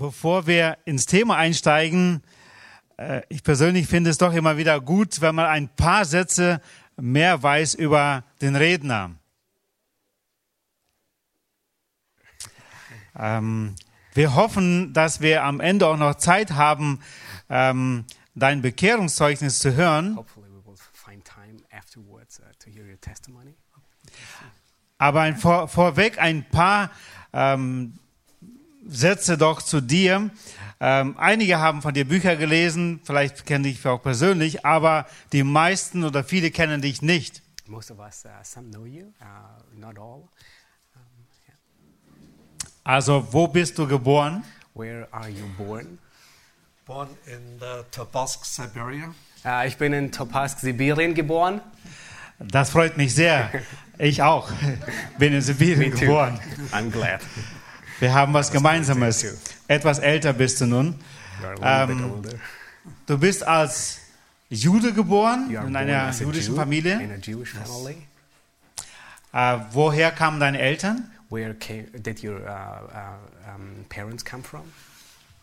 Bevor wir ins Thema einsteigen, äh, ich persönlich finde es doch immer wieder gut, wenn man ein paar Sätze mehr weiß über den Redner. Ähm, wir hoffen, dass wir am Ende auch noch Zeit haben, ähm, dein Bekehrungszeugnis zu hören. Uh, to hear your testimony. Aber ein, vor, vorweg ein paar ähm, Sätze doch zu dir. Ähm, einige haben von dir Bücher gelesen, vielleicht kennen dich auch persönlich, aber die meisten oder viele kennen dich nicht. Most of us, uh, some know you, uh, not all. Also, wo bist du geboren? Where are you born? Born in uh, Tobolsk, Siberia. Uh, ich bin in Topask, Sibirien geboren. Das freut mich sehr. Ich auch. Bin in Sibirien geboren. I'm glad. Wir haben was Gemeinsames. Etwas älter bist du nun. You are a little Ähm, older. Du bist als Jude geboren, in born einer jüdischen Familie. In a Jewish family. Äh, woher kamen deine Eltern? Where came, did your uh, uh, um, parents come from?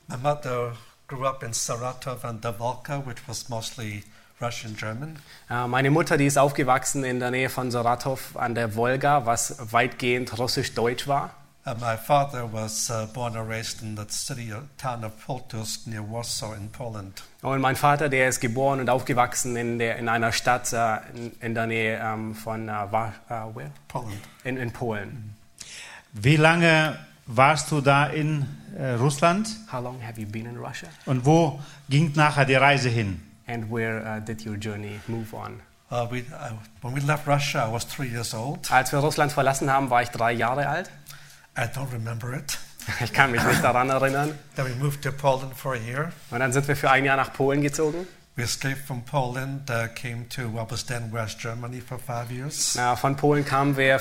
My mother grew up in Saratov and Davalka, which was mostly Russian German. Äh, meine Mutter, die ist aufgewachsen in der Nähe von Saratov an der Wolga, was weitgehend russisch-deutsch war. And my father was uh, born and raised in the city or town of Poltusk near Warsaw in Poland. Und mein Vater, der ist geboren und aufgewachsen in, der, in einer Stadt äh, in, in der Nähe ähm, von äh, Wa- äh, where? Poland. In, in Polen. Wie lange warst du da in äh, Russland? How long have you been in Russia? Und wo ging nachher die Reise hin? And where uh, did your journey move on? Uh, we, uh, when we left Russia, I was three years old. Als wir Russland verlassen haben, war ich drei Jahre alt. I don't remember it. Ich kann mich nicht daran erinnern. Then we moved to Poland for a year. Und dann sind wir für ein Jahr nach Polen gezogen. We escaped from Poland, uh, came to what was then West Germany for five years. Äh, von Polen kamen wir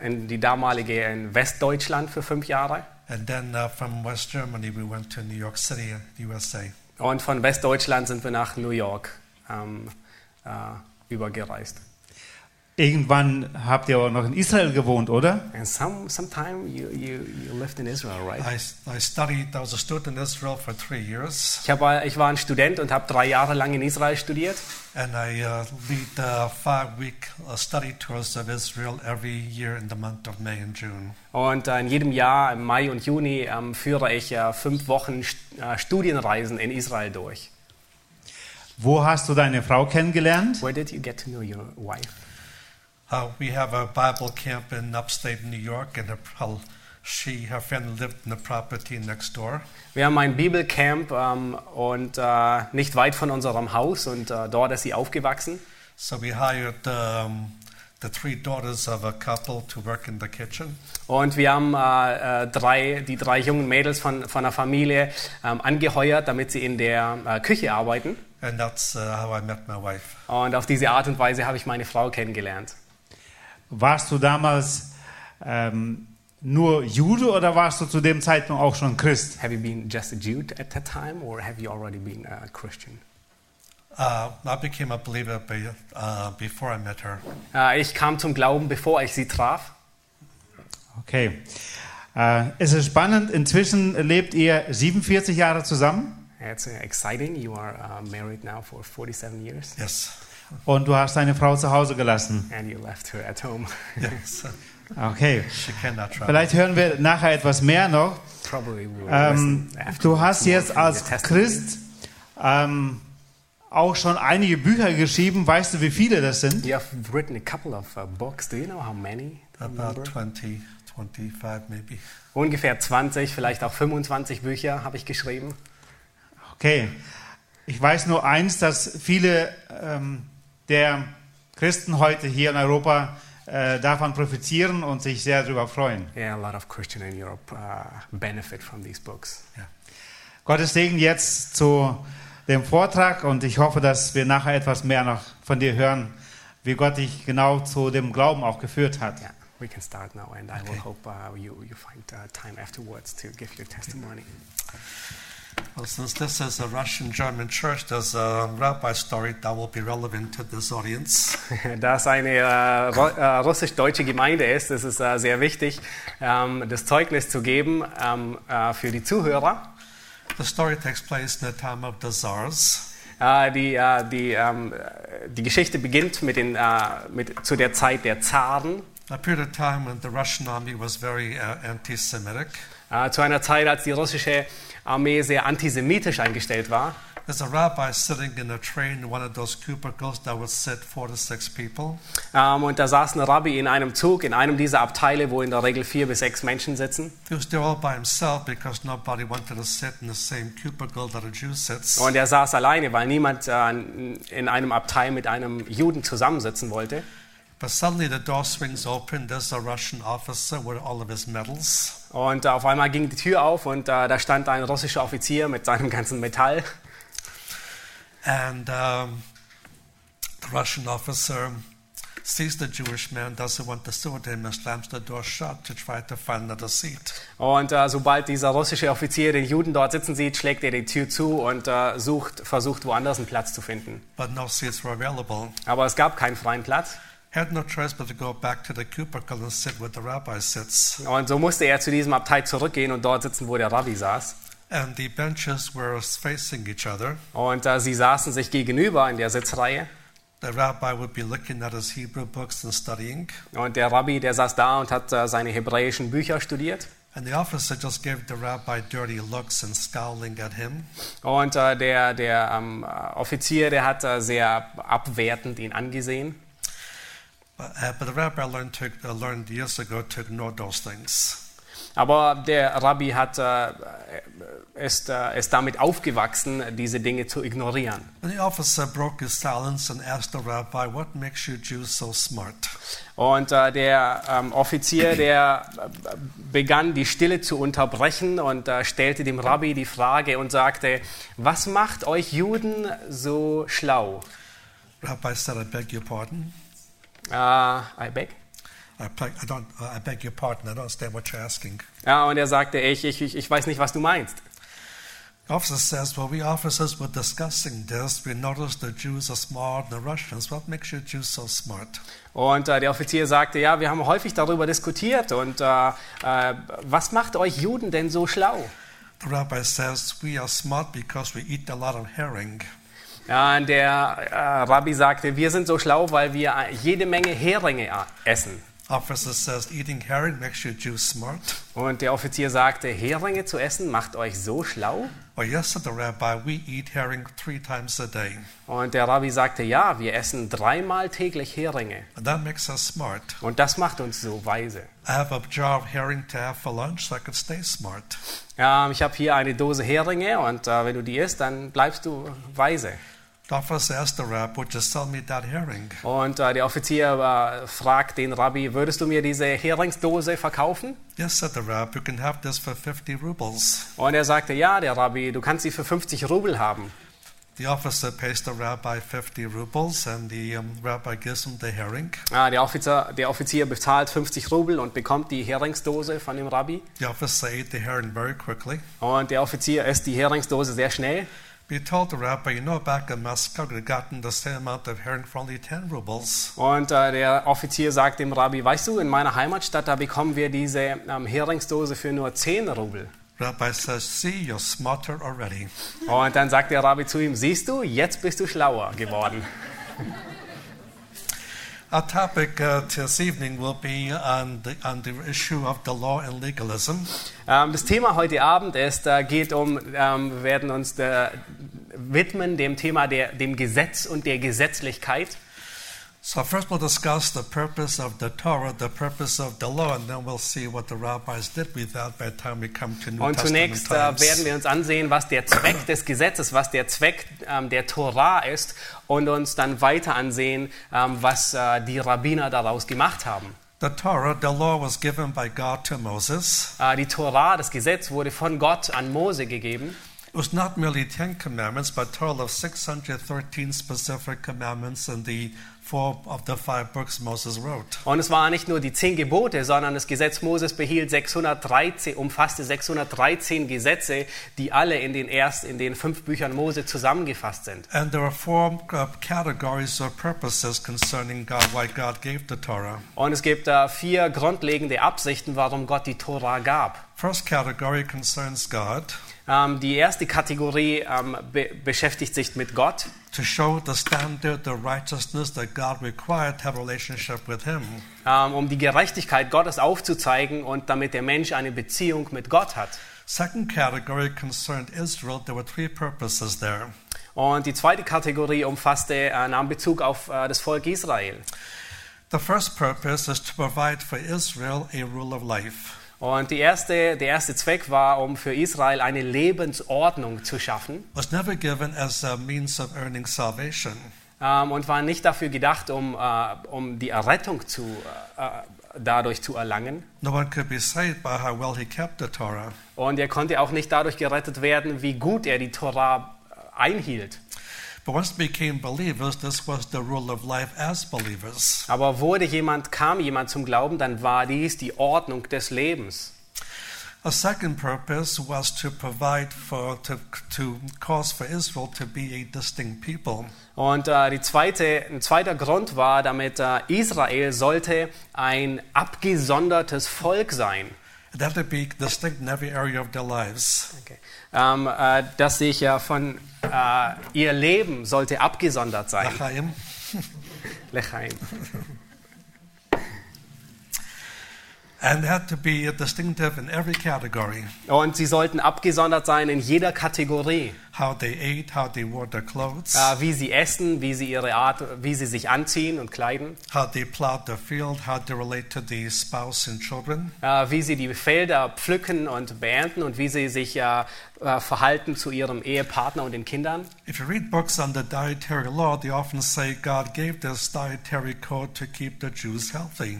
in die damalige in Westdeutschland für fünf Jahre. And then uh, from West Germany, we went to New York City, USA. Und von Westdeutschland sind wir nach New York ähm, äh, übergereist. Irgendwann habt ihr auch noch in Israel gewohnt, oder? And some sometime you, you, you lived in Israel, right? I, I studied, I was a student in Israel for three years, Ich, hab, ich war ein Student und habe drei Jahre lang in Israel studiert. and I uh, lead uh, five week uh, study tours of Israel every year in the month of May and June. Und äh, in jedem Jahr, im Mai und Juni, ähm, führe ich äh, fünf Wochen äh, Studienreisen in Israel durch. Wo hast du deine Frau kennengelernt? Where did you get to know your wife? Uh, we have a Bible camp in upstate New York, and her, she, her friend lived in the property next door. Wir haben ein Bibelcamp ähm, und äh, nicht weit von unserem Haus und äh, dort ist sie aufgewachsen. So we hired um, the three daughters of a couple to work in the kitchen. Und wir haben äh, äh, drei, die drei jungen Mädels von, von der Familie ähm, angeheuert, damit sie in der äh, Küche arbeiten. And that's uh, how I met my wife. Und auf diese Art und Weise habe ich meine Frau kennengelernt. Warst du damals ähm, nur Jude oder warst du zu dem Zeitpunkt auch schon Christ? Have you been just a Jew at that time, or have you already been a Christian? Uh, I became a believer be, uh, before I met her. Äh, ich kam zum Glauben, bevor ich sie traf. Okay. Äh, es ist spannend, inzwischen lebt ihr 47 Jahre zusammen It's uh, exciting. You are uh, married now for 47 years, Yes. Und du hast deine Frau zu Hause gelassen. and you left her at home. Yes. Okay. she cannot travel. Vielleicht hören wir nachher etwas mehr noch. Ähm, du hast more jetzt als. Christ ähm, auch schon einige Bücher geschrieben. Weißt du, wie viele das sind? You have written a couple of uh, books. Do you know how many? About remember? 20, 25 maybe. Ungefähr 20, vielleicht auch 25 Bücher habe ich geschrieben. Okay. Ich weiß nur eins, dass viele ähm, der Christen heute hier in Europa äh, davon profitieren und sich sehr darüber freuen. Yeah, a lot of Christians in Europe uh, benefit from these books. Gottes Segen jetzt zu dem Vortrag und ich hoffe, dass wir nachher etwas mehr noch von dir hören, wie Gott dich genau zu dem Glauben auch geführt hat. Yeah, we can start now, and I will hope uh, you, you find uh, time afterwards to give your testimony. Well, since this is a Russian German church, there's a rabbi story that will be relevant to this audience. Da es eine äh, äh, russisch-deutsche Gemeinde ist, ist es äh, sehr wichtig, ähm, das Zeugnis zu geben ähm, äh, für die Zuhörer. The story takes place in the time of the. Äh, die, äh, die, ähm, die Geschichte beginnt mit den, äh, mit, zu der Zeit der Zaren, A period of time when the Russian army was very uh, anti Semitic. äh, zu einer Zeit, als die russische Armee sehr antisemitisch eingestellt war. There's a rabbi sitting in a train in one of those cubicles that would sit four to six people. Ähm, und da saß ein Rabbi in einem Zug, in einem dieser Abteile, wo in der Regel vier bis sechs Menschen sitzen. He was there all by himself because nobody wanted to sit in the same cubicle that a Jew sits. Und er saß alleine, weil niemand äh, in einem Abteil mit einem Juden zusammensitzen wollte. But suddenly the door swings open. There's a Russian officer with all of his medals. Und auf einmal ging die Tür auf und äh, da stand ein russischer Offizier mit seinem ganzen Metall. And um, the Russian officer sees the Jewish man, doesn't want to sit with him, and slams the door shut to try to find another seat. Und äh, sobald dieser russische Offizier den Juden dort sitzen sieht, schlägt er die Tür zu und äh, sucht, versucht woanders einen Platz zu finden. But no seats were available. Aber es gab keinen freien Platz. Had no choice but to go back to the cubicle and sit where the rabbi sits. Und so musste er zu diesem Abteil zurückgehen und dort sitzen, wo der Rabbi saß. And the benches were facing each other. Und äh, sie saßen sich gegenüber in der Sitzreihe. The rabbi would be looking at his Hebrew books and studying. Und der Rabbi, der saß da und hat äh, seine hebräischen Bücher studiert. And the officer just gave the rabbi dirty looks and scowling at him. Und äh, der, der ähm, äh, Offizier, der hat äh, sehr abwertend ihn angesehen. But, uh, but the rabbi learned, to, uh, learned years ago to ignore those things. Aber der Rabbi hat, äh, ist, äh, ist damit aufgewachsen, diese Dinge zu ignorieren. And the officer broke his silence and asked the rabbi, What makes you Jews so smart? Und äh, der ähm, Offizier, der äh, begann die Stille zu unterbrechen und äh, stellte dem Rabbi die Frage und sagte, was macht euch Juden so schlau? Rabbi said, I beg your pardon. Äh, I beg. I, don't, uh, I beg your pardon. I don't understand what you're asking. Ja, und er sagte, ich, ich, ich ich weiß nicht, was du meinst. Officer says, Well, we officers were discussing this. We noticed the Jews are smart the Russians. What makes you Jews so smart? Und äh, der Offizier sagte, ja, wir haben häufig darüber diskutiert und äh, äh, was macht euch Juden denn so schlau? The rabbi says, We are smart because we eat a lot of herring. Ja, der äh, Rabbi sagte, wir sind so schlau, weil wir jede Menge Heringe essen. Officer says, Eating herring makes you Jews smart. Und der Offizier sagte, Heringe zu essen macht euch so schlau? Oh, yes, said the rabbi, we eat herring three times a day. Und der Rabbi sagte, ja, wir essen dreimal täglich Heringe. And that makes us smart. Und das macht uns so weise. I have a jar of herring to have for lunch so I can stay smart. Ja, ich habe hier eine Dose Heringe und äh, wenn du die isst, dann bleibst du weise. The officer asked the rabbi, Would you sell me that herring? Und äh, der Offizier äh, fragt den Rabbi, würdest du mir diese Heringsdose verkaufen? Yes, said the rabbi, you can have this for 50 rubles. Und er sagte, ja, der Rabbi, du kannst sie für 50 Rubel haben. The officer pays the rabbi 50 rubles and the um, rabbi gives him the herring. Ah, der, Offizier, der Offizier bezahlt 50 Rubel und bekommt die Heringsdose von dem Rabbi. The officer ate the herring very quickly. Und der Offizier isst die Heringsdose sehr schnell. He told the rabbi, You know, back in Moscow, we gotten the same amount of herring for only 10 rubles. Und äh, der Offizier sagt dem Rabbi, weißt du, in meiner Heimatstadt, da bekommen wir diese ähm, Heringsdose für nur 10 Rubel. Rabbi says, See, you're smarter already. Und dann sagt der Rabbi zu ihm, siehst du, jetzt bist du schlauer geworden. Our topic uh, this evening will be on the, on the issue of the law and legalism. Ähm, das Thema heute Abend ist, äh, geht um, ähm, wir werden uns der, widmen dem Thema der, dem Gesetz und der Gesetzlichkeit. So first we'll discuss the purpose of the Torah, the purpose of the law, and then we'll see what the rabbis did with that by the time we come to New Und Testament zunächst äh, times. werden wir uns ansehen, was der Zweck des Gesetzes, was der Zweck ähm, der Torah ist und uns dann weiter ansehen, ähm, was äh, die Rabbiner daraus gemacht haben. The Torah, the law was given by God to Moses. Äh, die Torah, das Gesetz, wurde von Gott an Mose gegeben. It was not merely 10 commandments, but a total of 613 specific commandments in the four of the five books Moses wrote. Und es waren nicht nur die zehn Gebote, sondern das Gesetz Moses behielt 613, umfasste 613 Gesetze, die alle in den erst in den fünf Büchern Mose zusammengefasst sind. And there are four uh, categories or purposes concerning God, why God gave the Torah. Und es gibt äh, vier grundlegende Absichten, warum Gott die Torah gab. First category concerns God. Ähm, die erste Kategorie ähm, be beschäftigt sich mit Gott, to show the standard, the righteousness that God required to have a relationship with Him. ähm, um die Gerechtigkeit Gottes aufzuzeigen und damit der Mensch eine Beziehung mit Gott hat. Second category concerned Israel. There were three purposes there. Und die zweite Kategorie umfasste, äh, nahm Bezug auf äh, das Volk Israel. The first purpose is to provide for Israel a rule of life. Und die erste, der erste Zweck war, um für Israel eine Lebensordnung zu schaffen Was never given as a means of earning salvation. ähm, und war nicht dafür gedacht, um, äh, um die Errettung zu, äh, dadurch zu erlangen. No one could be saved by how well he kept the Torah. Und er konnte auch nicht dadurch gerettet werden, wie gut er die Torah einhielt. Aber wurde jemand, kam jemand zum Glauben, dann war dies die Ordnung des Lebens. A second purpose was to provide for, to, to cause for Israel to be a distinct people. Und äh, die zweite, ein zweiter Grund war, damit äh, Israel sollte ein abgesondertes Volk sein. It had to be distinct in every area of their lives. Okay. Ähm, äh, dass sich ja von äh, ihr Leben sollte abgesondert sein. L'chaim. Lechaim. And it had to be distinctive in every category. Und sie sollten abgesondert sein in jeder Kategorie. How they ate, how they wore their clothes, Äh, wie sie essen, wie sie ihre Art, wie sie sich anziehen und kleiden, how they plowed the field, how they relate to the spouse and children. äh, wie sie die Felder pflücken und beernten und wie sie sich äh, verhalten zu ihrem Ehepartner und den Kindern. If you read books on the dietary law, they often say God gave this dietary code to keep the Jews healthy.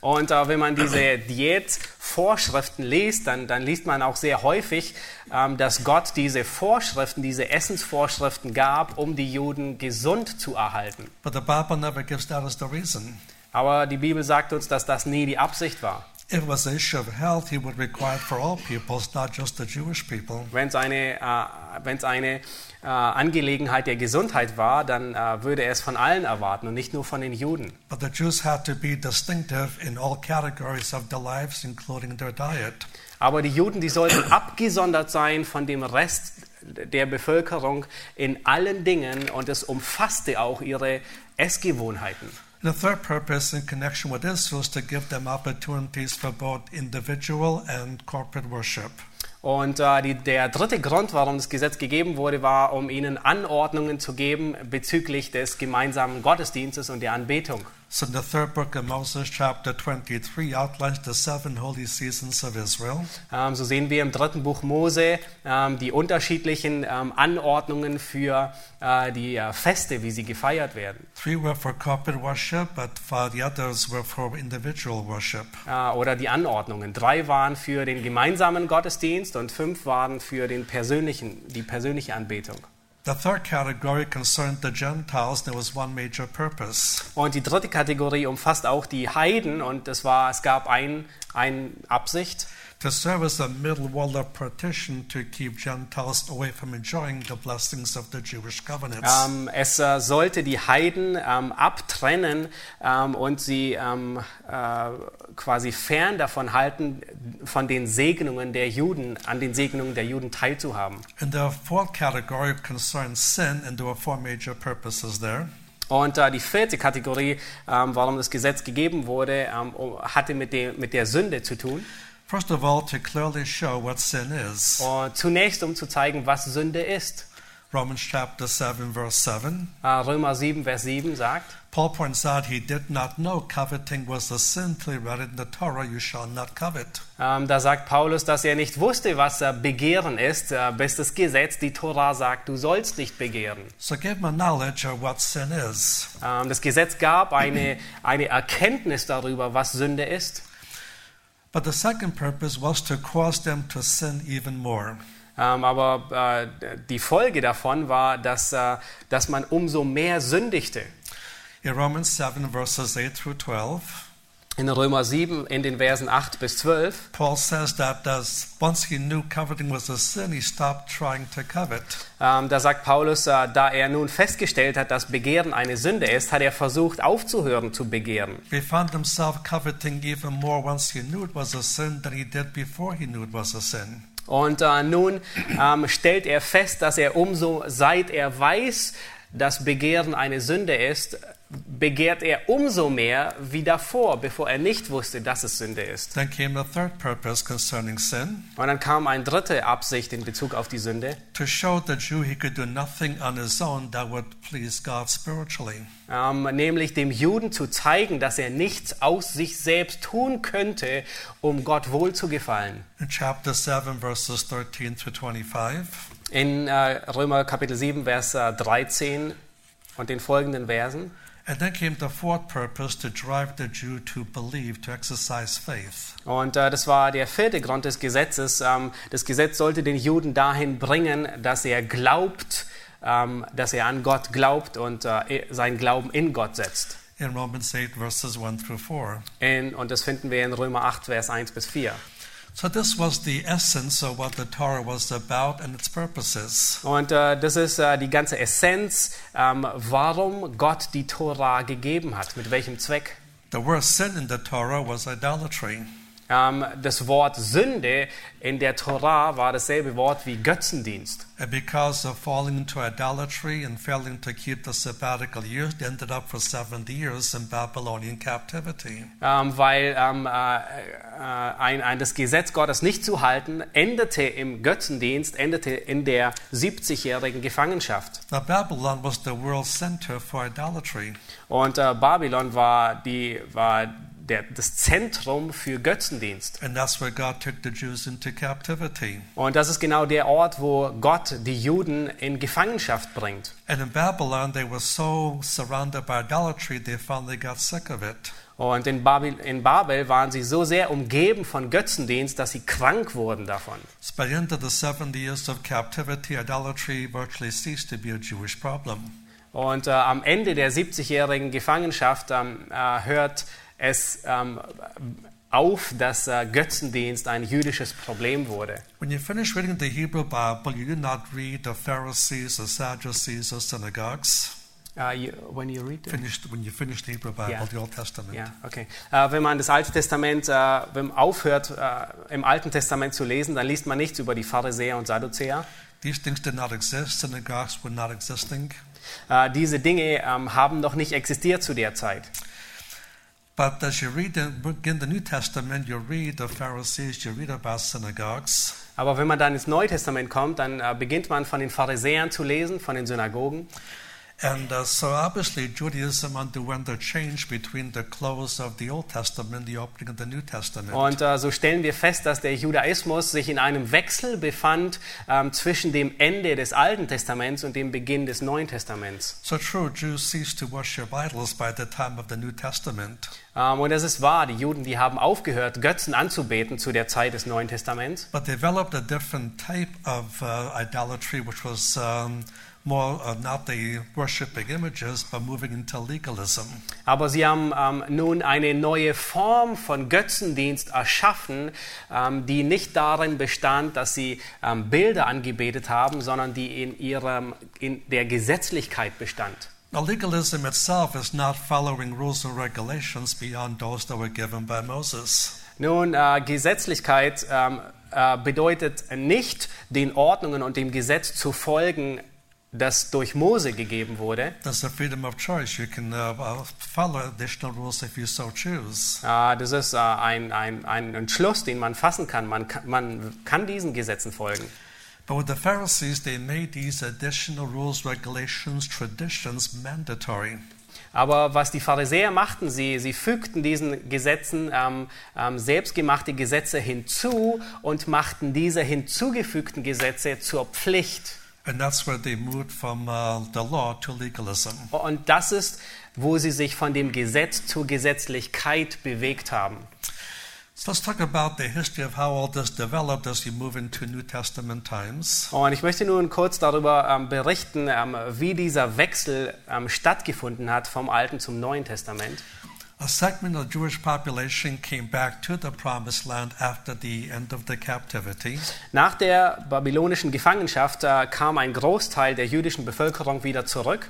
Und äh, wenn man diese Diätvorschriften liest, dann, dann liest man auch sehr häufig, ähm, dass Gott diese Vorschriften, diese Essensvorschriften gab, um die Juden gesund zu erhalten. But the Bible never gives that as the reason. Aber die Bibel sagt uns, dass das nie die Absicht war. Wenn es eine, äh, eine äh, Angelegenheit der Gesundheit war, dann äh, würde er es von allen erwarten und nicht nur von den Juden. But the Jews had to be distinctive in all categories of their lives, including their diet. Aber die Juden, die sollten abgesondert sein von dem Rest der Bevölkerung in allen Dingen und es umfasste auch ihre Essgewohnheiten. The third purpose in connection with Israel is to give them opportunities for both individual and corporate worship. Und äh, die, der dritte Grund, warum das Gesetz gegeben wurde, war, um ihnen Anordnungen zu geben bezüglich des gemeinsamen Gottesdienstes und der Anbetung. So in the third book of Moses, chapter 23, outlines the seven holy seasons of Israel. Ähm, so sehen wir im dritten Buch Mose ähm, die unterschiedlichen ähm, Anordnungen für äh, die äh, Feste, wie sie gefeiert werden. Three were for corporate worship, but the others were for individual worship. Äh, oder die Anordnungen. Drei waren für den gemeinsamen Gottesdienst und fünf waren für den persönlichen, die persönliche Anbetung. Und die dritte Kategorie umfasst auch die Heiden. Und es war, es gab ein, ein Absicht, To serve as a middle wall of partition to keep Gentiles away from enjoying the blessings of the Jewish covenants. Ähm, es äh, sollte die Heiden ähm, abtrennen ähm, und sie äh, quasi fern davon halten, von den Segnungen der Juden, an den Segnungen der Juden teilzuhaben. And the fourth category concerns sin, and there were four major purposes there. Und äh, die vierte Kategorie, ähm, warum das Gesetz gegeben wurde, ähm, hatte mit, dem, mit der Sünde zu tun. First of all, to clearly show what sin is. Und zunächst, um zu zeigen, was Sünde ist. Romans chapter 7, verse 7. Äh, Römer 7, Vers 7 sagt, Paul points out he did not know coveting was a sin till he read it in the Torah, you shall not covet. ähm, da sagt Paulus, dass er nicht wusste, was äh, Begehren ist, äh, bis das Gesetz, die Tora sagt, du sollst nicht begehren. So give him a knowledge of what sin is. Ähm, das Gesetz gab eine, eine Erkenntnis darüber, was Sünde ist. But the second purpose was to cause them to sin even more. Ähm, aber äh, die Folge davon war, dass, äh, dass man umso mehr sündigte. In Romans 7, verses 8 through 12, In Römer 7 in den Versen 8 bis 12 Paul says that as once he knew coveting was a sin, he stopped trying to covet. Ähm, da sagt Paulus, äh, da er nun festgestellt hat, dass Begehren eine Sünde ist, hat er versucht aufzuhören zu begehren. He found himself coveting even more once he knew it was a sin than he did before he knew it was a sin. Und äh, nun ähm, stellt er fest, dass er umso, seit er weiß, dass Begehren eine Sünde ist, begehrt er umso mehr wie davor, bevor er nicht wusste, dass es Sünde ist. Then came a third purpose concerning sin Und dann kam eine dritte Absicht in Bezug auf die Sünde, to show the Jew he could do nothing on his own that would please God spiritually. ähm, nämlich dem Juden zu zeigen, dass er nichts aus sich selbst tun könnte, um Gott wohl zu gefallen. In chapter 7, verses 13 through 25, In äh, Römer Kapitel 7, Vers äh, 13 und den folgenden Versen. And then came the fourth purpose to drive the Jew to believe, to exercise faith. Und äh, das war der vierte Grund des Gesetzes. Ähm, das Gesetz sollte den Juden dahin bringen, dass er glaubt, ähm, dass er an Gott glaubt und äh, seinen Glauben in Gott setzt. In Romans 8, verses 1 through 4. In, und das finden wir in Römer 8, Vers 1 bis 4. So, this was the essence of what the Torah was about and its purposes. Und äh, das ist äh, die ganze Essenz, ähm, warum Gott die Tora gegeben hat, mit welchem Zweck. The worst sin in the Torah was idolatry. Ähm, das Wort Sünde in der Tora war dasselbe Wort wie Götzendienst. And because of falling into idolatry and failing to keep the sabbatical years, they ended up for 70 years in Babylonian captivity. Ähm, weil ähm, äh, äh, ein, ein, das Gesetz Gottes nicht zu halten endete im Götzendienst, endete in der 70-jährigen Gefangenschaft. Now, Babylon was the world center for idolatry. Und äh, Babylon war, die, war der, das Zentrum für Götzendienst. And that's where God took the Jews into captivity. Und das ist genau der Ort, wo Gott die Juden in Gefangenschaft bringt. And in Babylon, they were so surrounded by idolatry, they finally got sick of it. Und in Babel, in Babel waren sie so sehr umgeben von Götzendienst, dass sie krank wurden davon. By the end of the 70 years of captivity, idolatry virtually ceased to be a Jewish problem. Und äh, am Ende der 70-jährigen Gefangenschaft ähm, äh, hört es ähm, auf, dass äh, Götzendienst ein jüdisches Problem wurde. When you finish reading the Hebrew Bible, you do not read the Pharisees, the Sadducees, or synagogues. Uh, you, when you read? Finished when you finish the Hebrew Bible, Yeah. the Old Testament. Ja, okay. Äh, wenn man das Alte Testament äh, wenn man aufhört, im Alten Testament zu lesen, dann liest man nichts über die Pharisäer und Sadduzäer. These things did not exist. Synagogues were not existing. Äh, diese Dinge ähm, haben noch nicht existiert zu der Zeit. But as you read the, in the New Testament, you read the Pharisees, you read about synagogues. Aber wenn man dann ins Neue Testament kommt, dann äh, beginnt man von den Pharisäern zu lesen, von den Synagogen. And uh, so obviously Judaism underwent a change between the close of the Old Testament and the opening of the New Testament. Und äh, so stellen wir fest, dass der Judaismus sich in einem Wechsel befand ähm, zwischen dem Ende des Alten Testaments und dem Beginn des Neuen Testaments. So true, Jews ceased to worship idols by the time of the New Testament. Ähm, und das ist wahr, die Juden, die haben aufgehört, Götzen anzubeten zu der Zeit des Neuen Testaments. But developed a different type of uh, idolatry, which was um, more uh, not the worshiping images, but moving into legalism. Aber sie haben ähm, nun eine neue Form von Götzendienst erschaffen, ähm, die nicht darin bestand, dass sie ähm, Bilder angebetet haben, sondern die in, ihrem, in der Gesetzlichkeit bestand. Now, legalism itself is not following rules and regulations beyond those that were given by Moses. Nun, äh, Gesetzlichkeit ähm, äh, bedeutet nicht, den Ordnungen und dem Gesetz zu folgen, das durch Mose gegeben wurde. There's a freedom of choice. You can uh, uh, follow additional rules if you so choose. Äh, das ist äh, ein, ein, ein Entschluss, den man fassen kann. Man, kann. man kann diesen Gesetzen folgen. But with the Pharisees, they made these additional rules, regulations, traditions mandatory. Aber was die Pharisäer machten, sie, sie fügten diesen Gesetzen ähm, ähm, selbstgemachte Gesetze hinzu und machten diese hinzugefügten Gesetze zur Pflicht. And that's where they moved from uh, the law to legalism. Und das ist, wo sie sich von dem Gesetz zur Gesetzlichkeit bewegt haben. So let's talk about the history of how all this developed as we move into New Testament times. Und ich möchte nun kurz darüber ähm, berichten, ähm, wie dieser Wechsel ähm, stattgefunden hat vom Alten zum Neuen Testament. A segment of the Jewish population came back to the promised land after the end of the captivity. Nach der babylonischen Gefangenschaft äh, kam ein Großteil der jüdischen Bevölkerung wieder zurück.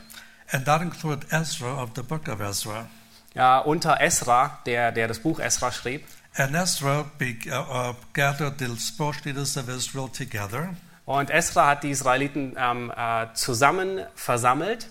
And that included Ezra of the book of Ezra. Ja, unter Esra, der, der das Buch Esra schrieb. And Ezra be, uh, uh, gathered the spiritual leaders of Israel together. Und Esra hat die Israeliten ähm, äh, zusammen versammelt.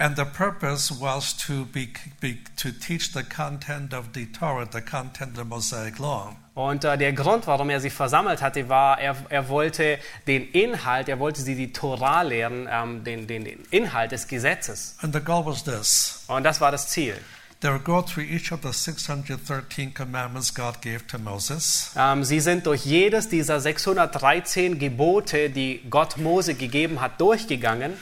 And the purpose was to, be, be, to teach the content of the Torah, the content of the Mosaic Law. Und äh, der Grund, warum er sie versammelt hatte, war, er, er wollte den Inhalt, er wollte sie die Torah lehren, ähm, den, den, den Inhalt des Gesetzes. And the goal was this Und das war das Ziel. they would go through each of the 613 commandments God gave to Moses. Ähm, sie sind durch jedes dieser 613 Gebote, die Gott Mose gegeben hat, durchgegangen.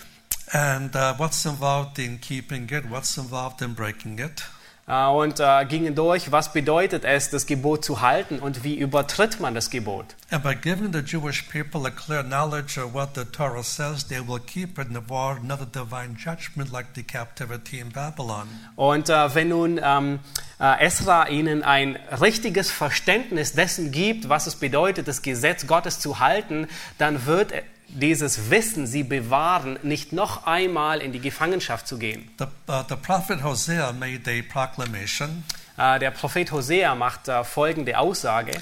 And uh, what's involved in keeping it, what's involved in breaking it. äh, und äh, gingen durch, was bedeutet es, das Gebot zu halten und wie übertritt man das Gebot. And by giving the Jewish people a clear knowledge of what the Torah says, they will keep it and avoid another divine judgment like the captivity in Babylon. Und äh, wenn nun ähm, äh, Esra ihnen ein richtiges Verständnis dessen gibt, was es bedeutet, das Gesetz Gottes zu halten, dann wird dieses Wissen sie bewahren, nicht noch einmal in die Gefangenschaft zu gehen. The, uh, the prophet Hosea made a proclamation Äh, der Prophet Hosea macht äh, folgende Aussage.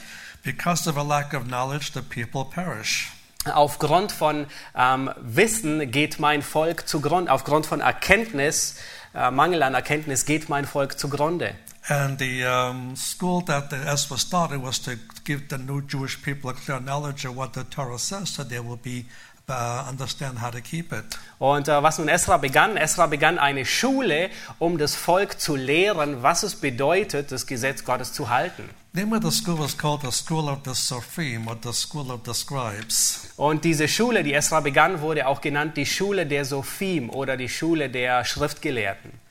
because of a lack of knowledge, the people perish. Aufgrund von ähm, Wissen geht mein Volk zugrunde, aufgrund von Erkenntnis, äh, Mangel an Erkenntnis geht mein Volk zugrunde. And the um, school that the Ezra started was to give the new Jewish people a clear knowledge of what the Torah says, so they will be uh, understand how to keep it. Und äh, was nun Esra begann, Esra begann eine Schule, um das Volk zu lehren, was es bedeutet, das Gesetz Gottes zu halten. The name of the school was called the School of the Sophim or the School of the Scribes. Und diese Schule, die Esra begann, wurde auch genannt die Schule der Sophim oder die Schule der Schriftgelehrten.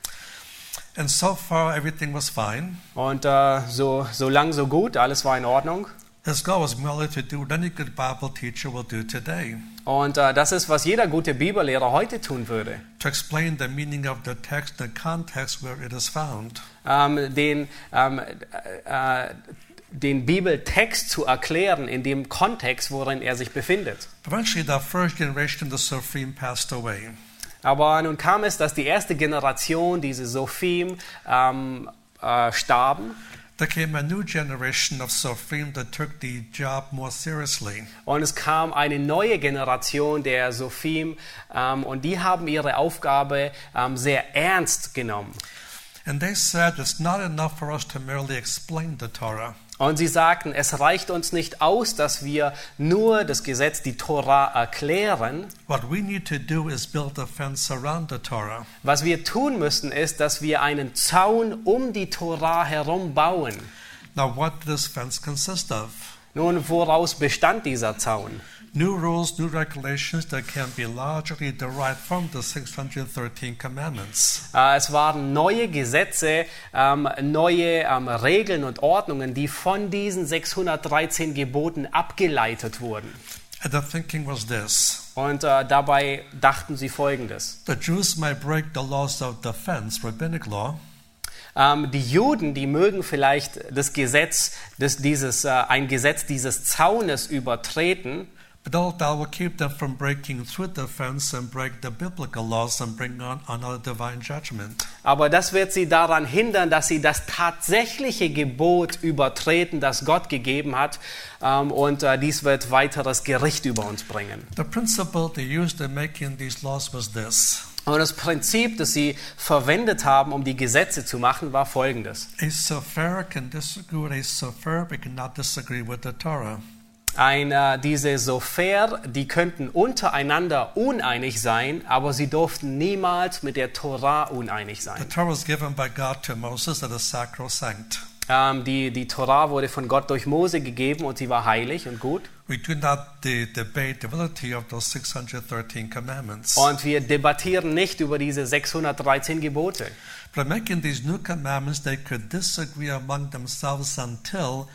And so far, everything was fine. Und äh, so, so lang, so gut, alles war in Ordnung. His goal was merely to do any good Bible teacher will do today Und äh, das ist, was jeder gute Bibellehrer heute tun würde. to explain the meaning of the text, the context where it is found. Ähm, den, ähm, äh, den Bibeltext zu erklären in dem Kontext, worin er sich befindet. Eventually, the first generation of the Sophim passed away. Aber nun kam es, dass die erste Generation, diese Sophim, ähm, äh, starben. There came a new generation of Sophim that took the job more seriously. Und es kam eine neue Generation der Sophim ähm, und die haben ihre Aufgabe ähm, sehr ernst genommen. And they said it's not enough for us to merely explain the Torah. Und sie sagten, es reicht uns nicht aus, dass wir nur das Gesetz, die Tora erklären. What we need to do is build a fence around the Torah. Was wir tun müssen, ist, dass wir einen Zaun um die Tora herum bauen. Now, what does this fence consist of? Nun, woraus bestand dieser Zaun? New rules, new regulations that can be largely derived from the 613 commandments. Äh, Es waren neue Gesetze, ähm, neue ähm, Regeln und Ordnungen, die von diesen 613 Geboten abgeleitet wurden. And the thinking was this Und äh, dabei dachten sie Folgendes. the Jews might break the laws of the fence, rabbinic law, Ähm, die Juden, die mögen vielleicht das Gesetz, das, dieses, äh, ein Gesetz dieses Zaunes übertreten, but all that will keep them from breaking through the fence and break the biblical laws and bring on another divine judgment. aber das wird sie daran hindern, dass sie das tatsächliche Gebot übertreten, das Gott gegeben hat. Ähm, und äh, dies wird weiteres Gericht über uns bringen. The principle they used in making these laws was this Und das Prinzip, das sie verwendet haben, um die Gesetze zu machen, war folgendes. a Sefer can disagree with a Sefer, but cannot disagree with the Torah. Ein, äh, diese Sofer, die könnten untereinander uneinig sein, aber sie durften niemals mit der Torah uneinig The sein. Torah was given by God to Moses that is sacrosanct. Ähm, die, die Torah wurde von Gott durch Mose gegeben und sie war heilig und gut. We do not de- debate the validity of those 613 commandments. Und wir debattieren nicht über diese 613 Gebote. But in making these new commandments, they could disagree among themselves until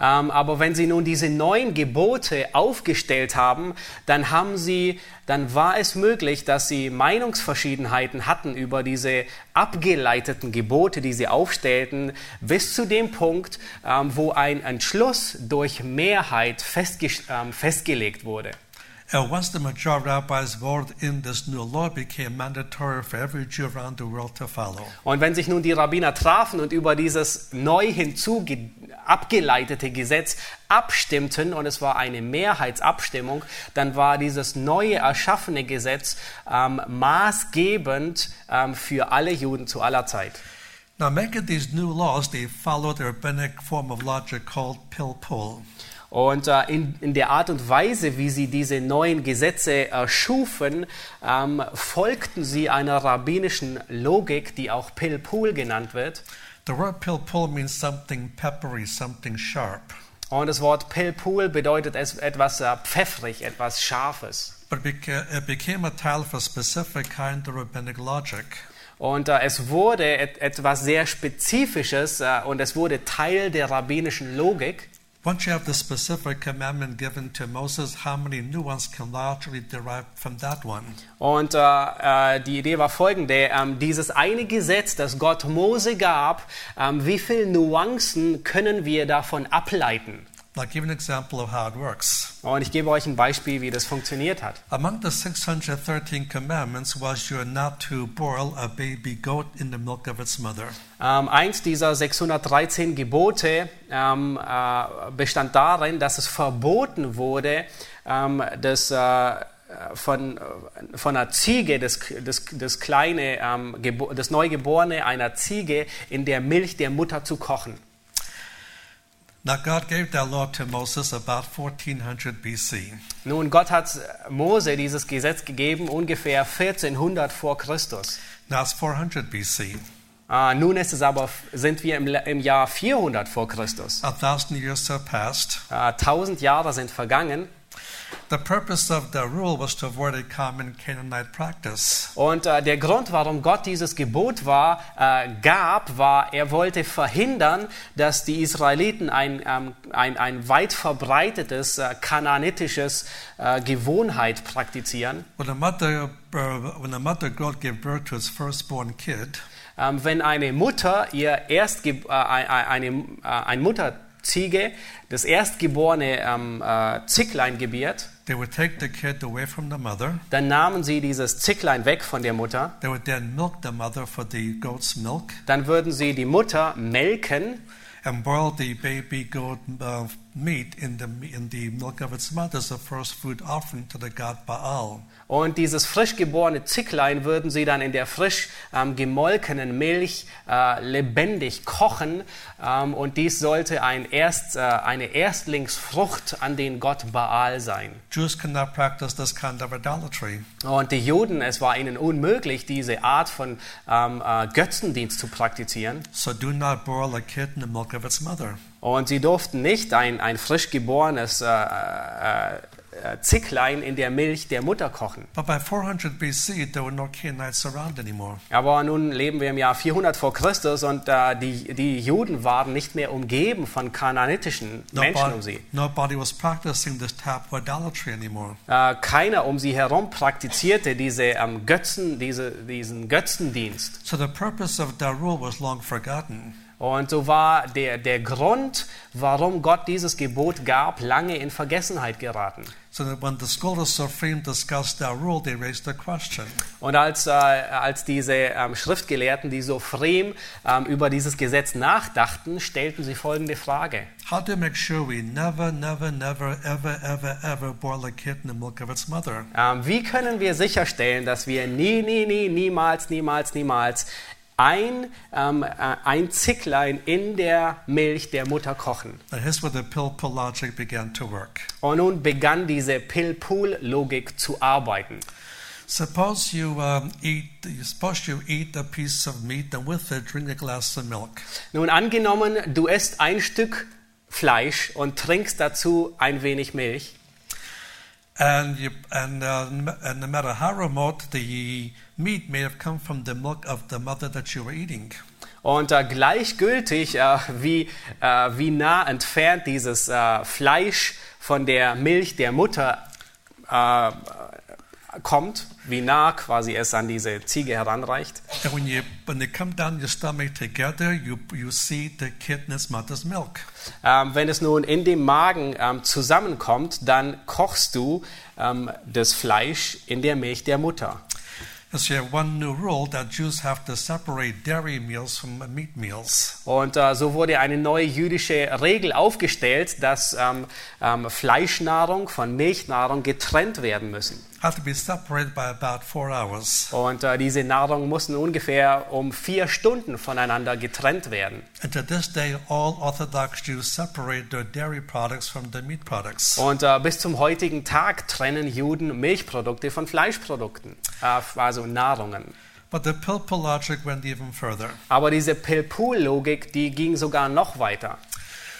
Ähm, aber wenn sie nun diese neuen Gebote aufgestellt haben, dann haben sie, dann war es möglich, dass sie Meinungsverschiedenheiten hatten über diese abgeleiteten Gebote, die sie aufstellten, bis zu dem Punkt, ähm, wo ein Entschluss durch Mehrheit festge ähm, festgelegt wurde. And once the majority rabbis voted in this new law, it became mandatory for every Jew around the world to follow. Und wenn sich nun die Rabbiner trafen und über dieses neu hinzu abgeleitete Gesetz abstimmten und es war eine Mehrheitsabstimmung, dann war dieses neue erschaffene Gesetz ähm, maßgebend ähm, für alle Juden zu aller Zeit. Now, making these new laws, they followed the rabbinic form of logic called pilpul. Und äh, in, in der Art und Weise, wie sie diese neuen Gesetze erschufen, ähm, folgten sie einer rabbinischen Logik, die auch Pilpul genannt wird. The word pilpul means something peppery, something sharp. Und das Wort Pilpul bedeutet es etwas äh, pfeffrig, etwas Scharfes. But it became a title for a specific kind of rabbinic logic. Und äh, es wurde et etwas sehr Spezifisches äh, und es wurde Teil der rabbinischen Logik. Once you have the specific commandment given to Moses, how many new ones can logically derive from that one? Und äh, äh, die Idee war folgende: ähm, Dieses eine Gesetz, das Gott Mose gab, ähm, wie viele Nuancen können wir davon ableiten? I'll give you an example of how it works. Und ich gebe euch ein Beispiel, wie das funktioniert hat. Among the 613 commandments was you're not to boil a baby goat in the milk of its mother. Ähm, eins dieser 613 Gebote ähm, äh, bestand darin, dass es verboten wurde, ähm, das äh, von, von einer Ziege, das, das, das kleine, ähm, das Neugeborene einer Ziege in der Milch der Mutter zu kochen. Now, God gave that law to Moses about 1400 BC. Nun, Gott hat Mose dieses Gesetz gegeben ungefähr 1400 vor Christus. Now it's 400 BC. Äh, nun ist es aber, sind wir im, im Jahr 400 vor Christus. A thousand years have passed. Äh, 1000 Jahre sind vergangen. The purpose of the rule was to avoid a common Canaanite practice. Und äh, der Grund, warum Gott dieses Gebot war, äh, gab, war, er wollte verhindern, dass die Israeliten ein, ähm, ein, ein weit verbreitetes äh, kananitisches äh, Gewohnheit praktizieren. When a mother, uh, when a mother gave birth to its firstborn kid, Ähm, wenn eine Mutter ihr Erstge äh, eine, äh, ein Mutterziege das erstgeborene ähm, äh, Zicklein gebiert, they would take the kid away from the mother. dann nahmen sie dieses Zicklein weg von der Mutter. They would then milk the mother for the goat's milk Dann würden sie die Mutter melken and boil the baby goat uh, meat in the, in the milk of its mother as a first food offering to the god Baal. Und dieses frisch geborene Zicklein würden sie dann in der frisch ähm, gemolkenen Milch äh, lebendig kochen. Ähm, und dies sollte ein Erst, äh, eine Erstlingsfrucht an den Gott Baal sein. Jews cannot practice this kind of idolatry. Und die Juden, es war ihnen unmöglich, diese Art von ähm, äh, Götzendienst zu praktizieren. So do not boil a kid in the milk of its mother. Und sie durften nicht ein, ein frisch geborenes äh, äh, äh, Zicklein in der Milch der Mutter kochen. But by 400 BC, there were no Canaanites around anymore. Aber nun leben wir im Jahr 400 vor Christus und äh, die, die Juden waren nicht mehr umgeben von kananitischen Menschen um sie. nobody was practicing this type of idolatry anymore. Äh, keiner um sie herum praktizierte diese ähm, Götzen, diese, diesen Götzendienst. So the purpose of that rule was long forgotten. Und so war der, der Grund, warum Gott dieses Gebot gab, lange in Vergessenheit geraten. So that when the scholars Supreme discussed that rule, they raised the question Und als, äh, als diese ähm, Schriftgelehrten, die Sophrem, ähm, über dieses Gesetz nachdachten, stellten sie folgende Frage. How do we make sure we never, never, never, ever, ever, ever boil a kid in the milk of its mother? Ähm, wie können wir sicherstellen, dass wir nie, nie, nie, niemals, niemals, niemals ein, ähm, äh, ein Zicklein in der Milch der Mutter kochen? Und nun begann diese Pill-Pool-Logik zu arbeiten. Suppose you um, eat, suppose you eat a piece of meat and with it drink a glass of milk. Nun angenommen, du isst ein Stück Fleisch und trinkst dazu ein wenig Milch. And, you, and, uh, and no matter how remote the meat may have come from the milk of the mother that you were eating, Und äh, gleichgültig, äh, wie, äh, wie nah entfernt dieses äh, Fleisch von der Milch der Mutter äh, kommt, wie nah quasi es an diese Ziege heranreicht. And when you when they come down your stomach together, you you see the kid in its mother's milk. Ähm, wenn es nun in dem Magen ähm, zusammenkommt, dann kochst du ähm, das Fleisch in der Milch der Mutter. Und äh, so wurde eine neue jüdische Regel aufgestellt, dass ähm, ähm, Fleischnahrung von Milchnahrung getrennt werden müssen. Have to be separated by about four hours. Und äh, diese Nahrung mussten ungefähr um vier Stunden voneinander getrennt werden. And to this day, all Orthodox Jews separate their dairy products from the meat products. Und äh, bis zum heutigen Tag trennen Juden Milchprodukte von Fleischprodukten, äh, also Nahrungen. But the Pilpul logic went even further. Aber diese Pilpul-Logik, die ging sogar noch weiter.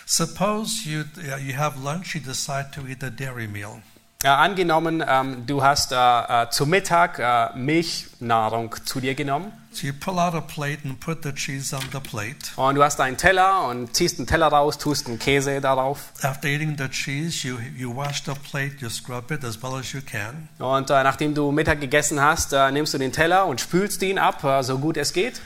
Suppose you, uh, you have lunch, you decide to eat a dairy meal. Äh, angenommen, ähm, du hast äh, äh, zu Mittag äh, Milchnahrung zu dir genommen So und du hast einen Teller und ziehst einen Teller raus, tust einen Käse darauf After eating the cheese, you, you wash the plate, you scrub it as well as you can. und äh, nachdem du Mittag gegessen hast, äh, nimmst du den Teller und spülst ihn ab, so gut es geht.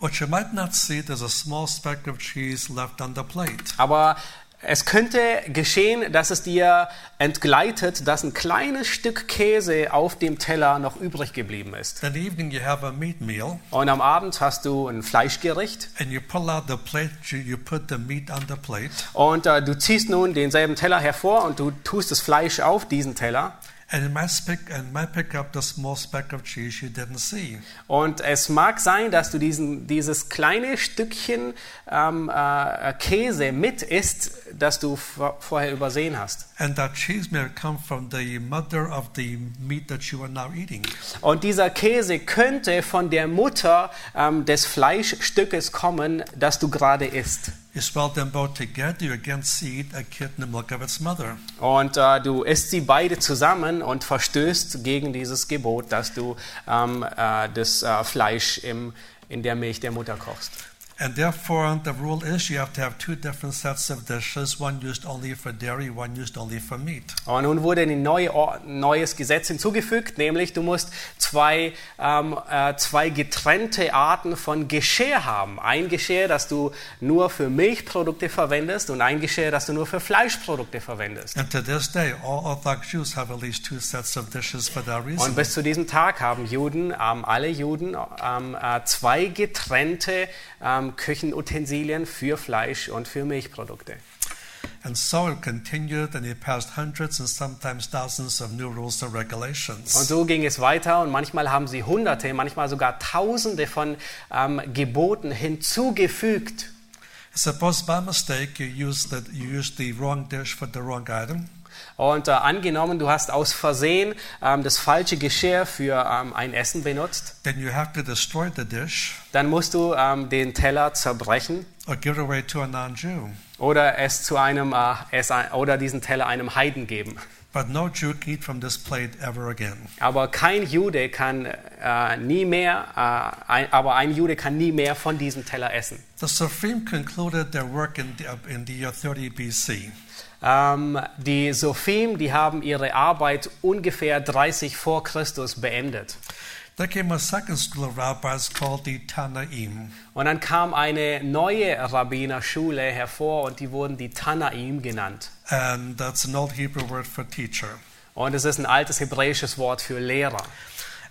What you might not see, there's a small speck of cheese left on the plate. Aber es könnte geschehen, dass es dir entgleitet, dass ein kleines Stück Käse auf dem Teller noch übrig geblieben ist. That evening, you have a meat meal, Und am Abend hast du ein Fleischgericht und äh, du ziehst nun denselben Teller hervor und du tust das Fleisch auf diesen Teller. And it might, pick, and might pick up the small speck of cheese you didn't see. Und es mag sein, dass du diesen, dieses kleine Stückchen ähm, äh, Käse mit isst, das du vor- vorher übersehen hast. And that cheese may come from the mother of the meat that you are now eating. Und dieser Käse könnte von der Mutter ähm, des Fleischstückes kommen, das du gerade isst. Und äh, du isst sie beide zusammen und verstößt gegen dieses Gebot, dass du ähm, äh, das äh, Fleisch im, in der Milch der Mutter kochst. And therefore, the rule is you have to have two different sets of dishes, one used only for dairy, one used only for meat. Und nun wurde ein neue, neues Gesetz hinzugefügt, nämlich du musst zwei, ähm, äh, zwei getrennte Arten von Geschirr haben. Ein Geschirr, das du nur für Milchprodukte verwendest und ein Geschirr, das du nur für Fleischprodukte verwendest. And to this day, all Orthodox Jews have at least two sets of dishes for that Und reason. bis zu diesem Tag haben Juden, ähm, alle Juden, ähm, äh, zwei getrennte ähm, Küchenutensilien für Fleisch und für Milchprodukte. And so it continued, and it passed hundreds and sometimes thousands of new rules and Und regulations. so ging es weiter und manchmal haben sie Hunderte, manchmal sogar Tausende von ähm, Geboten hinzugefügt. Suppose by mistake you use the, you use the wrong dish for the wrong item. Und äh, angenommen, du hast aus Versehen ähm, das falsche Geschirr für ähm, ein Essen benutzt, Then you have to destroy the dish dann musst du ähm, den Teller zerbrechen or give away to a non-Jew. oder es zu einem äh, es, oder diesen Teller einem Heiden geben. But no Jew can eat from this plate ever again. Aber kein Jude kann äh, nie mehr, äh, ein, aber ein Jude kann nie mehr von diesem Teller essen. The Supreme concluded their work in the, in the year 30 BC. Ähm, die Sophim, die haben ihre Arbeit ungefähr 30 vor Christus beendet. Und dann kam eine neue Rabbinerschule hervor und die wurden die Tanaim genannt. And that's an old Hebrew word for teacher. Und es ist ein altes hebräisches Wort für Lehrer.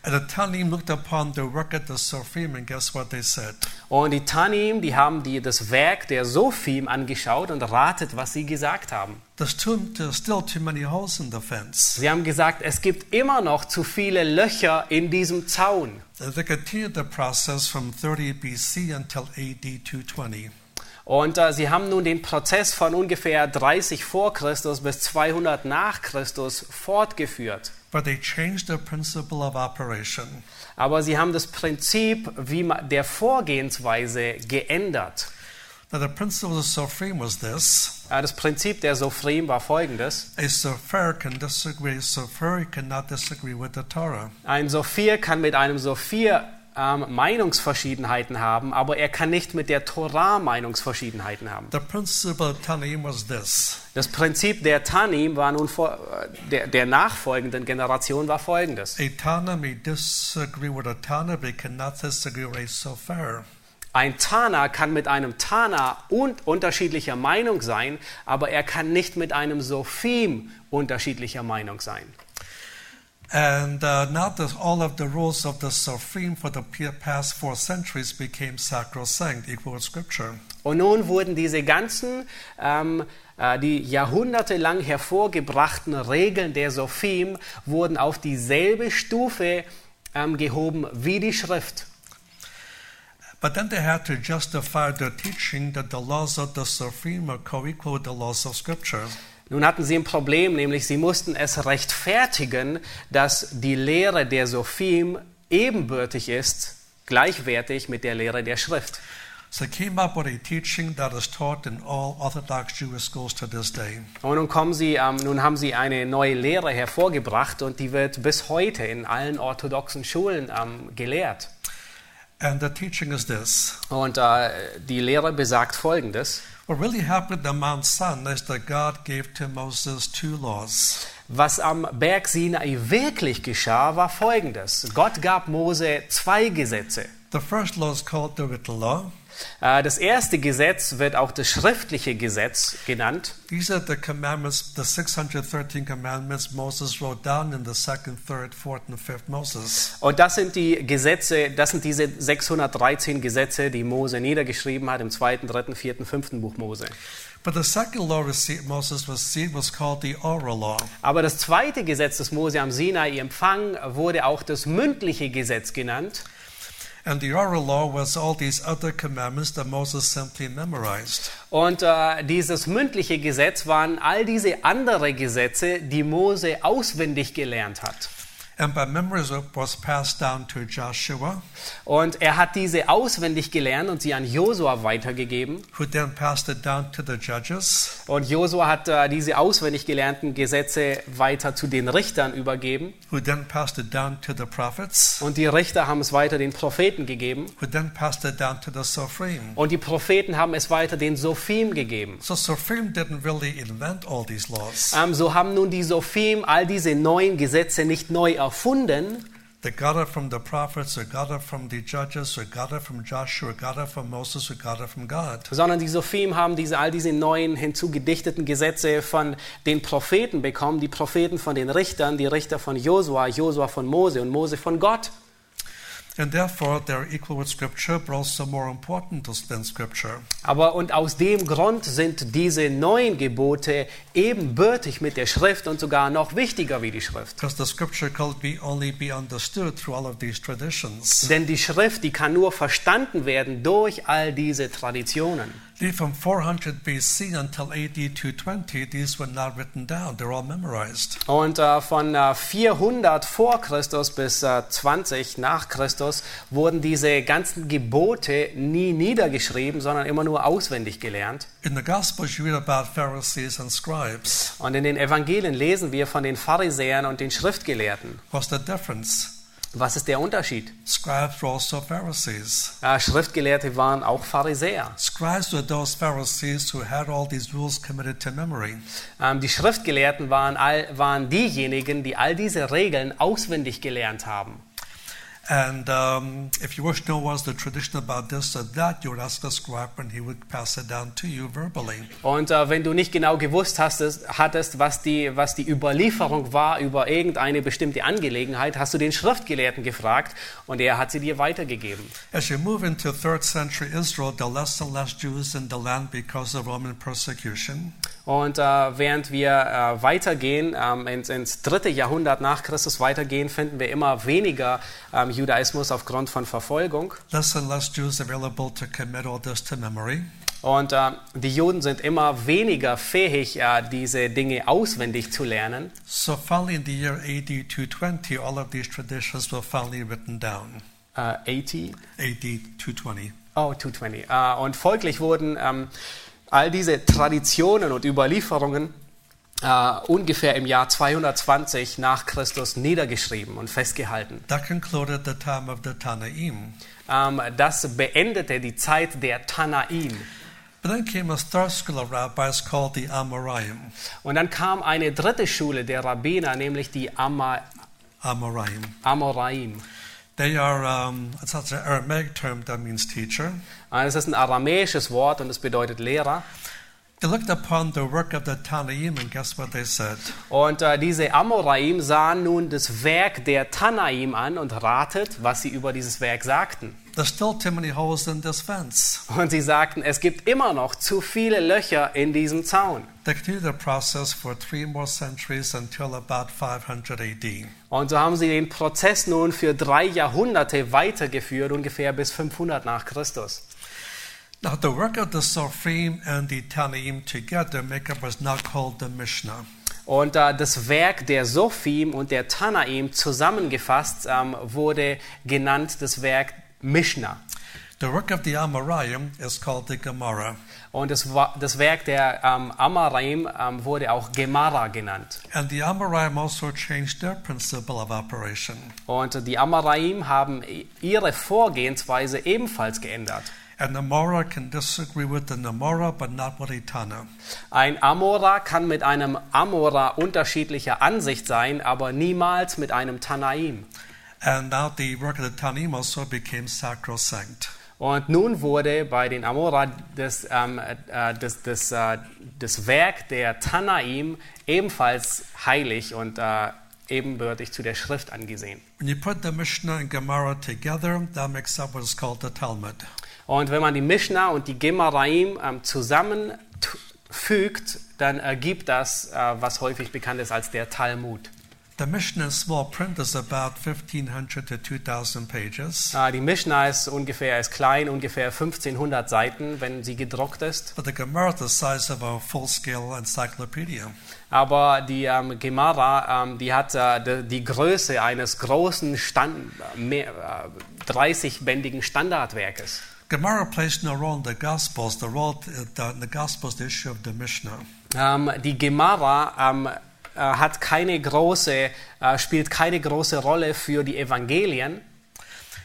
And the Tanaim looked upon the work of the Supreme, and guess what they said? Und die Tanim, die haben die, das Werk der Sophim angeschaut und ratet, was sie gesagt haben. There's, too, there's still too many holes in the fence. Sie haben gesagt, es gibt immer noch zu viele Löcher in diesem Zaun. And they continued the process from 30 BC until AD 220. Und äh, sie haben nun den Prozess von ungefähr 30 vor Christus bis 200 nach Christus fortgeführt. But they changed the principle of operation. Aber sie haben das Prinzip wie man, der Vorgehensweise geändert. Now, the principle of the Supreme was this Das Prinzip der Sophrim war folgendes. a Sofer can disagree, a Sofer cannot disagree with the Torah. Ein Sophir kann mit einem Sophir ähm, Meinungsverschiedenheiten haben, aber er kann nicht mit der Torah Meinungsverschiedenheiten haben. The principle of Tanim was this Das Prinzip der Tanim war nun vor, äh, der, der nachfolgenden Generation war folgendes. A Tana may disagree with a Tana, but cannot disagree with a Sofer. Ein Tana kann mit einem Tana und unterschiedlicher Meinung sein, aber er kann nicht mit einem Sophim unterschiedlicher Meinung sein. And uh, now that all of the rules of the Sophim for the past four centuries became sacrosanct, equal Scripture. Und nun wurden diese ganzen, ähm, äh, die jahrhundertelang hervorgebrachten Regeln der Sophim, wurden auf dieselbe Stufe ähm, gehoben wie die Schrift. But then they had to justify their teaching that the laws of the Sophim are co-equal with the laws of Scripture. Nun hatten sie ein Problem, nämlich sie mussten es rechtfertigen, dass die Lehre der Sophim ebenbürtig ist, gleichwertig mit der Lehre der Schrift. So they came up with a teaching that is taught in all Orthodox Jewish schools to this day. Und nun, kommen sie, ähm, nun haben sie eine neue Lehre hervorgebracht und die wird bis heute in allen orthodoxen Schulen ähm, gelehrt. And the teaching is this. Und äh, die Lehre besagt Folgendes. What really happened at Mount Sinai is that God gave to Moses two laws. Was am Berg Sinai wirklich geschah, war Folgendes. Gott gab Mose zwei Gesetze. The first law is called the written law. Äh, Das erste Gesetz wird auch das schriftliche Gesetz genannt. These are the commandments, the 613 commandments Moses wrote down in the second, third, fourth, and fifth Moses. Und das sind die Gesetze, das sind diese 613 Gesetze, die Mose niedergeschrieben hat im zweiten, dritten, vierten, fünften Buch Mose. But the second law received, Moses received was called the oral law. Aber das zweite Gesetz, das Mose am Sinai empfang, wurde auch das mündliche Gesetz genannt. And the oral law was all these other commandments that Moses simply memorized. Und äh, dieses mündliche Gesetz waren all diese andere Gesetze, die Mose auswendig gelernt hat. And by memory it was passed down to Joshua, Und er hat diese auswendig gelernt und sie an Josua weitergegeben. who then passed it down to the judges, Und Josua hat äh, diese auswendig gelernten Gesetze weiter zu den Richtern übergeben. who then passed it down to the prophets, Und die Richter haben es weiter den Propheten gegeben. who then passed it down to the Sophrim. Und die Propheten haben es weiter den Sophim gegeben. So Sophrim didn't really invent all these laws. Ähm, so haben nun die Sophim all diese neuen Gesetze nicht neu erfunden, They got it from the prophets, or got it from the judges, or got it from Joshua, or got it from Moses, or got it from God. sondern die Sophim haben diese, all diese neuen hinzugedichteten Gesetze von den Propheten bekommen, die Propheten von den Richtern, die Richter von Josua, Josua von Mose und Mose von Gott. And therefore, they're equal with Scripture, but also more important than Scripture. Aber und aus dem Grund sind diese neuen Gebote ebenbürtig mit der Schrift und sogar noch wichtiger wie die Schrift. Because the Scripture can be only be understood through all of these traditions. Denn die Schrift, die kann nur verstanden werden durch all diese Traditionen. From 400 BC until AD 220, these were not written down, they're all memorized. Und äh, von äh, 400 vor Christus bis äh, 20 nach Christus wurden diese ganzen Gebote nie niedergeschrieben, sondern immer nur auswendig gelernt. In the Gospels, you read about Pharisees and scribes. Und in den Evangelien lesen wir von den Pharisäern und den Schriftgelehrten. What's the difference? Was ist der Unterschied? Scribes were also Pharisees. Äh, Schriftgelehrte waren auch Pharisäer. Scribes were those Pharisees who had all these rules committed to memory. Ähm, die Schriftgelehrten waren, all, waren diejenigen, die all diese Regeln auswendig gelernt haben. And um, if you wish to know what's the tradition about this or that, you would ask a scribe and he would pass it down to you verbally. Und äh, wenn du nicht genau gewusst hast, hattest, was die, was die Überlieferung war über irgendeine bestimmte Angelegenheit, hast du den Schriftgelehrten gefragt und er hat sie dir weitergegeben. As you move into third century Israel, there are less and less Jews in the land because of Roman persecution. Und äh, während wir äh, weitergehen, ähm, ins, ins dritte Jahrhundert nach Christus weitergehen, finden wir immer weniger ähm, Judaismus aufgrund von Verfolgung. Less and less Jews available to commit all this to memory. Und äh, die Juden sind immer weniger fähig, äh, diese Dinge auswendig zu lernen. So finally, in the year AD 220, all of these traditions were finally written down. Äh, 80? AD 220. Oh, 220. Äh, und folglich wurden ähm, all diese Traditionen und Überlieferungen äh, ungefähr im Jahr 220 nach Christus niedergeschrieben und festgehalten. Tanaim. Ähm, das beendete die Zeit der Tanaim. But then came a third school of rabbis called the Amoraim. Und dann kam eine dritte Schule der Rabbiner, nämlich die Ama Amoraim. Amoraim. They are, um, it's an Aramaic term that means teacher. Äh, Das ist ein aramäisches Wort und es bedeutet Lehrer. They looked upon the work of the Tanaim and guess what they said? Und äh, diese Amoraim sahen nun das Werk der Tanaim an und ratet, was sie über dieses Werk sagten. There's still too many holes in this fence. Und sie sagten, es gibt immer noch zu viele Löcher in diesem Zaun. They continued the process for three more centuries until about 500 AD. Und so haben sie den Prozess nun für drei Jahrhunderte weitergeführt, ungefähr bis 500 nach Christus. Now, the work of the Sophrim and the Tanaim together make up what's now called the Mishnah. Und äh, das Werk der Sophim und der Tanaim zusammengefasst ähm, wurde genannt das Werk Mishnah. The work of the Amoraim is called the Gemara. Und das, das Werk der ähm, Amoraim ähm, wurde auch Gemara genannt. And the Amoraim also changed their principle of operation. Und die Amoraim haben ihre Vorgehensweise ebenfalls geändert. And the Mora can disagree with the Namora, but not with a Tana. Ein Amora kann mit einem Amora unterschiedlicher Ansicht sein, aber niemals mit einem Tanaim. And now the work of the Tanaim also became sacrosanct. Und nun wurde bei den Amora das, ähm, äh, das, das, äh, das Werk der Tanaim ebenfalls heilig und äh, ebenbürtig zu der Schrift angesehen. When you put the Mishnah and Gemara together, that makes up what is called the Talmud. Und wenn man die Mishnah und die Gemaraim ähm, zusammenfügt, dann ergibt das, äh, was häufig bekannt ist als der Talmud. The Mishnah in small print is about 1500 to 2000 pages, Äh, die Mishnah ist ungefähr ist klein, ungefähr 1500 Seiten, wenn sie gedruckt ist. but the Gemara is the size of a full scale encyclopedia. Aber die ähm, Gemara, ähm, die hat äh, die, die Größe eines großen Stand, mehr, äh, 30-bändigen Standardwerkes. Gemara plays no role in the Gospels. The role the, in the Gospels the issue of the Mishnah. Ähm, die Gemara ähm, äh, hat keine große, äh, spielt keine große Rolle für die Evangelien.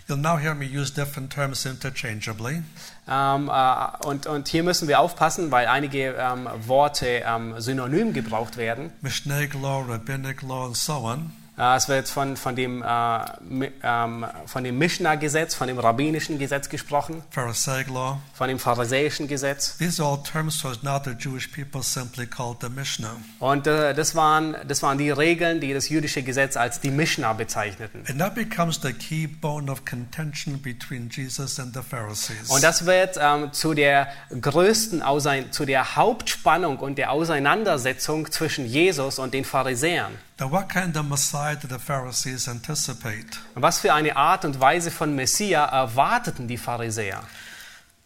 You'll now hear me use different terms interchangeably. Ähm, äh, und, und hier müssen wir aufpassen, weil einige ähm, Worte ähm, synonym gebraucht werden. Mishnaic law, rabbinic law, and so on. Äh, es wird von, von dem, äh, ähm, von dem Mishnah-Gesetz, von dem rabbinischen Gesetz gesprochen, Pharisaic law. von dem pharisäischen Gesetz. These are all terms which now the Jewish people simply called the Mishnah. Und äh, das, waren, das waren die Regeln, die das jüdische Gesetz als die Mishnah bezeichneten. And that becomes the key bone of contention between Jesus and the Pharisees. Und das wird ähm, zu der größten, Ausein zu der Hauptspannung und der Auseinandersetzung zwischen Jesus und den Pharisäern. Was für eine Art und Weise von Messia erwarteten die Pharisäer?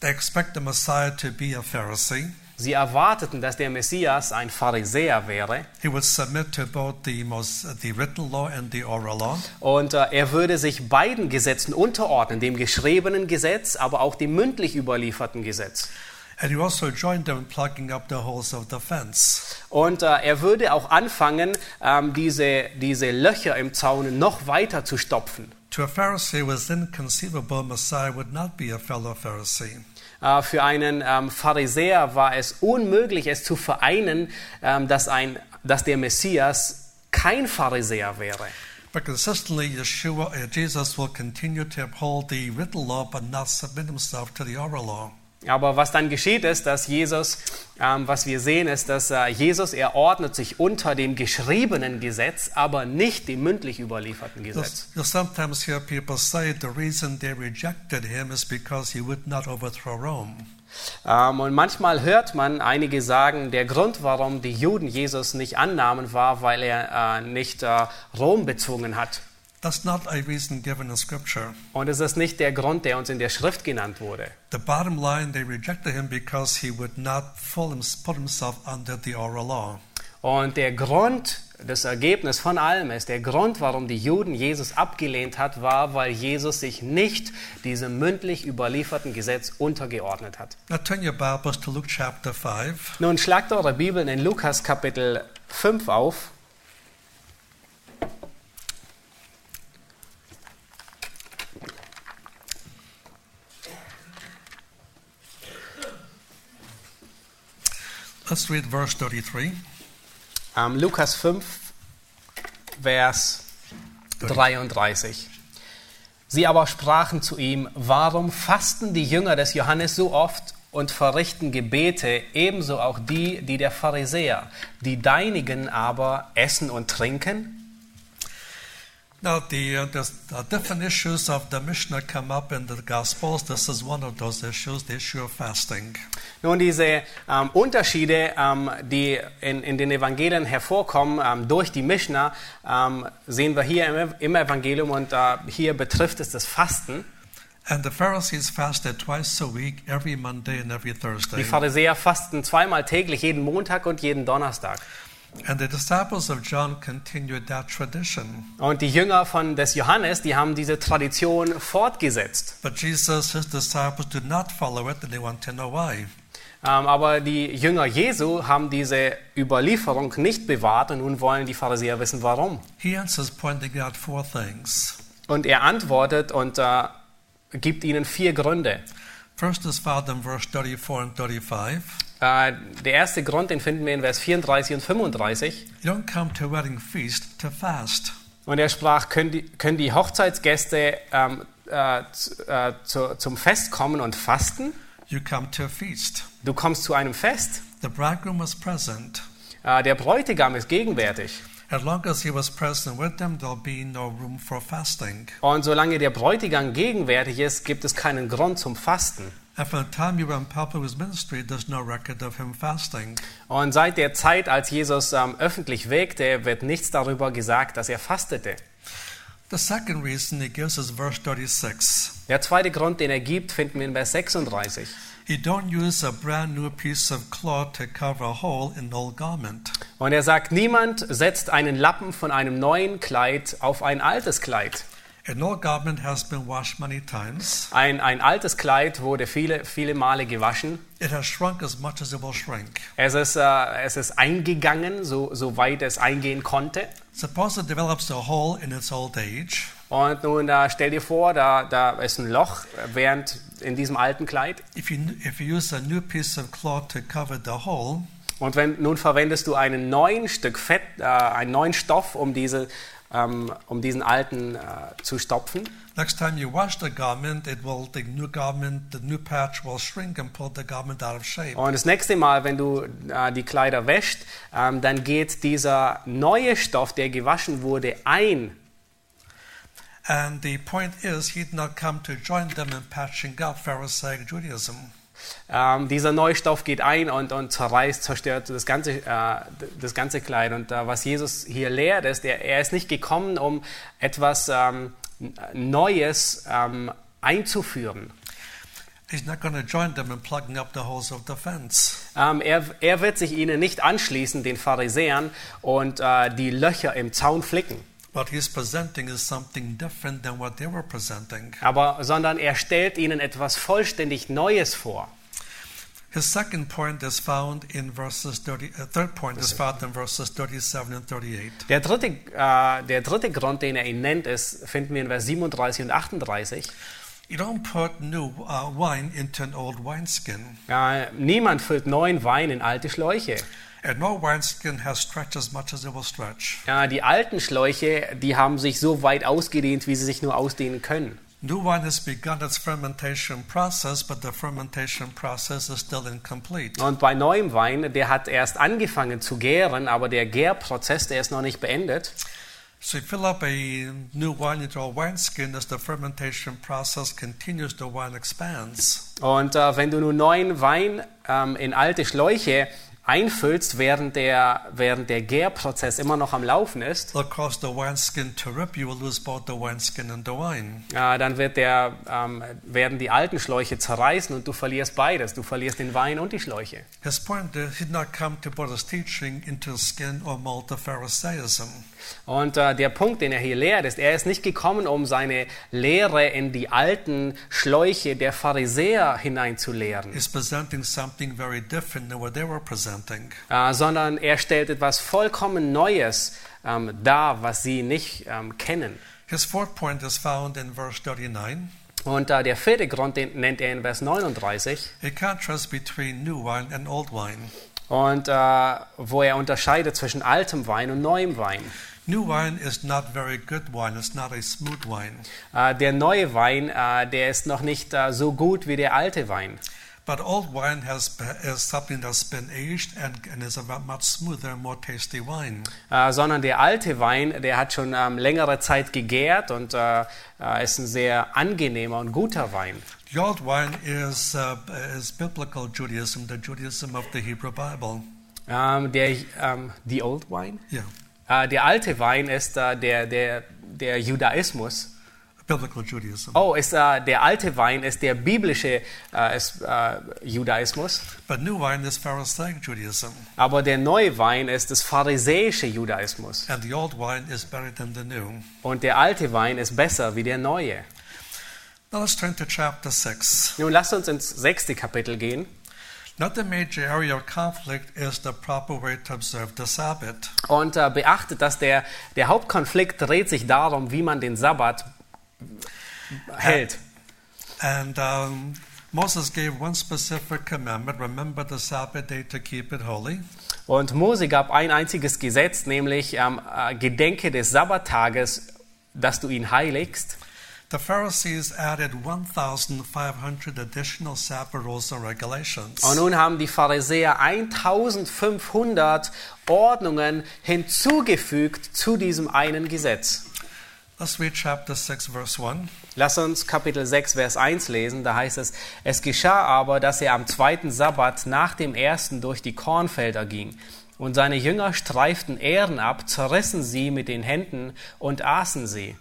They expect the Messiah to be a Pharisee. Sie erwarteten, dass der Messias ein Pharisäer wäre He would submit to both the, most, the written law and the oral law. und äh, er würde sich beiden Gesetzen unterordnen, dem geschriebenen Gesetz, aber auch dem mündlich überlieferten Gesetz. And he also joined them in plugging up the holes of the fence. Und äh, er würde auch anfangen, ähm, diese, diese Löcher im Zaun noch weiter zu stopfen. To a Pharisee, it was inconceivable Messiah would not be a fellow Pharisee. Äh, Für einen ähm, Pharisäer war es unmöglich, es zu vereinen, ähm, dass, ein, dass der Messias kein Pharisäer wäre. But consistently, Yeshua, uh, Jesus will continue to uphold the written law but not submit himself to the oral law. Aber was dann geschieht ist, dass Jesus, ähm, was wir sehen, ist, dass äh, Jesus, er ordnet sich unter dem geschriebenen Gesetz, aber nicht dem mündlich überlieferten Gesetz. you'll sometimes hear people say the reason they rejected him is because he would not overthrow Rome. Ähm, und manchmal hört man einige sagen, der Grund, warum die Juden Jesus nicht annahmen, war, weil er äh, nicht äh, Rom bezwungen hat. That's not a reason given in Scripture. Und es ist nicht der Grund, der uns in der Schrift genannt wurde. The bottom line, they rejected him because he would not put himself under the oral law. Und der Grund, das Ergebnis von allem ist, der Grund, warum die Juden Jesus abgelehnt hat, war, weil Jesus sich nicht diesem mündlich überlieferten Gesetz untergeordnet hat. Now turn your Bibles to Luke chapter 5. Nun schlagt eure Bibeln in Lukas Kapitel 5 auf. Let's read verse 33. Ähm, Lukas 5, Vers 33. Sie aber sprachen zu ihm, warum fasten die Jünger des Johannes so oft und verrichten Gebete, ebenso auch die, die der Pharisäer, die deinigen aber essen und trinken? Now, the, uh, there's, uh, different issues of the Mishnah come up in the Gospels. This is one of those issues, the issue of fasting. Nun, diese ähm, Unterschiede, ähm, die in, in den Evangelien hervorkommen ähm, durch die Mishnah, ähm, sehen wir hier im, im Evangelium und äh, hier betrifft es das Fasten. And the Pharisees fasted twice a week, every Monday and every Die Thursday. Pharisäer fasten zweimal täglich, jeden Montag und jeden Donnerstag. And the disciples of John continued that tradition. Und die Jünger von des Johannes, die haben diese Tradition fortgesetzt. But Jesus, his disciples, did not follow it, and they want to know why. Ähm, aber die Jünger Jesu haben diese Überlieferung nicht bewahrt und nun wollen die Pharisäer wissen, warum. He answers pointing out four things. Und er antwortet und äh, gibt ihnen vier Gründe. First is found in verse 34 and 35. Äh, der erste Grund, den finden wir in Vers 34 und 35. You don't come to a wedding feast to fast. Und er sprach, können die, können die Hochzeitsgäste ähm, äh, zu, äh, zu, zum Fest kommen und fasten? You come to a feast. Du kommst zu einem Fest. The bridegroom was present. Äh, der Bräutigam ist gegenwärtig. As long as he was present with them, there'll be no room for fasting. Und solange der Bräutigam gegenwärtig ist, gibt es keinen Grund zum Fasten. Und seit der Zeit, als Jesus ähm, öffentlich wirkte, wird nichts darüber gesagt, dass er fastete. The second reason he gives is verse 36. Der zweite Grund, den er gibt, finden wir in Vers 36. You don't use a brand new piece of cloth to cover a hole in an old garment. Und er sagt, niemand setzt einen Lappen von einem neuen Kleid auf ein altes Kleid. Ein, ein altes Kleid wurde viele, viele Male gewaschen. It has shrunk as much as it will shrink. Es ist, äh, es ist eingegangen, so, so weit es eingehen konnte. Suppose it develops a hole in its old age. Und nun äh, stell dir vor, da, da ist ein Loch während in diesem alten Kleid. If you, if you use a new piece of cloth to cover the hole, Und wenn, nun verwendest du einen neuen Stück Fett, äh, einen neuen Stoff, um, diese, ähm, um diesen alten äh, zu stopfen. next time you wash the garment, it will the new garment, the new patch will shrink and pull the garment out of shape. Und das nächste Mal, wenn du äh, die Kleider wäschst, ähm, dann geht dieser neue Stoff, der gewaschen wurde, ein. And the point is, he did not come to join them in patching up Pharisaic Judaism. Ähm, dieser neue Stoff geht ein und, und zerreißt, zerstört das ganze, äh, das ganze Kleid. Und äh, was Jesus hier lehrt, ist, er, er ist nicht gekommen, um etwas ähm, Neues ähm, einzuführen. He's not going to join them in plugging up the holes of the fence. Ähm, er, er wird sich ihnen nicht anschließen, den Pharisäern, und äh, die Löcher im Zaun flicken. What he's presenting is something different than what they were presenting. Aber, sondern er stellt ihnen etwas vollständig Neues vor. His second point is found in verses 30, uh, third point is found in verses 37 and 38. Der dritte, äh, der dritte Grund, den er ihn nennt, ist, finden wir in Vers 37 und 38. You don't put new uh, wine into an old wineskin. Äh, niemand füllt neuen Wein in alte Schläuche. An old wineskin has stretched as much as it will stretch. Ja, die alten Schläuche, die haben sich so weit ausgedehnt, wie sie sich nur ausdehnen können. New wine has begun its fermentation process, but the fermentation process is still incomplete. Und bei neuem Wein, der hat erst angefangen zu gären, aber der Gärprozess, der ist noch nicht beendet. So you fill up a new wine into a wineskin as the fermentation process continues, the wine expands. Und äh, wenn du nun neuen Wein ähm, in alte Schläuche einfüllst, während der, während der Gärprozess immer noch am Laufen ist, dann wird der, ähm, werden die alten Schläuche zerreißen und du verlierst beides. Du verlierst den Wein und die Schläuche. His point did not come to put his teaching into skin or mold the Pharisaism. Und äh, der Punkt, den er hier lehrt, ist, er ist nicht gekommen, um seine Lehre in die alten Schläuche der Pharisäer hineinzulehren, He's presenting something very different than what they were presenting. äh, sondern er stellt etwas vollkommen Neues ähm, dar, was sie nicht ähm, kennen. His fourth point is found in verse 39. Und äh, der vierte Grund den nennt er in Vers 39. A contrast between new wine and old wine. Und äh, wo er unterscheidet zwischen altem Wein und neuem Wein. New wine is not very good wine. It's not a smooth wine. Äh, der neue Wein, äh, der ist noch nicht äh, so gut wie der alte Wein. But old wine has is something that's been aged and, and is a much smoother, more tasty wine. Sondern der alte Wein, der hat schon ähm, längere Zeit gegärt und ist ein sehr angenehmer und guter Wein. The old wine is uh, is biblical Judaism, the Judaism of the Hebrew Bible. Ähm, der, ähm, the old wine? Yeah, Äh, der alte Wein ist äh, der, der, der Judaismus. biblical Judaism. Oh, ist, äh, der alte Wein ist der biblische äh, ist, äh, Judaismus. But new wine is Pharisaic Judaism, Aber der neue Wein ist das pharisäische Judaismus. and the old wine is better than the new. Und der alte Wein ist besser wie der neue. Now let's turn to chapter 6. Nun lasst uns ins sechste Kapitel gehen. Und äh, beachtet, dass der, der Hauptkonflikt dreht sich darum, wie man den Sabbat hält. And um, Moses gave one specific commandment remember the Sabbath day to keep it holy. Und Mose gab ein einziges Gesetz, nämlich ähm, äh, Gedenke des Sabbattages, dass du ihn heiligst. The Pharisees added 1,500 additional Sabbath rules and regulations. Und nun haben die Pharisäer 1500 Ordnungen hinzugefügt zu diesem einen Gesetz. Let's read chapter 6, verse 1. Lass uns Kapitel 6, Vers 1 lesen. Da heißt es, es geschah aber, dass er am zweiten Sabbat nach dem ersten durch die Kornfelder ging. Und seine Jünger streiften Ähren ab, zerrissen sie mit den Händen und aßen sie.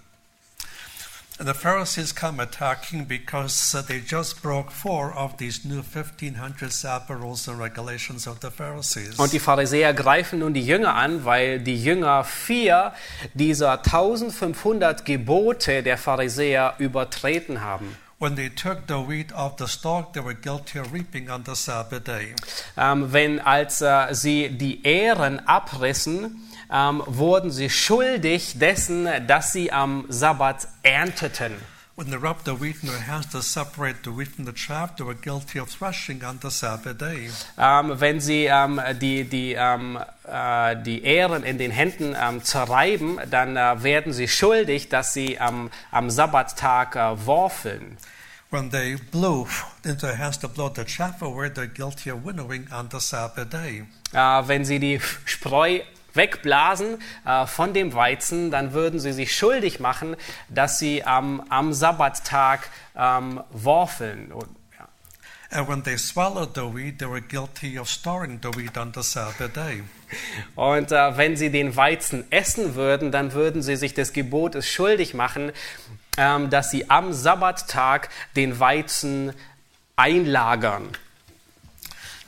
And the Pharisees come attacking because uh, they just broke four of these new 1,500 Sabbath rules and regulations of the Pharisees. Und die Pharisäer greifen nun die Jünger an, weil die Jünger vier dieser 1500 Gebote der Pharisäer übertreten haben. When they took the wheat off the stalk, they were guilty of reaping on the Sabbath day. Ähm, wenn als äh, sie die Ähren abrissen, ähm, wurden sie schuldig dessen, dass sie am Sabbat ernteten. When they rubbed the wheat in their hands to separate the wheat from the chaff, they were guilty of threshing on the Sabbath day. Ähm, wenn sie ähm, die, die, ähm, äh, die Ähren in den Händen zerreiben, dann äh, werden sie schuldig, dass sie am, am Sabbattag äh, worfeln. When they blew into their hands to blow the chaff away, they're guilty of winnowing on the Sabbath day. Wenn sie die Spreu wegblasen äh, von dem Weizen, dann würden sie sich schuldig machen, dass sie am, am Sabbattag ähm, worfeln. Und, ja. And when they swallowed the wheat, they were guilty of storing the wheat on the Sabbath day. Und äh, wenn sie den Weizen essen würden, dann würden sie sich des Gebotes schuldig machen, ähm, dass sie am Sabbattag den Weizen einlagern.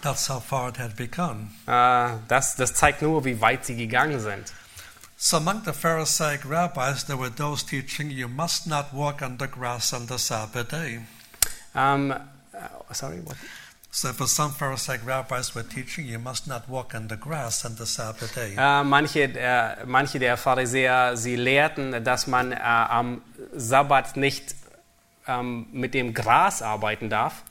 That's how far it had become. Äh, das, das zeigt nur, wie weit sie gegangen sind. So among the Pharisaic rabbis, there were those teaching you must not walk on the grass on the Sabbath day. Ähm, äh, sorry, what? So for some Pharisaic rabbis were teaching you must not walk on the grass on the Sabbath day. Äh, manche, äh, manche der Pharisäer, sie lehrten, dass man äh, am Sabbat nicht ähm, mit dem Gras arbeiten darf.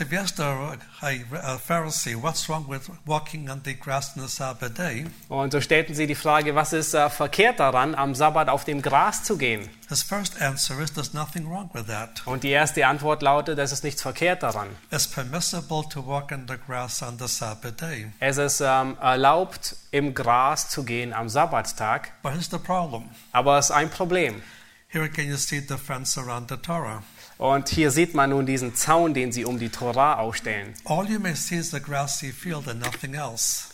So if you ask a, a, a Pharisee, what's wrong with walking on the grass on the Sabbath day? Und so stellten sie die Frage, was ist äh, verkehrt daran, am Sabbat auf dem Gras zu gehen? His first answer is there's nothing wrong with that. Und die erste Antwort lautet, es ist nichts verkehrt daran. It's permissible to walk on the grass on the Sabbath day. Es ist ähm, erlaubt, im Gras zu gehen am Sabbattag, But here's the problem. aber es ist ein Problem. Here again you see the fence around the Torah. Und hier sieht man nun diesen Zaun, den sie um die Torah aufstellen. All you may see is the grassy field and nothing else.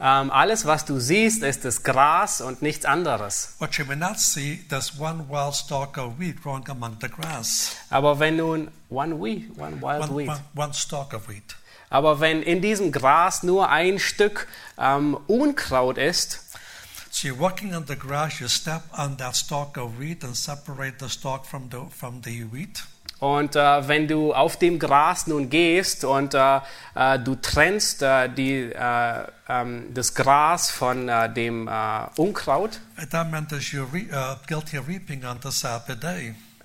Ähm, alles, was du siehst, ist das Gras und nichts anderes. What you may not see, there's one wild stalk of wheat growing among the grass. Aber wenn nun one wheat, one wild One, wheat. one, one stalk of wheat. Aber wenn in diesem Gras nur ein Stück ähm, Unkraut ist, So you're walking on the grass, you step on that stalk of wheat and separate the stalk from the, from the wheat. Und äh, wenn du auf dem Gras nun gehst und äh, äh, du trennst äh, die, äh, ähm, das Gras von dem Unkraut,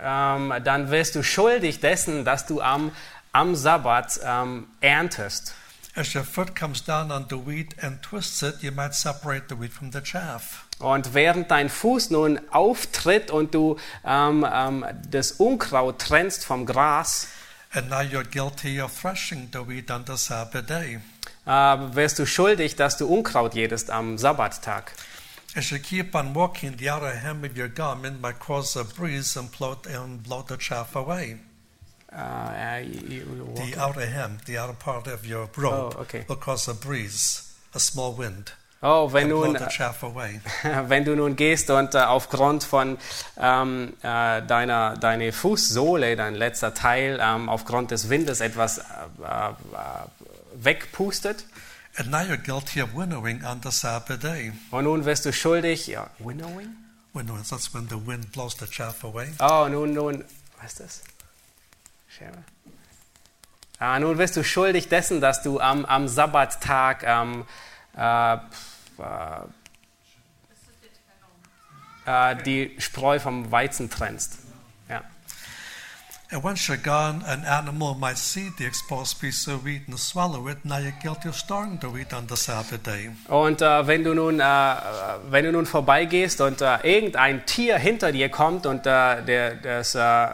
ähm, dann wirst du schuldig dessen, dass du am, am Sabbat ähm, erntest. As your foot comes down on the wheat and twists it, you might separate the wheat from the chaff. Und während dein Fuß nun auftritt und du ähm, ähm, das Unkraut trennst vom Gras, And now you're guilty of threshing the wheat on the Sabbath day. äh, wirst du schuldig, dass du Unkraut jätest am Sabbattag. As you keep on walking, the outer hem of your garment might cause a breeze and blow, and blow the chaff away. Äh, you- you- The outer hem, the outer part of your robe, Oh, okay. will cause a breeze, a small wind, Oh, wenn nun, wenn du nun gehst und äh, aufgrund von ähm, äh, deiner deine Fußsohle, dein letzter Teil, ähm, aufgrund des Windes etwas äh, äh, wegpustet, And now you're guilty of winnowing on the Sabbath day. und nun wirst du schuldig, ja, winnowing? Winnowing, that's when the wind blows the chaff away. Oh, nun, nun, was ist das? Schere. Ah, nun wirst du schuldig dessen, dass du am, am Sabbattag ähm, äh, äh, äh, die Spreu vom Weizen trennst. Ja. And once you're gone, an animal might see the exposed piece of wheat and swallow it. Now you're guilty of storing the wheat on the Sabbath day. Und äh, wenn, du nun, äh, wenn du nun vorbeigehst und äh, irgendein Tier hinter dir kommt und äh, der, das, äh,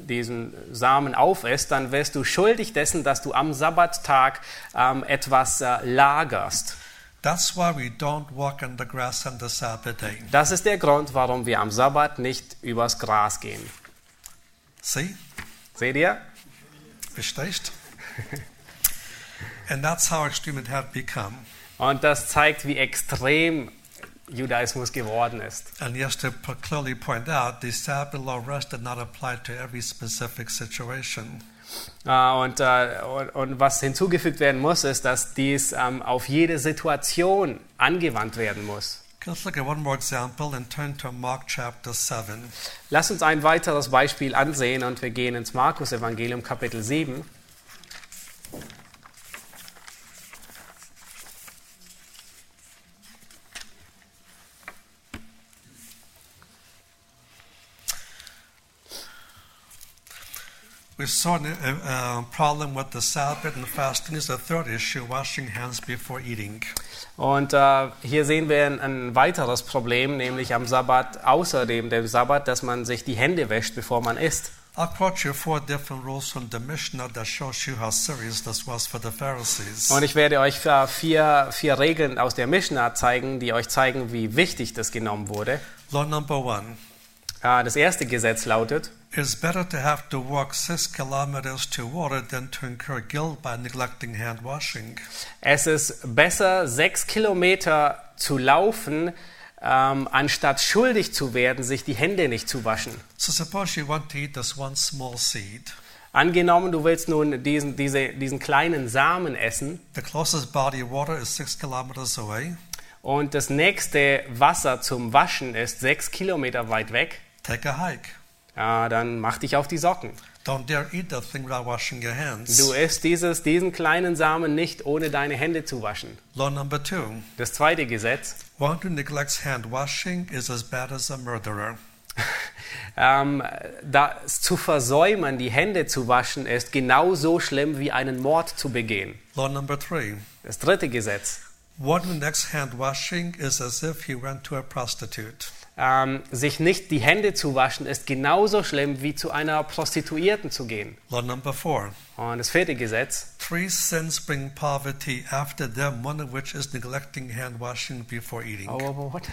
diesen Samen aufisst, dann wirst du schuldig dessen, dass du am Sabbattag ähm, etwas äh, lagerst. That's why we don't walk on the grass on the Sabbath day. Das ist der Grund, warum wir am Sabbat nicht übers Gras gehen. See? Seht ihr? Verstehst? and that's how extreme it had become. Und das zeigt, wie extrem Judaismus geworden ist. And yes, to clearly point out, the Sabbath law rest did not apply to every specific situation. Äh, Und, äh, und, und was hinzugefügt werden muss, ist, dass dies ähm, auf jede Situation angewandt werden muss. Let's look at one more example and turn to Mark chapter 7. Lass uns ein weiteres Beispiel ansehen und wir gehen ins Markus-Evangelium, Kapitel 7. We saw a, problem with the Sabbath and fasting is the third issue, washing hands before eating. Und äh, hier sehen wir ein, ein weiteres Problem, nämlich am Sabbat, außerdem dem Sabbat, dass man sich die Hände wäscht, bevor man isst. I'll quote you four different rules from the Mishnah that shows you how serious this was for the Pharisees. Und ich werde euch äh, vier, vier Regeln aus der Mishnah zeigen, die euch zeigen, wie wichtig das genommen wurde. Law number one Äh, das erste Gesetz lautet, It's better to have to walk six kilometers to water than to incur guilt by neglecting hand washing. es ist besser, sechs Kilometer zu laufen, ähm, anstatt schuldig zu werden, sich die Hände nicht zu waschen. So suppose you want to eat this one small seed. Angenommen, du willst nun diesen, diese, diesen kleinen Samen essen The closest body of water is six kilometers away. und das nächste Wasser zum Waschen ist sechs Kilometer weit weg, Take a hike. Ja, dann mach dich auf die Socken. Don't dare eat that thing without washing your hands. Du isst dieses, diesen kleinen Samen nicht, ohne deine Hände zu waschen. Law number two Das zweite Gesetz, one who neglects hand washing is as bad as a murderer. ähm, das zu versäumen, die Hände zu waschen, ist genauso schlimm wie einen Mord zu begehen. Law number three Das dritte Gesetz, one who neglects hand washing is as if he went to a prostitute. Ähm, sich nicht die Hände zu waschen, ist genauso schlimm wie zu einer Prostituierten zu gehen. Law number four Und das vierte Gesetz, Three sins bring poverty after them, one of which is neglecting hand washing before eating. oh, what?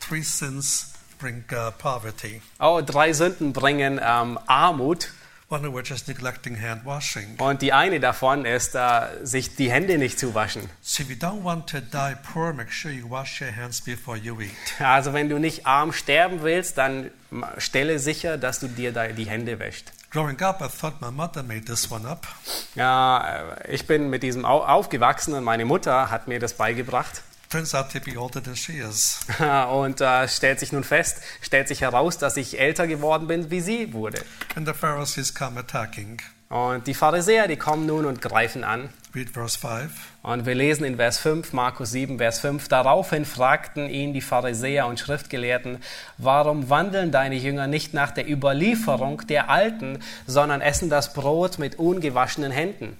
Three sins bring uh, poverty. oh drei Sünden bringen ähm, Armut. One of which is neglecting hand washing. Und die eine davon ist, äh, sich die Hände nicht zu waschen. So if you don't want to die poor, make sure you wash your hands before you eat. Also wenn du nicht arm sterben willst, dann stelle sicher, dass du dir die Hände wäschst. Growing up, I thought my mother made this one up. Ja, äh, ich bin mit diesem au- aufgewachsen und meine Mutter hat mir das beigebracht. Turns out to be older than she is. Und äh, stellt sich nun fest, stellt sich heraus, dass ich älter geworden bin, wie sie wurde. And the Pharisees come attacking. Und die Pharisäer, die kommen nun und greifen an. Read verse 5. Und wir lesen in Vers 5, Markus 7, Vers 5, daraufhin fragten ihn die Pharisäer und Schriftgelehrten, warum wandeln deine Jünger nicht nach der Überlieferung der Alten, sondern essen das Brot mit ungewaschenen Händen?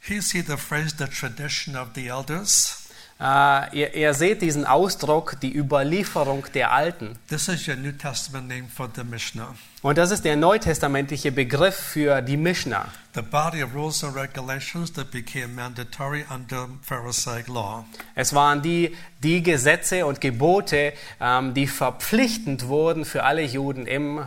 Here see the phrase, the tradition of the elders. Äh, ihr, ihr seht diesen Ausdruck, die Überlieferung der Alten. This is your New Testament name for the Mishnah. Und das ist der neutestamentliche Begriff für die Mishnah. The body of rules and regulations that became mandatory under Pharisaic law. Es waren die, die Gesetze und Gebote, ähm, die verpflichtend wurden für alle Juden im,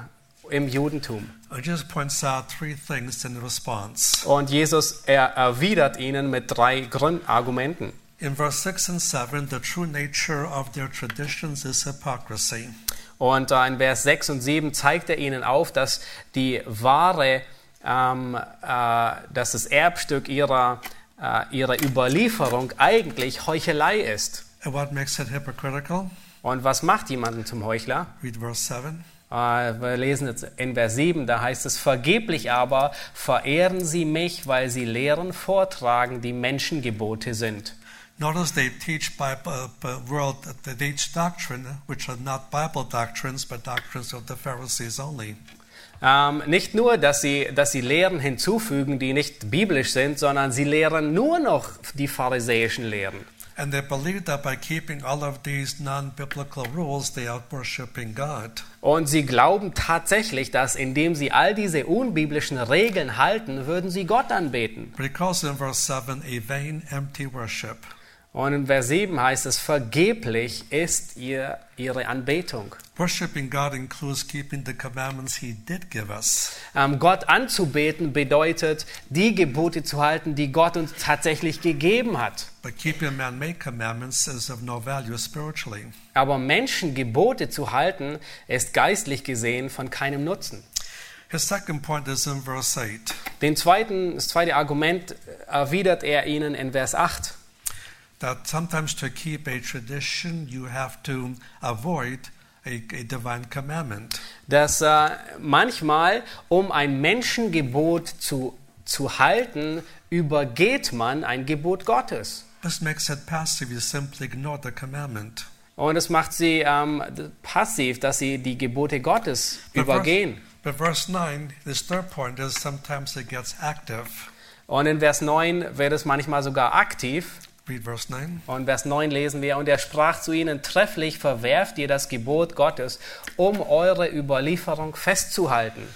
im Judentum. It just points out three things in response. Und Jesus er erwidert ihnen mit drei Grundargumenten. In verse 6 and 7, the true nature of their traditions is hypocrisy. Und in Vers 6 und 7 zeigt er ihnen auf, dass die wahre, ähm, äh, dass das Erbstück ihrer, äh, ihrer Überlieferung eigentlich Heuchelei ist. And what makes it hypocritical? Und was macht jemanden zum Heuchler? Read verse 7. Äh, Wir lesen jetzt in Vers 7, da heißt es, vergeblich aber verehren sie mich, weil sie Lehren vortragen, die Menschengebote sind. Notice they teach Bible, uh, world, they teach doctrine which are not Bible doctrines, but doctrines of the Pharisees only. Ähm, nicht nur, dass sie, dass sie Lehren hinzufügen, die nicht biblisch sind, sondern sie lehren nur noch die pharisäischen Lehren. And they believe that by keeping all of these non-biblical rules, they are worshiping God. Und sie glauben tatsächlich, dass indem sie all diese unbiblischen Regeln halten, würden sie Gott anbeten. Calls in verse 7 a vain, empty worship. Und in Vers 7 heißt es, vergeblich ist ihr, ihre Anbetung. God includes keeping the commandments he did give us. Ähm, Gott anzubeten bedeutet, die Gebote zu halten, die Gott uns tatsächlich gegeben hat. But keeping man-made commandments is of no value spiritually. Aber Menschen Gebote zu halten, ist geistlich gesehen von keinem Nutzen. His second point is in verse 8. Den zweiten, das zweite Argument erwidert er ihnen in Vers 8. that sometimes to keep a tradition you have to avoid a, a divine commandment. dass äh, manchmal, um ein Menschengebot zu, zu halten, übergeht man ein Gebot Gottes. This makes it passive. You simply ignore the commandment. Und es macht sie ähm, passiv, dass sie die Gebote Gottes But übergehen. Verse, but verse 9, this third point is sometimes it gets active. Und in Vers 9 wird es manchmal sogar aktiv. Read verse 9. Und Vers 9 lesen wir, und er sprach zu ihnen, trefflich verwerft ihr das Gebot Gottes, um eure Überlieferung festzuhalten.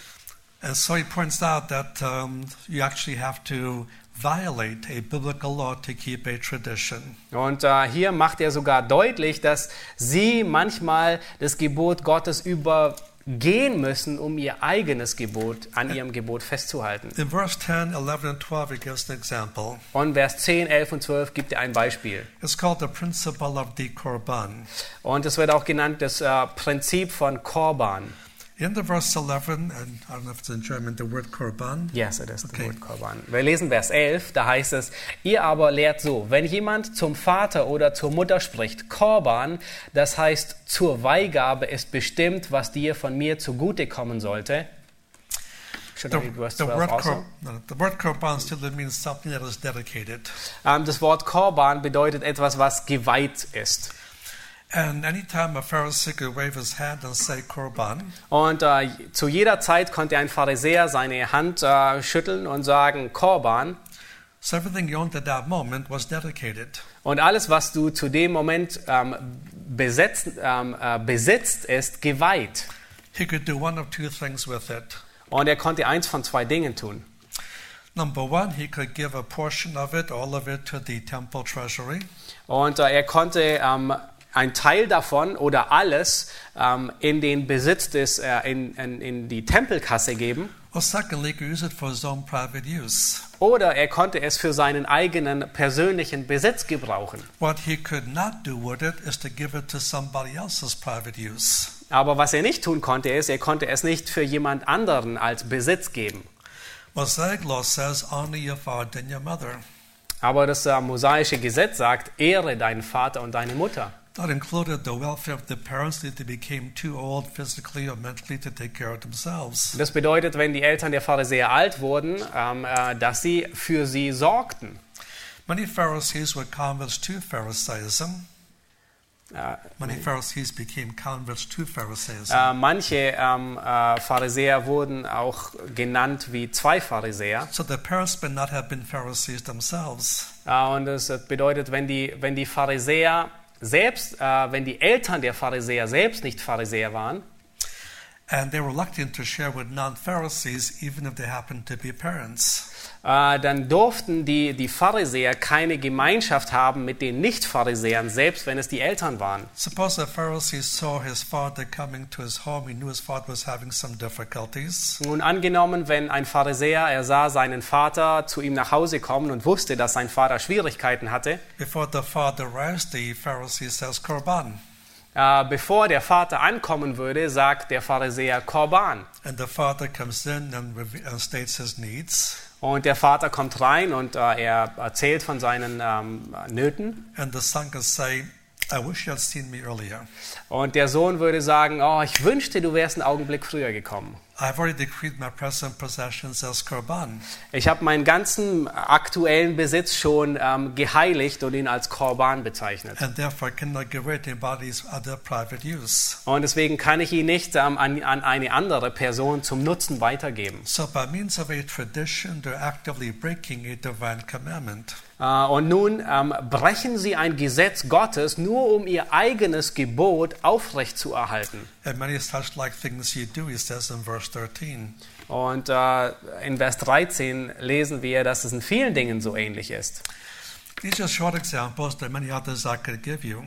And so he points out that um, you actually have to violate a biblical law to keep a tradition. Und äh, hier macht er sogar deutlich, dass sie manchmal das Gebot Gottes übergehen müssen, um ihr eigenes Gebot an ihrem Gebot festzuhalten. In verse 10, 11, and 12, he gives an example. Und Vers 10, 11 und 12 gibt er ein Beispiel. It's called the principle of the Korban. Und es wird auch genannt das äh, Prinzip von Korban. In the verse 11, and I don't know if it's in German, the word Korban, Yes, it is the Okay. word Korban. Wir lesen Vers 11, da heißt es, ihr aber lehrt so, wenn jemand zum Vater oder zur Mutter spricht, Korban, das heißt zur Weihgabe ist bestimmt, was dir von mir zugute kommen sollte. Should I The, read verse the 12 word, also? no, the word korban still means something that is dedicated. Ähm, das Wort Korban bedeutet etwas, was geweiht ist. Und äh, zu jeder Zeit konnte ein Pharisäer seine Hand äh, schütteln und sagen Korban. so everything you owned at that moment was dedicated. Und alles, was du zu dem Moment ähm, besetzt, ähm, äh, besitzt, ist geweiht. He could do one of two things with it. Und er konnte eins von zwei Dingen tun. Number one, he could give a portion of it, all of it, to the temple treasury. Und äh, er konnte ähm, ein Teil davon oder alles ähm, in den Besitz des, äh, in, in, in die Tempelkasse geben. Oder er konnte es für seinen eigenen persönlichen Besitz gebrauchen. What he could not do with it is to give it to somebody else's private use. Aber was er nicht tun konnte, ist, er konnte es nicht für jemand anderen als Besitz geben. Mosaic law says, honor your father and your mother. Aber das äh, mosaische Gesetz sagt, ehre deinen Vater und deine Mutter. That included the welfare of the parents if they became too old physically or mentally to take care of themselves. Das bedeutet, wenn die Eltern der Pharisäer alt wurden, ähm, äh, dass sie für sie sorgten. Many Pharisees were converts to Pharisaism. Äh, Many Pharisees became converts to Pharisaism. äh, manche ähm, äh, Pharisäer wurden auch genannt wie zwei Pharisäer. so the parents may not have been Pharisees themselves. Und das bedeutet, wenn die, wenn die Pharisäer selbst, äh, wenn die Eltern der Pharisäer selbst nicht Pharisäer waren, And they were reluctant to share with non Pharisees, even if they happened to be parents. Äh, dann durften die, die Pharisäer keine Gemeinschaft haben mit den Nicht-Pharisäern, selbst wenn es die Eltern waren. Suppose a Pharisee saw his father coming to his home, he knew his father was having some difficulties. Nun angenommen, wenn ein Pharisäer, er sah seinen Vater zu ihm nach Hause kommen und wusste, dass sein Vater Schwierigkeiten hatte, Before the father arrives, the Pharisee says, Korban. äh, bevor der Vater ankommen würde, sagt der Pharisäer Korban. And the father comes in and states his needs. Und der Vater kommt rein und äh, er erzählt von seinen ähm, Nöten. Say. Und der Sohn würde sagen, oh, ich wünschte, du wärst einen Augenblick früher gekommen. I've already decreed my present possessions as Korban. Ich habe meinen ganzen aktuellen Besitz schon ähm, geheiligt und ihn als Korban bezeichnet. And therefore I cannot give it to bodies other private use. Und deswegen kann ich ihn nicht ähm, an, an eine andere Person zum Nutzen weitergeben. So by means of a tradition, they're actively breaking a divine commandment. Äh, und nun ähm, brechen sie ein Gesetz Gottes, nur um ihr eigenes Gebot aufrechtzuerhalten. And many such like things you do, he says in verse 13. Und äh, in Vers 13 lesen wir, dass es in vielen Dingen so ähnlich ist. These are short examples. There are many others I could give you.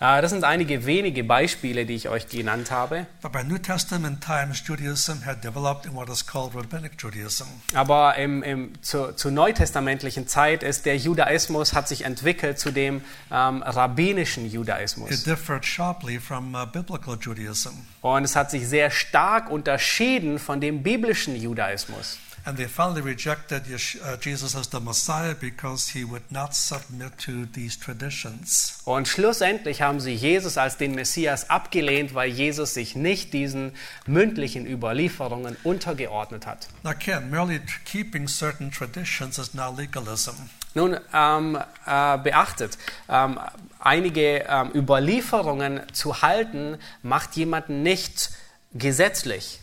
Äh, das sind einige wenige Beispiele, die ich euch genannt habe. But by New Testament times, Judaism had developed in what is called Rabbinic Judaism. Aber im, im, zu, zur neutestamentlichen Zeit ist der Judaismus hat sich entwickelt zu dem ähm, rabbinischen It Judaismus. differed sharply from uh, biblical Judaism. Und es hat sich sehr stark unterschieden von dem biblischen Judaismus. And they finally rejected uh, Jesus as the Messiah because he would not submit to these traditions. Und schlussendlich haben sie Jesus als den Messias abgelehnt, weil Jesus sich nicht diesen mündlichen Überlieferungen untergeordnet hat. Now, Ken, merely keeping certain traditions is not legalism. Nun ähm, äh, beachtet, ähm, einige ähm, Überlieferungen zu halten, macht jemanden nicht gesetzlich.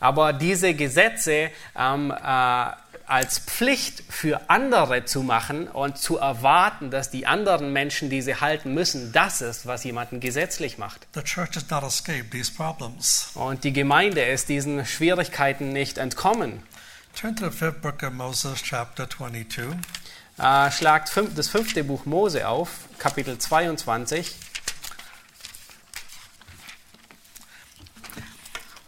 Aber diese Gesetze ähm, äh, als Pflicht für andere zu machen und zu erwarten, dass die anderen Menschen diese halten müssen, das ist, was jemanden gesetzlich macht. The church has not escaped these problems. Und die Gemeinde ist diesen Schwierigkeiten nicht entkommen. Turn to the fifth book of Moses, chapter 22. Äh, schlagt fünf, das fünfte Buch Mose auf, Kapitel 22. I often run into this uh, in my travels. Äh,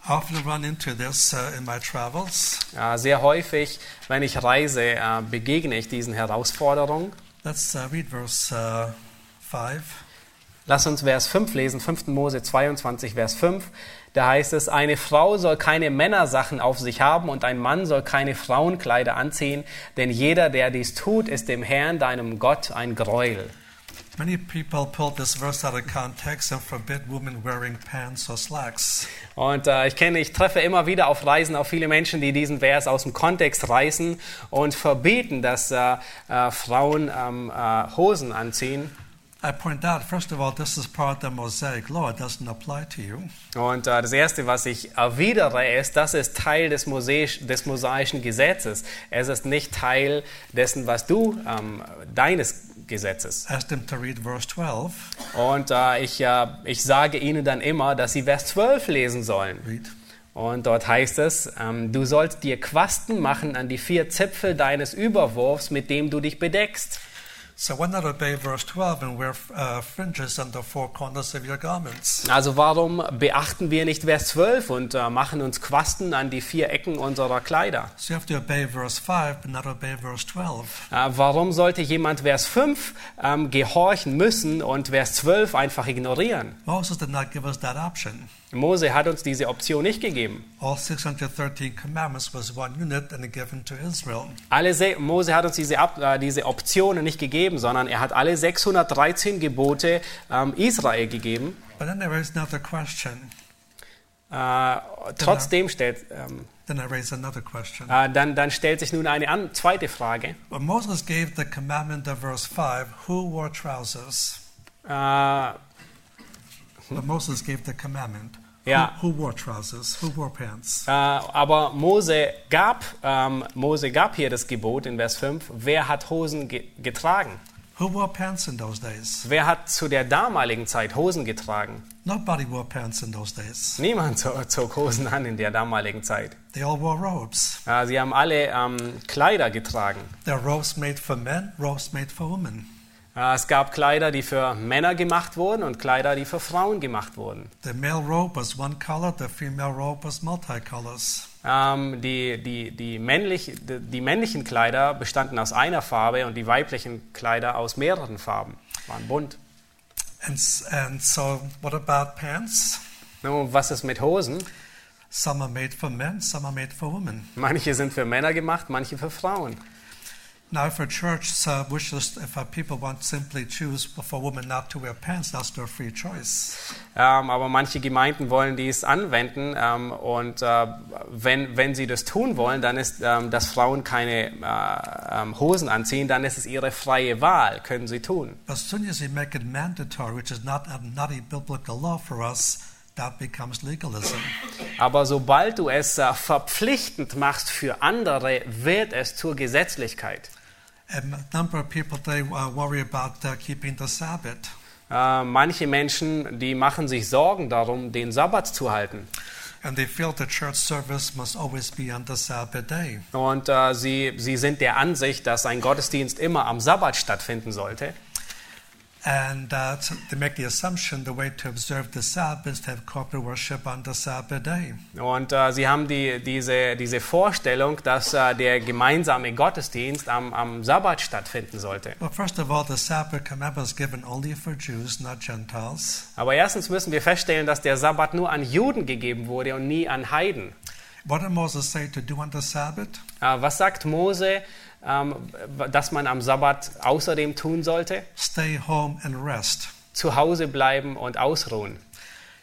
sehr häufig, wenn ich reise, äh, begegne ich diesen Herausforderungen. Let's uh, read verse uh, 5. Lass uns Vers 5 lesen, 5. Mose 22, Vers 5. Da heißt es, eine Frau soll keine Männersachen auf sich haben und ein Mann soll keine Frauenkleider anziehen, denn jeder, der dies tut, ist dem Herrn, deinem Gott, ein Gräuel. Many people pull this verse out of context and forbid women wearing pants or slacks. Und äh, ich kenne, ich treffe immer wieder auf Reisen auf viele Menschen, die diesen Vers aus dem Kontext reißen und verbieten, dass äh, äh, Frauen ähm, äh, Hosen anziehen. I point out, first of all, this is part of the Mosaic law. It doesn't apply to you. Und äh, das Erste, was ich erwidere, ist, das ist Teil des, Mosaisch, des mosaischen Gesetzes. Es ist nicht Teil dessen, was du, ähm, deines Gesetzes. Asked him to read verse 12. Und äh, ich, äh, ich sage ihnen dann immer, dass sie Vers 12 lesen sollen. Read. Und dort heißt es, ähm, du sollst dir Quasten machen an die vier Zipfel deines Überwurfs, mit dem du dich bedeckst. So why not obey verse 12 and wear fringes on the four corners of your garments? Also warum beachten wir nicht Vers 12 und äh, machen uns Quasten an die vier Ecken unserer Kleider? So you have to obey verse 5 but not obey verse 12. Äh, warum sollte jemand Vers 5 ähm, gehorchen müssen und Vers 12 einfach ignorieren? Moses did not give us that option. Mose hat uns diese Option nicht gegeben. All 613 commandments was one unit and given to Israel. Alle se Mose hat uns diese, äh, diese Optionen nicht gegeben, sondern er hat alle 613 Gebote ähm, Israel gegeben. But then there is another question. Äh, trotzdem stellt, ähm, Then I raise another question. äh, dann, dann stellt sich nun eine an, zweite Frage. When Moses gave the commandment of verse 5, who wore trousers? Äh, When Moses gave the commandment, Yeah. who, who wore trousers? Who wore pants? Äh, aber Mose gab, ähm, Mose gab hier das Gebot in Vers 5, wer hat Hosen ge getragen? Who wore pants in those days? Wer hat zu der damaligen Zeit Hosen getragen? Nobody wore pants in those days. Niemand zog, zog Hosen an in der damaligen Zeit. They all wore robes. Äh, sie haben alle ähm, Kleider getragen. There are robes made for men, robes made for women. Äh, es gab Kleider, die für Männer gemacht wurden und Kleider, die für Frauen gemacht wurden. The male robe was one color, the female robe was multicolors. Ähm, die, die, die, männlich, die, die männlichen Kleider bestanden aus einer Farbe und die weiblichen Kleider aus mehreren Farben. Waren bunt. And, and so, what about pants? Nun, was ist mit Hosen? Some are made for men, some are made for women. Manche sind für Männer gemacht, manche für Frauen. Now, if a church uh, wishes, if uh, people want simply choose for women not to wear pants, that's their free choice. Ähm, aber manche Gemeinden wollen dies anwenden ähm, und äh, wenn, wenn sie das tun wollen, dann ist, ähm, dass Frauen keine ähm, Hosen anziehen, dann ist es ihre freie Wahl, können sie tun. As soon as you make it mandatory, which is not a, a biblical law for us, that becomes legalism. Aber sobald du es äh, verpflichtend machst für andere, wird es zur Gesetzlichkeit. People they uh, worry about uh, keeping the Sabbath. Äh, manche Menschen, die machen sich Sorgen darum, den Sabbat zu halten. And they feel the church service must always be on the Sabbath day. Und äh, sie, sie sind der Ansicht, dass ein Gottesdienst immer am Sabbat stattfinden sollte. And uh, they make the assumption the way to observe the Sabbath is to have corporate worship on the Sabbath day. Und äh, sie haben die, diese, diese Vorstellung, dass äh, der gemeinsame Gottesdienst am, am Sabbat stattfinden sollte. Well, first of all, the Sabbath commandment was given only for Jews, not Gentiles. Aber erstens müssen wir feststellen, dass der Sabbat nur an Juden gegeben wurde und nie an Heiden. What did Moses say to do on the Sabbath? Äh, was sagt Mose, ähm, dass man am Sabbat außerdem tun sollte? Stay home and rest. Zu Hause bleiben und ausruhen.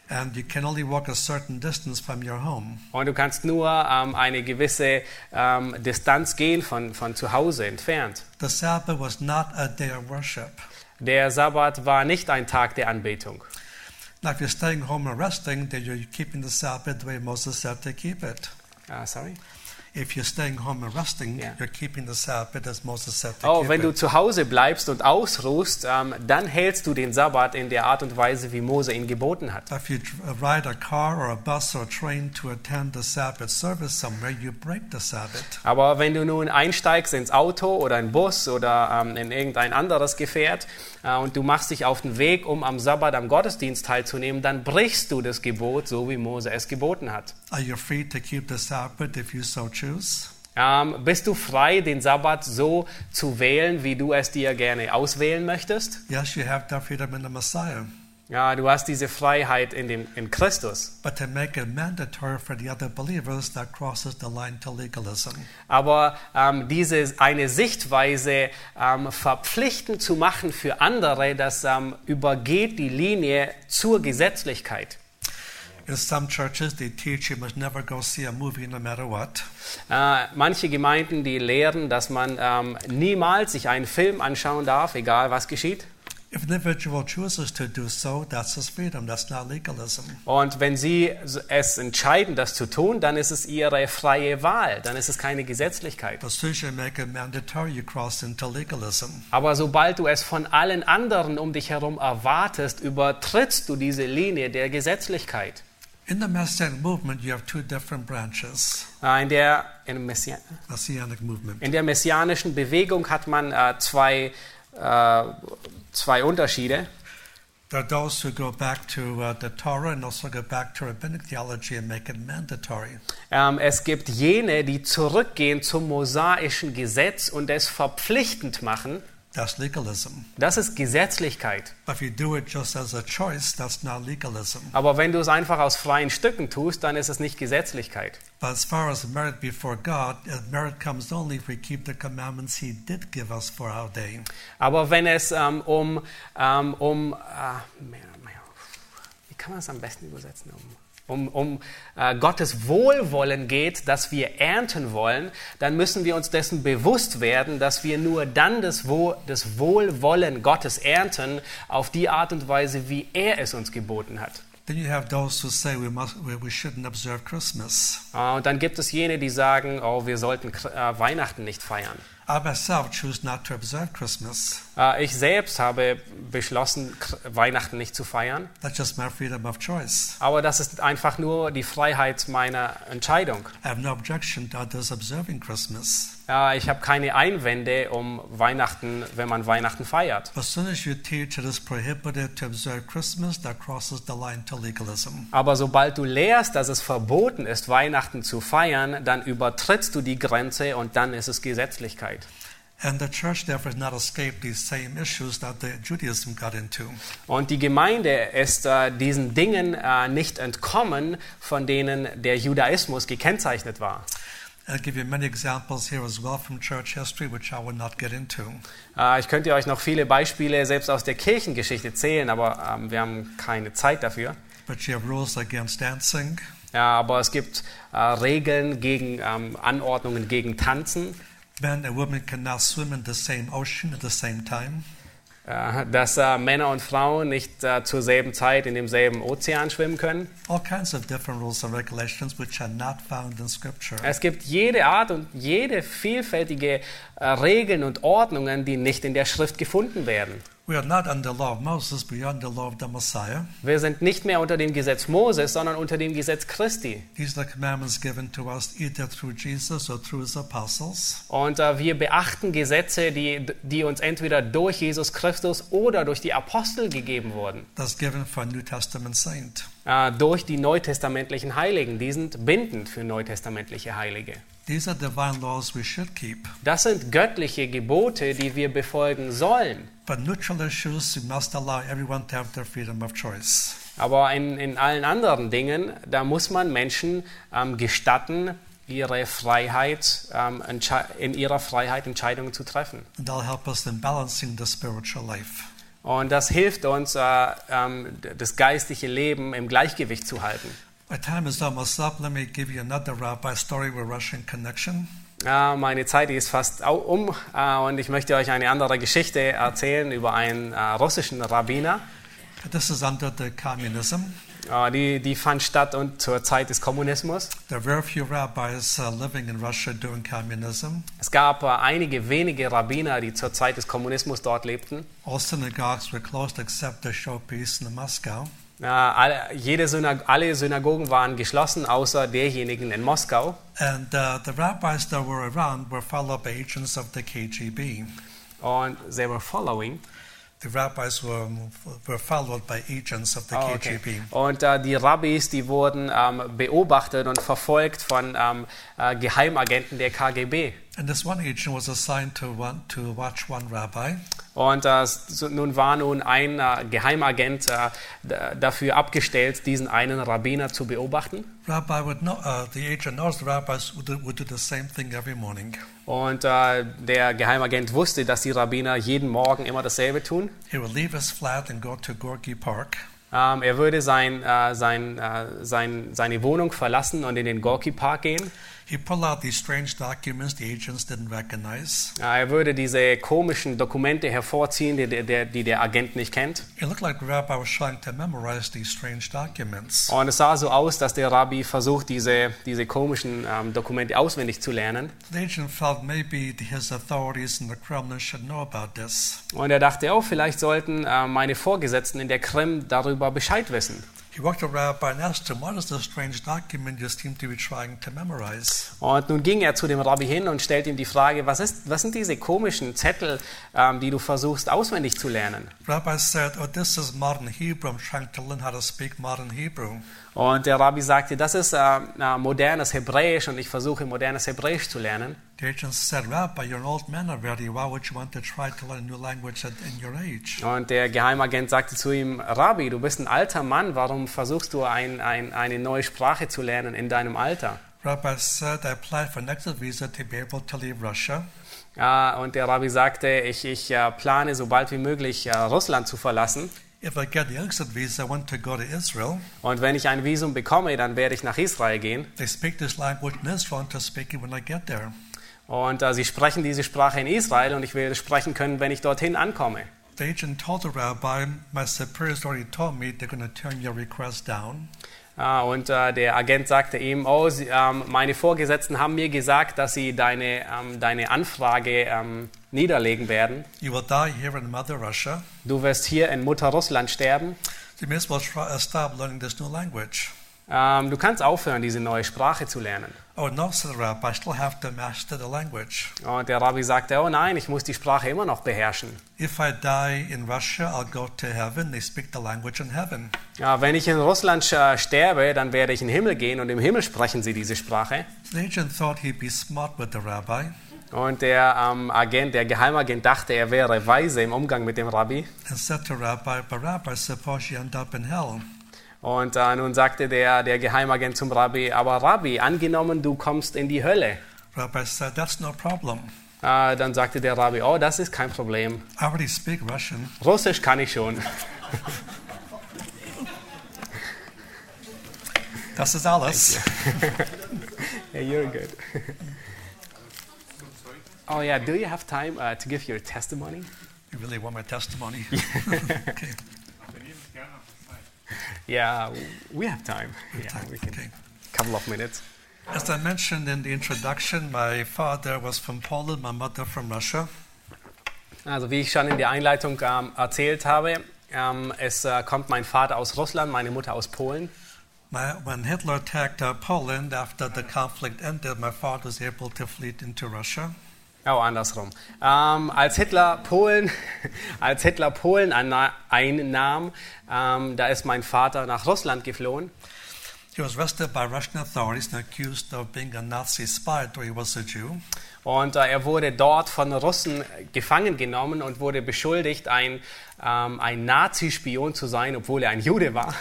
And you can only walk a certain distance from your home. Und du kannst nur ähm, eine gewisse ähm, Distanz gehen von, von zu Hause entfernt. The Sabbath was not a day of worship. Der Sabbat war nicht ein Tag der Anbetung. Now, if you're staying home and resting, then you're keeping the Sabbath the way Moses said to keep it. Ah, sorry. If you're staying home and resting, Yeah. you're keeping the Sabbath as Moses said to Oh, wenn du zu Hause bleibst und ausruhst, ähm, dann hältst du den Sabbat in der Art und Weise, wie Mose ihn geboten hat. If you dr- ride a car or a bus or a train to attend the Sabbath service somewhere, you break the Sabbath. Aber wenn du nun einsteigst ins Auto oder in Bus oder ähm, in irgendein anderes Gefährt äh, und du machst dich auf den Weg, um am Sabbat am Gottesdienst teilzunehmen, dann brichst du das Gebot, so wie Mose es geboten hat. Are you free to keep the Sabbath if you so choose? Ähm, bist du frei, den Sabbat so zu wählen, wie du es dir gerne auswählen möchtest? Yes, you have that freedom in the Messiah. Ja, du hast diese Freiheit in, dem, in Christus. But to make it mandatory for the other believers, that crosses the line to legalism. Aber ähm, diese eine Sichtweise ähm, verpflichtend zu machen für andere, das ähm, übergeht die Linie zur Gesetzlichkeit. In some churches, they teach you must never go see a movie no matter what. Äh, manche Gemeinden, die lehren, dass man ähm, niemals sich einen Film anschauen darf, egal was geschieht. If an individual chooses to do so, that's his freedom. That's not legalism. Und wenn sie es entscheiden, das zu tun, dann ist es ihre freie Wahl, dann ist es keine Gesetzlichkeit. Mandatory, you cross into legalism. Aber sobald du es von allen anderen um dich herum erwartest, übertrittst du diese Linie der Gesetzlichkeit. In the Messianic movement, you have two different branches. Äh, In der, in, Messia, Messianic movement. in der messianischen Bewegung hat man äh, zwei äh, zwei Unterschiede. There are those who go back to uh, the Torah and also go back to rabbinic theology and make it mandatory. Ähm, es gibt jene, die zurückgehen zum mosaischen Gesetz und es verpflichtend machen. That's legalism. Das ist Gesetzlichkeit. But if you do it just as a choice, that's not legalism. Aber wenn du es einfach aus freien Stücken tust, dann ist es nicht Gesetzlichkeit. But as far as merit before God, uh, merit comes only if we keep the commandments He did give us for our day. Aber wenn es ähm, um, ähm, um äh, wie kann man es am besten übersetzen? Um, um, um äh, Gottes Wohlwollen geht, dass wir ernten wollen, dann müssen wir uns dessen bewusst werden, dass wir nur dann das, Wohl, das Wohlwollen Gottes ernten, auf die Art und Weise, wie er es uns geboten hat. Äh, und dann gibt es jene, die sagen, oh, wir sollten äh, Weihnachten nicht feiern. I myself choose not to observe Christmas. Äh, ich selbst habe beschlossen, Weihnachten nicht zu feiern. That's just my freedom of choice. Aber das ist einfach nur die Freiheit meiner Entscheidung. I have no objection to others observing Christmas. Äh, Ich habe keine Einwände um Weihnachten, wenn man Weihnachten feiert. But as soon as you teach it is prohibited to observe Christmas, that crosses the line to legalism. Aber sobald du lehrst, dass es verboten ist, Weihnachten zu feiern, dann übertrittst du die Grenze und dann ist es Gesetzlichkeit. And the church therefore has not escaped these same issues that the Judaism got into. Und die Gemeinde ist äh, diesen Dingen äh, nicht entkommen, von denen der Judaismus gekennzeichnet war. I'll give you many examples here as well from church history, which I will not get into. Äh, ich könnte euch noch viele Beispiele selbst aus der Kirchengeschichte zählen, aber ähm, wir haben keine Zeit dafür. But you have rules against dancing, Ja, aber es gibt äh, Regeln gegen ähm, Anordnungen gegen Tanzen, men and women cannot swim in the same ocean at the same time. Äh, dass äh, Männer und Frauen nicht äh, zur selben Zeit in demselben Ozean schwimmen können. All kinds of different rules and regulations which are not found in Scripture. Es gibt jede Art und jede vielfältige äh, Regeln und Ordnungen, die nicht in der Schrift gefunden werden. We are not under the law of Moses. Wir sind nicht mehr unter dem Gesetz Moses, sondern unter dem Gesetz Christi. Und äh, wir beachten Gesetze, die, die uns entweder durch Jesus Christus oder durch die Apostel gegeben wurden. That's given for New Testament saint. Äh, durch die neutestamentlichen Heiligen. Die sind bindend für neutestamentliche Heilige. These are divine laws we should keep. Das sind göttliche Gebote, die wir befolgen sollen. But neutral issues, we must allow everyone to have their freedom of choice. Aber in, in allen anderen Dingen, da muss man Menschen ähm, gestatten, ihre Freiheit, ähm, in ihrer Freiheit Entscheidungen zu treffen. And that'll help us in balancing the spiritual life. Und das hilft uns, äh, ähm, das geistliche Leben im Gleichgewicht zu halten. My time is almost up. Let me give you another uh, rabbi story with Russian connection. Ja, meine Zeit ist fast um äh, und ich möchte euch eine andere Geschichte erzählen über einen äh, russischen Rabbiner. The communism. Äh, die, die fand statt und zur Zeit des Kommunismus. There are very few rabbis uh, living in Russia during communism. Es gab einige wenige Rabbiner, die zur Zeit des Kommunismus dort lebten. All synagogues were closed except the showpiece in Moscow. Alle, jede Synag alle Synagogen waren geschlossen, außer derjenigen in Moskau. And uh, the rabbis that were around were followed by agents of the KGB. Und they were following. The rabbis were, were followed by agents of the Oh, okay. KGB. Und äh, die Rabbis, die wurden ähm, beobachtet und verfolgt von ähm, äh, Geheimagenten der KGB. And this one agent was assigned to, one, to watch one rabbi. Und äh, nun war nun ein äh, Geheimagent äh, dafür abgestellt, diesen einen Rabbiner zu beobachten. Know, uh, the agent knows the rabbis would do, would do the same thing every morning. Und äh, der Geheimagent wusste, dass die Rabbiner jeden Morgen immer dasselbe tun. He would leave his flat and go to Gorky Park. Ähm, er würde sein, äh, sein, äh, sein, seine Wohnung verlassen und in den Gorky Park gehen. He'd pull out these strange documents the agents didn't recognize. Er würde diese komischen Dokumente hervorziehen, die der, der, die der Agent nicht kennt. It looked like the rabbi was trying to memorize these strange documents. Und es sah so aus, dass der Rabbi versucht, diese, diese komischen ähm, Dokumente auswendig zu lernen. The agent felt maybe his authorities in the Kremlin should know about this. Und er dachte, oh, vielleicht sollten äh, meine Vorgesetzten in der Krim darüber Bescheid wissen. He walked to the rabbi and asked him, What is this strange document you seem to be trying to memorize? Und nun ging er zu dem Rabbi hin und stellte ihm die Frage, was, ist, was sind diese komischen Zettel, ähm, die du versuchst auswendig zu lernen? The rabbi said, Oh, this is modern Hebrew. I'm trying to learn how to speak modern Hebrew. Und der Rabbi sagte, das ist äh, äh, modernes Hebräisch und ich versuche modernes Hebräisch zu lernen. Und der Geheimagent sagte zu ihm, Rabbi, du bist ein alter Mann, warum versuchst du ein, ein, eine neue Sprache zu lernen in deinem Alter? Rabbi said, I applied for an exit visa to be able to leave Russia. Ja, und der Rabbi sagte, ich, ich äh, plane so bald wie möglich äh, Russland zu verlassen. If I get the exit visa, I want to go to Israel. Und wenn ich ein Visum bekomme, dann werde ich nach Israel gehen. They speak this language in Israel, and to speak it when I get there. Und äh, sie sprechen diese Sprache in Israel und ich will sprechen können, wenn ich dorthin ankomme. The agent told the rabbi, My superiors already told me they're going to turn your request down. Äh, und äh, der Agent sagte ihm, oh, sie, ähm, meine Vorgesetzten haben mir gesagt, dass sie deine, ähm, deine Anfrage ähm, niederlegen werden. You will die here in Mother Russia. Du wirst hier in Mutter Russland sterben. Ähm, du kannst aufhören, diese neue Sprache zu lernen. Oh, no, said the rabbi, I still have to master the language. Und der Rabbi sagte, oh nein, ich muss die Sprache immer noch beherrschen. If I die in Russia, I'll go to heaven. They speak the language in heaven. Ja, wenn ich in Russland äh, sterbe, dann werde ich in den Himmel gehen und im Himmel sprechen sie diese Sprache. The agent thought he'd be smart with the rabbi Und der ähm, Agent, der Geheimagent dachte, er wäre weise im Umgang mit dem Rabbi. and said to Rabbi, But Rabbi, suppose you end up in hell. Und äh, nun sagte der, der Geheimagent zum Rabbi, aber Rabbi, angenommen, du kommst in die Hölle. Rabbi said, That's no problem. Äh, dann sagte der Rabbi, oh, das ist kein Problem. I already speak Russian. Russisch kann ich schon. Das ist alles. Yeah, you're good. oh yeah, do you have time uh, to give your testimony? You really want my testimony? okay. Yeah, we have time. Yeah, time, we can. okay. Couple of minutes. As I mentioned in the introduction, my father was from Poland, my mother from Russia. Also wie ich schon in der Einleitung ähm, erzählt habe, ähm, es äh, kommt mein Vater aus Russland, meine Mutter aus Polen. My, when Hitler attacked uh, Poland after the conflict ended, my father was able to flee into Russia. Oh, andersrum. Ähm, als Hitler Polen, als Hitler Polen einnahm, ähm, da ist mein Vater nach Russland geflohen. He was arrested by Russian authorities and accused of being a Nazi spy, though he was a Jew. Und äh, er wurde dort von Russen gefangen genommen und wurde beschuldigt, ein, ähm, ein Nazi-Spion zu sein, obwohl er ein Jude war.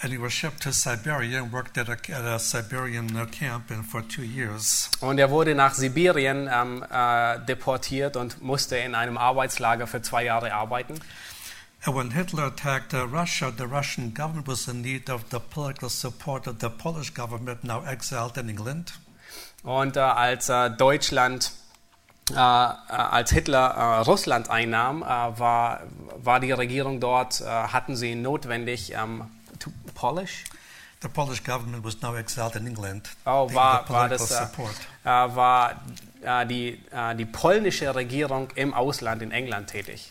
And he was shipped to Siberia and worked at a, at a Siberian uh, camp and for two years. Und er wurde nach Sibirien ähm, äh, deportiert und musste in einem Arbeitslager für zwei Jahre arbeiten. And when Hitler attacked uh, Russia, the Russian government was in need of the political support of the Polish government, now exiled in England. Und äh, als äh, Deutschland, äh, äh, als Hitler äh, Russland einnahm, äh, war, war die Regierung dort, hatten sie notwendig, ähm, to, Polish? The Polish government was now exiled in England. Oh, war, the war, das, äh, support. äh, war äh, die, äh, die polnische Regierung im Ausland in England tätig.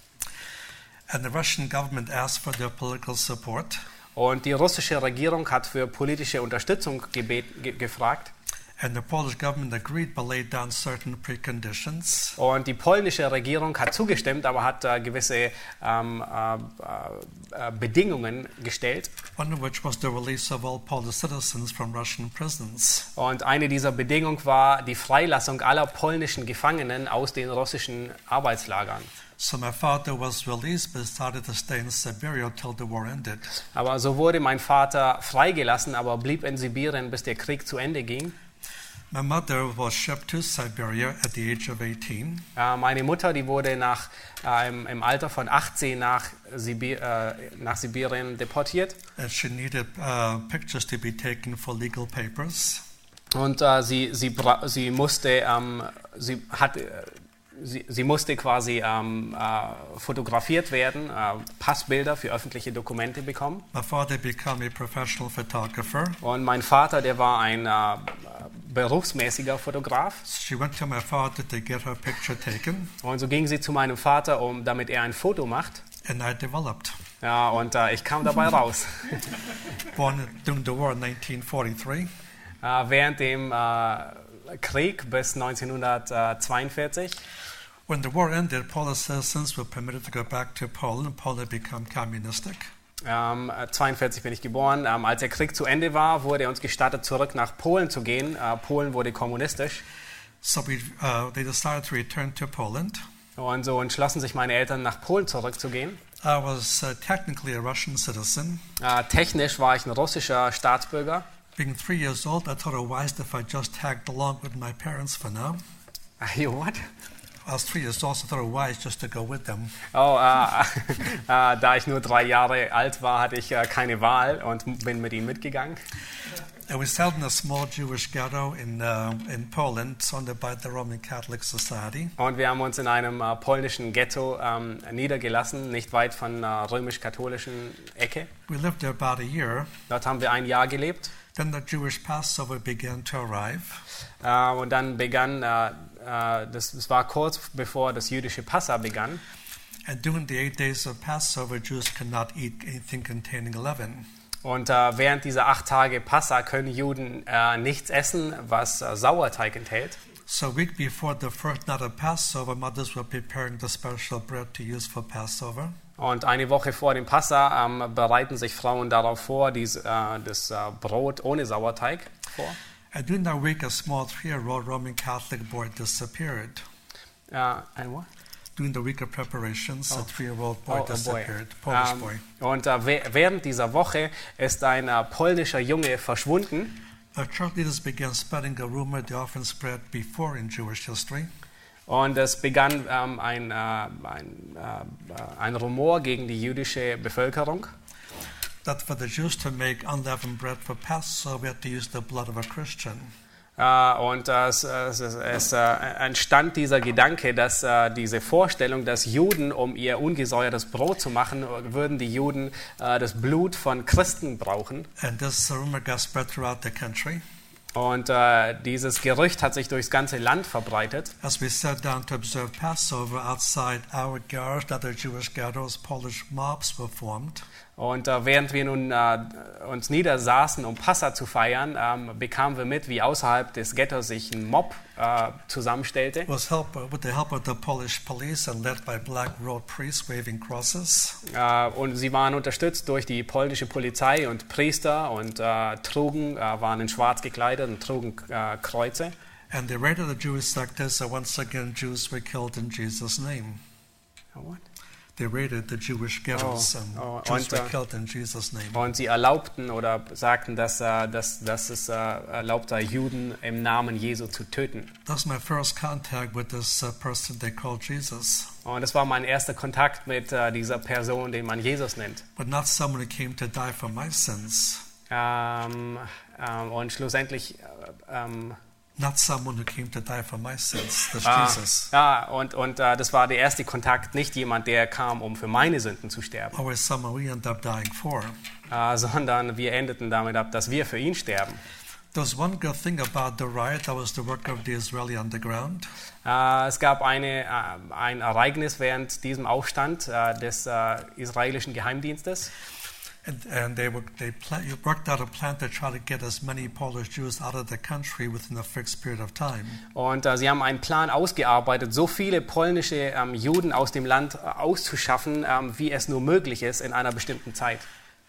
And the Russian government asked for their political support. Und die russische Regierung hat für politische Unterstützung gebet, ge, gefragt. And the Polish government agreed but laid down certain preconditions. Und die polnische Regierung hat zugestimmt, aber hat äh, gewisse ähm, äh, äh, Bedingungen gestellt. One of which was the release of all Polish citizens from Russian prisons. Und eine dieser Bedingungen war die Freilassung aller polnischen Gefangenen aus den russischen Arbeitslagern. So my father was released but decided to stay in Siberia till the war ended. Aber so wurde mein Vater freigelassen, aber blieb in Sibirien, bis der Krieg zu Ende ging. My mother was shipped to Siberia at the age of 18. Äh, meine Mutter, die wurde nach, äh, im, im Alter von 18 nach, Sibir, äh, nach Sibirien deportiert. And she needed uh, pictures to be taken for legal papers. Und sie, sie, sie musste, ähm, sie hat, äh, sie, sie musste quasi ähm, äh, fotografiert werden, äh, Passbilder für öffentliche Dokumente bekommen. My father became a professional photographer. Und mein Vater, der war ein äh, berufsmäßiger Fotograf. She went to my father to get her picture taken, Und so ging sie zu meinem Vater, um, damit er ein Foto macht. and I developed. Ja, und äh, ich kam dabei raus. Born during the war in 1943. Äh, während dem äh, Krieg bis 1942. When the war ended, Polish citizens were permitted to go back to Poland. Poland had become communistic. Ähm, äh, 42 bin ich geboren. Ähm, als der Krieg zu Ende war, wurde uns gestattet, zurück nach Polen zu gehen. Äh, Polen wurde kommunistisch. So we, uh, they decided to return to Poland. Und so entschlossen sich meine Eltern, nach Polen zurückzugehen. I was uh, technically a Russian citizen. Äh, technisch war ich ein russischer Staatsbürger. Being three years old, I thought it wise if I just tagged along with my parents for now. You what? Oh, äh, äh, da ich nur drei Jahre alt war, hatte ich äh, keine Wahl und bin mit ihnen mitgegangen. And we settled in a small Jewish ghetto in, uh, in Poland, funded by the Roman Catholic Society. Und wir haben uns in einem äh, polnischen Ghetto ähm, niedergelassen, nicht weit von der römisch-katholischen Ecke. We lived there about a year. Dort haben wir ein Jahr gelebt. Then the Jewish Passover began to arrive. Äh, und dann begann, äh, das, das war kurz bevor das jüdische Passa begann. And during the eight days of Passover, Jews could not eat anything containing leaven. Und äh, während dieser acht Tage Passa können Juden äh, nichts essen, was äh, Sauerteig enthält. So a week before the first night of Passover, mothers were preparing the special bread to use for Passover. Und eine Woche vor dem Passa ähm, bereiten sich Frauen darauf vor, dies, äh, das äh, Brot ohne Sauerteig vor. And during that week, a small three-year-old Roman Catholic boy disappeared. Äh, ein what? During the week of preparations, a three-year-old boy Oh, a boy. disappeared. Polish Ähm, boy. Und we- während dieser Woche ist ein äh, polnischer Junge verschwunden. The church leaders began spreading a rumor they often spread before in Jewish history. Und es begann ähm, ein, äh, ein, ein Rumor gegen die jüdische Bevölkerung, that for the Jews to make unleavened bread for Passover, we had to use the blood of a Christian. Äh, und äh, es, es, es, es äh, entstand dieser Gedanke, dass äh, diese Vorstellung, dass Juden, um ihr ungesäuertes Brot zu machen, würden die Juden äh, das Blut von Christen brauchen. And this rumor got spread throughout the country. Und äh, dieses Gerücht hat sich durchs ganze Land verbreitet. As we sat down to observe Passover outside our garage, other Jewish ghettos, Polish mobs were formed. Und äh, während wir nun äh, uns niedersaßen, um Passa zu feiern, ähm, bekamen wir mit, wie außerhalb des Ghettos sich ein Mob äh, zusammenstellte. Was help, with the help of the Polish police and led by black robed priests waving crosses. Und sie waren unterstützt durch die polnische Polizei und Priester und äh, trugen, äh, waren in schwarz gekleidet und trugen äh, Kreuze. And they raided the Jewish sectors, and once again, Jews were killed in Jesus' name. They raided the Jewish ghettos, Oh, and oh, Jews und, were äh, killed in Jesus' name. Und sie erlaubten oder sagten, dass, äh, dass, dass es äh, erlaubt sei, Juden im Namen Jesu zu töten. That's my first contact with this uh, person they call Jesus, Und das war mein erster Kontakt mit äh, dieser Person, den man Jesus nennt. but not someone who came to die for my sins, Ähm, ähm, und schlussendlich, äh, ähm, not someone who came to die for my sins. That's ah, Jesus. ja, und, und äh, das war der erste Kontakt, nicht jemand, der kam, um für meine Sünden zu sterben, Always someone we end up dying for. äh, sondern wir endeten damit ab, dass wir für ihn sterben. There's one good thing about the riot. That was the work of the Israeli underground. Äh, es gab eine, äh, ein Ereignis während diesem Aufstand äh, des äh, israelischen Geheimdienstes. And, and they, were, they pla- worked out a plan to try to get as many Polish Jews out of the country within a fixed period of time. Und äh, sie haben einen Plan ausgearbeitet, so viele polnische ähm, Juden aus dem Land äh, auszuschaffen, ähm, wie es nur möglich ist in einer bestimmten Zeit.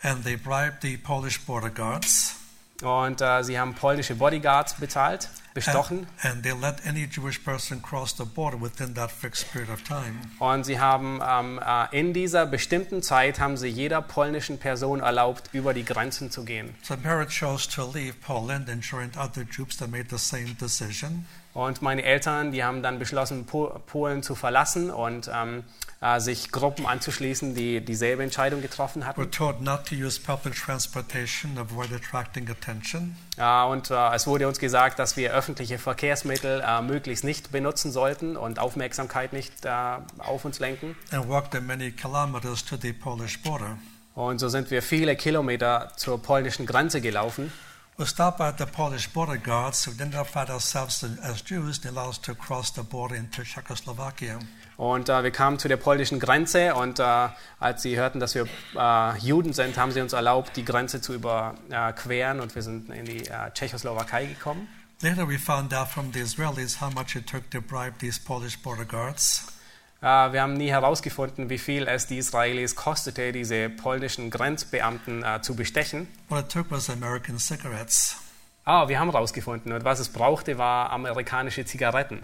And they bribed the Polish border guards. Und äh, sie haben polnische Bodyguards bezahlt, bestochen. And, and they let any Jewish person cross the border within that fixed period of time. Und sie haben ähm, äh, in dieser bestimmten Zeit haben sie jeder polnischen Person erlaubt, über die Grenzen zu gehen. So Barrett chose to leave Poland and joined other Jews that made the same decision. Und meine Eltern, die haben dann beschlossen, Po- Polen zu verlassen und ähm, äh, sich Gruppen anzuschließen, die dieselbe Entscheidung getroffen hatten. Were told not to use public transportation, avoid attracting attention. Ja, und äh, es wurde uns gesagt, dass wir öffentliche Verkehrsmittel äh, möglichst nicht benutzen sollten und Aufmerksamkeit nicht äh, auf uns lenken. and walked the many kilometers to the Polish border. Und so sind wir viele Kilometer zur polnischen Grenze gelaufen. We stopped by the Polish border guards who identified ourselves as Jews and allowed us to cross the border into Czechoslovakia. Und äh, wir kamen zu der polnischen Grenze und äh, als sie hörten, dass wir äh, Juden sind, haben sie uns erlaubt, die Grenze zu überqueren und wir sind in die äh, Tschechoslowakei gekommen. Later, we found out from the Israelis how much it took to bribe these Polish border guards. Äh, wir haben nie herausgefunden, wie viel es die Israelis kostete, diese polnischen Grenzbeamten äh, zu bestechen. What it took was American cigarettes. Ah, wir haben herausgefunden, und was es brauchte, war amerikanische Zigaretten.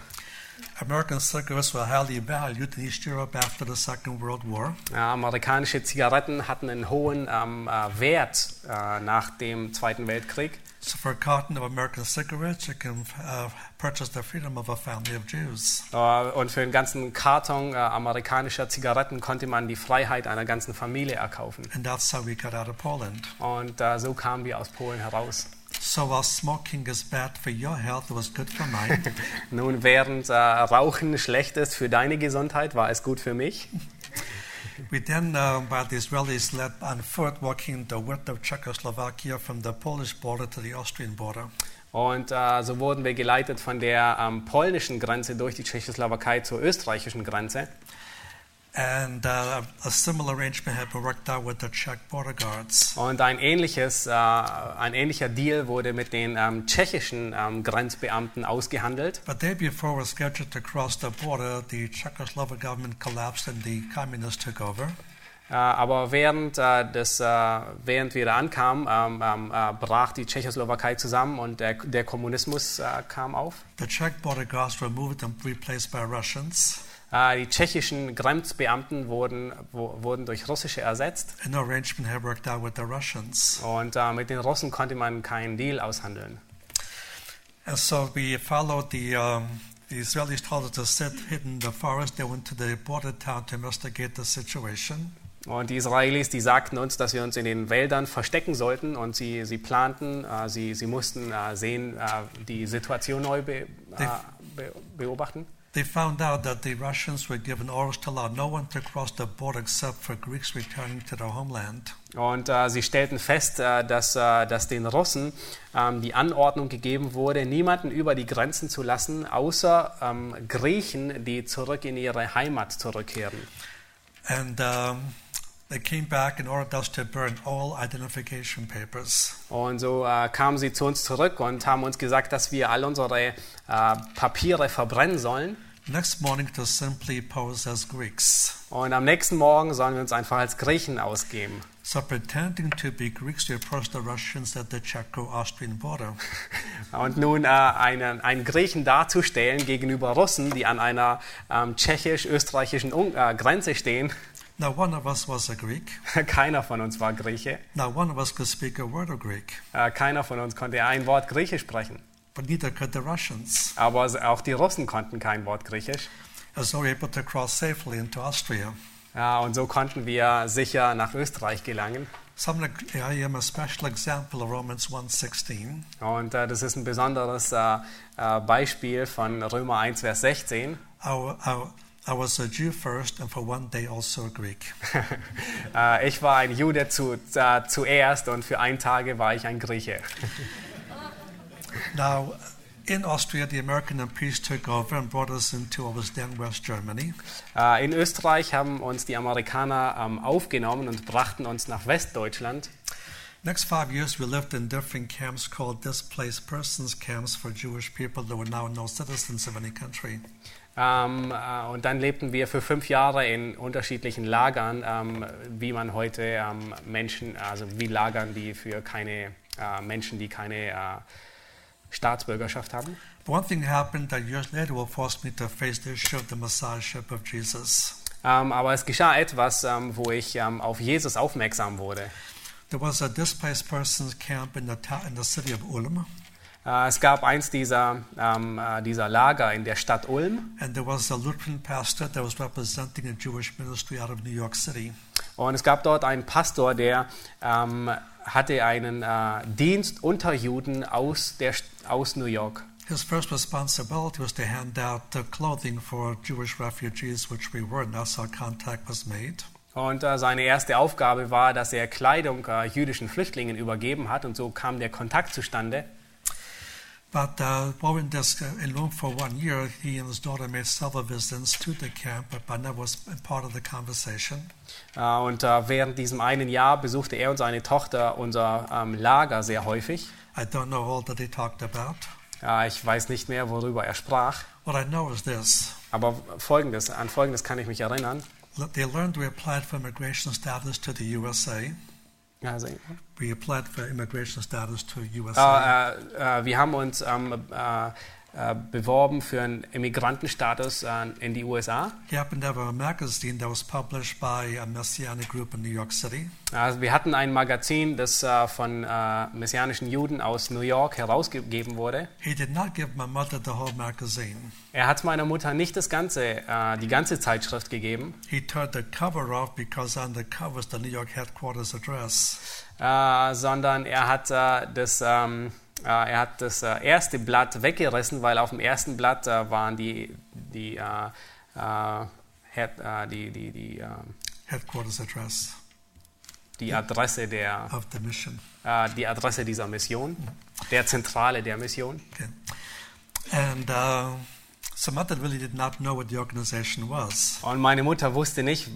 American cigarettes were highly valued in East Europe after the Second World War. Ja, amerikanische Zigaretten hatten einen hohen ähm, äh, Wert äh, nach dem Zweiten Weltkrieg. So for a carton of American cigarettes, you can uh, purchase the freedom of a family of Jews. Äh, und für einen ganzen Karton äh, amerikanischer Zigaretten konnte man die Freiheit einer ganzen Familie erkaufen. And that's how we got out of Poland. Und äh, so kamen wir aus Polen heraus. So while smoking is bad for your health, it was good for mine. Nun, während äh, Rauchen schlecht ist für deine Gesundheit, war es gut für mich. we then, uh, by the Israelis, led on foot, walking the width of Czechoslovakia from the Polish border to the Austrian border. Und äh, so wurden wir geleitet von der ähm, polnischen Grenze durch die Tschechoslowakei zur österreichischen Grenze. And uh, a similar arrangement had been worked out with the Czech border guards. Und ein ähnliches, äh, ein ähnlicher Deal wurde mit den ähm, tschechischen ähm, Grenzbeamten ausgehandelt. But day before we're scheduled to cross the border, the Czechoslovak government collapsed and the communists took over. Äh, aber während, äh, des, äh, während wir da ankamen, ähm, ähm, äh, brach die Tschechoslowakei zusammen und der, der Kommunismus äh, kam auf. The Czech border guards were moved and replaced by Russians. Äh, die tschechischen Grenzbeamten wurden, wo, wurden durch russische ersetzt. And no arrangement had worked out with the Russians. Und äh, mit den Russen konnte man keinen Deal aushandeln. And so we followed the, um, the Israelis told us to sit hidden in the forest. They went to the border town to investigate the situation. Und die Israelis, die sagten uns, dass wir uns in den Wäldern verstecken sollten und sie, sie planten, äh, sie, sie mussten äh, sehen, äh, die Situation neu be, äh, be, beobachten. They found out that the Russians were given orders to allow no one to cross the border except for Greeks returning to their homeland. Und äh, sie stellten fest, äh, dass, äh, dass den Russen ähm, die Anordnung gegeben wurde, niemanden über die Grenzen zu lassen, außer ähm, Griechen, die zurück in ihre Heimat zurückkehren. And um, they came back and ordered us to burn all identification papers. Und so äh, kamen sie zu uns zurück und haben uns gesagt, dass wir all unsere äh, Papiere verbrennen sollen. Next morning to simply pose as Greeks. Und am nächsten Morgen sollen wir uns einfach als Griechen ausgeben. So pretending to be Greeks, we approached the Russians at the Czecho-Austrian border. Und nun äh, einen, einen Griechen darzustellen gegenüber Russen, die an einer ähm, tschechisch-österreichischen äh, Grenze stehen. Now one of us was a Greek. Keiner von uns war Grieche. Now one of us could speak a word of Greek, Äh, keiner von uns konnte ein Wort Griechisch sprechen. but neither could the Russians. Aber auch die Russen konnten kein Wort Griechisch. And so we were able to cross safely into Austria. Ja, und so konnten wir sicher nach Österreich gelangen. So I'm gonna, I am a special example of Romans 1.16. Und äh, das ist ein besonderes äh, äh, Beispiel von Römer 1, Vers 16. I, I, I was a Jew first, and for one day also a Greek. äh, ich war ein Jude zu, äh, zuerst und für ein Tage war ich ein Grieche. Now, in Austria, the American MPs took over and brought us into what was then West Germany. Äh, in Österreich haben uns die Amerikaner ähm, aufgenommen und brachten uns nach Westdeutschland. Next five years, we lived in different camps called displaced persons camps for Jewish people that were now no citizens of any country. Ähm, äh, und dann lebten wir für fünf Jahre in unterschiedlichen Lagern, ähm, wie man heute ähm, Menschen, also wie Lagern, die für keine äh, Menschen, die keine äh, Staatsbürgerschaft haben. One thing happened that years later will force me to face the issue of the messiahship of Jesus. Ähm, aber es geschah etwas, ähm, wo ich ähm, auf Jesus aufmerksam wurde. There was a displaced persons camp in the, in the city of Ulm, es gab eins dieser, ähm, äh, dieser Lager in der Stadt Ulm and there was a Lutheran pastor that was representing a Jewish ministry out of New York City. und es gab dort einen Pastor, der ähm, hatte einen äh, Dienst unter Juden aus, der, aus New York. His first responsibility was to hand out clothing for Jewish refugees, which we were, and that's how contact was made. Und äh, seine erste Aufgabe war, dass er Kleidung äh, jüdischen Flüchtlingen übergeben hat und so kam der Kontakt zustande. But uh, in this uh, in Rome for one year, he and his daughter made several visits to the camp, but, but never was part of the conversation. Äh, und äh, während diesem einen Jahr besuchte er und seine Tochter unser ähm, Lager sehr häufig. I don't know all that they talked about. Äh, ich weiß nicht mehr, worüber er sprach. What I know is this. Aber folgendes, an Folgendes kann ich mich erinnern. They learned we applied for immigration status to the USA. Also, We applied for immigration status to USA. äh, äh, wir haben uns ähm, äh, äh, beworben für einen Immigrantenstatus äh, in die USA. He happened to have a magazine that was published by a Messianic group in New York City. Also wir hatten ein Magazin, das äh, von äh, messianischen Juden aus New York herausgegeben wurde. He did not give my mother the whole magazine. Er hat meiner Mutter nicht das ganze, äh, die ganze Zeitschrift gegeben, He tore the cover off because on the cover is the New York headquarters address. äh, sondern er hat äh, das, ähm, äh, er hat das äh, erste Blatt weggerissen, weil auf dem ersten Blatt äh, waren die, die, äh, äh, Head- äh, die, die, die, äh, Headquarters address die Adresse der, of the mission. äh, die Adresse dieser Mission, der Zentrale der Mission. Okay. And uh, so mother really did not know what the organization was. Und meine Mutter wusste nicht,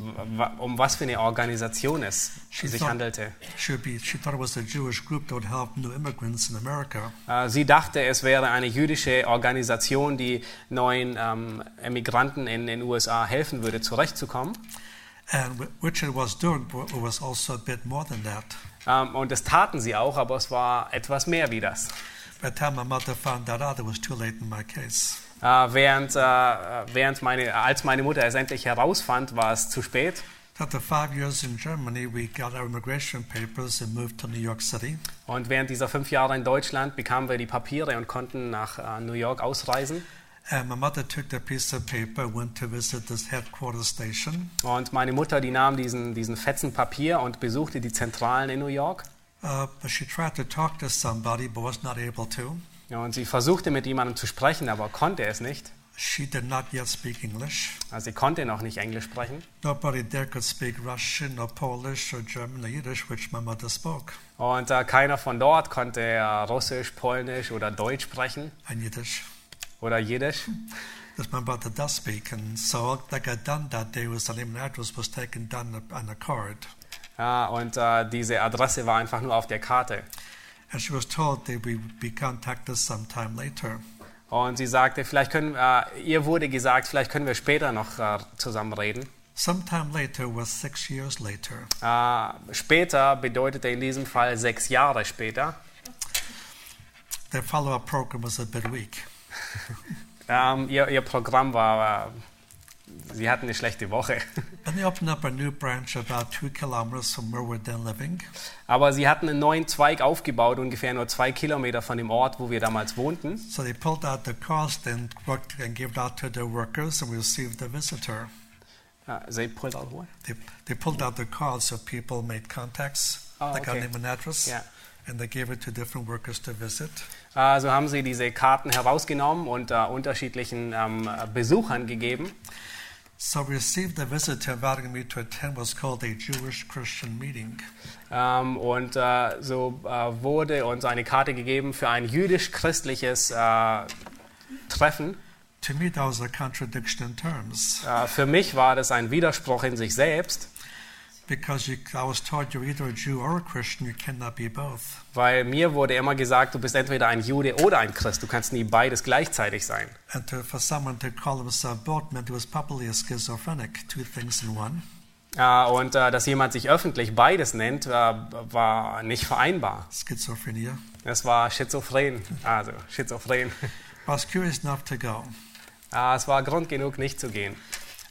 um was für eine Organisation es She sich thought- handelte. She, would be, she thought it was a Jewish group that would help new immigrants in America. Äh, Sie dachte, es wäre eine jüdische Organisation, die neuen ähm, Emigranten in den USA helfen würde, zurechtzukommen. And wh- which it was doing, but it was also a bit more than that. Ähm, und das taten sie auch, aber es war etwas mehr wie das. By the time my mother found that out, it was too late in my case. Äh, während, äh, während meine, als meine Mutter es endlich herausfand, war es zu spät. Und während dieser fünf Jahre in Deutschland bekamen wir die Papiere und konnten nach äh, New York ausreisen. Und meine Mutter, die nahm diesen, diesen Fetzen Papier und besuchte die Zentralen in New York. Uh, but she tried to talk to somebody, but was not able to. Und sie versuchte mit jemandem zu sprechen, aber konnte es nicht. She did not yet speak English. Also sie konnte noch nicht Englisch sprechen. Nobody there could speak Russian or Polish or German or Yiddish, which my mother spoke, Und äh, keiner von dort konnte äh, Russisch, Polnisch oder Deutsch sprechen and Yiddish. oder Jiddisch. This my mother does speak, and so that got done that day was the name and address was taken down on a card, Ja, und äh, diese Adresse war einfach nur auf der Karte. And she was told they would be contacted sometime later. Und sie sagte, vielleicht können, äh, ihr wurde gesagt, vielleicht können wir später noch äh, zusammen reden. Sometime later was six years later. Äh, später bedeutete in diesem Fall sechs Jahre später. The follow-up program was a bit weak. Ähm, ihr, ihr Programm war, äh, sie hatten eine schlechte Woche. And they opened up a new branch about two kilometers from where we're then living. Aber sie hatten einen neuen Zweig aufgebaut, ungefähr nur zwei Kilometer von dem Ort, wo wir damals wohnten. So they pulled out the cost and worked and gave it out to their workers, and we received a visitor. Uh, they pulled out what? They, they pulled out the cards so people made contacts, Oh, like okay. our name and address, Ja. and they gave it to different workers to visit. Also haben sie diese Karten herausgenommen und äh, unterschiedlichen ähm, Besuchern gegeben. So we received a visitor inviting me to attend what's called a Jewish Christian meeting. Ähm, und äh, so äh, wurde uns eine Karte gegeben für ein jüdisch-christliches äh, Treffen. To me, that was a contradiction in terms, für mich war das ein Widerspruch in sich selbst, because you, I was told you're either a Jew or a Christian, you cannot be both. weil mir wurde immer gesagt, du bist entweder ein Jude oder ein Christ. Du kannst nie beides gleichzeitig sein. And to, for someone to call himself both meant he was probably a schizophrenic, two things in one. Äh, und äh, dass jemand sich öffentlich beides nennt, äh, war nicht vereinbar. Schizophrenia. Es war schizophren, also schizophren. I was curious enough to go. Äh, es war Grund genug, nicht zu gehen.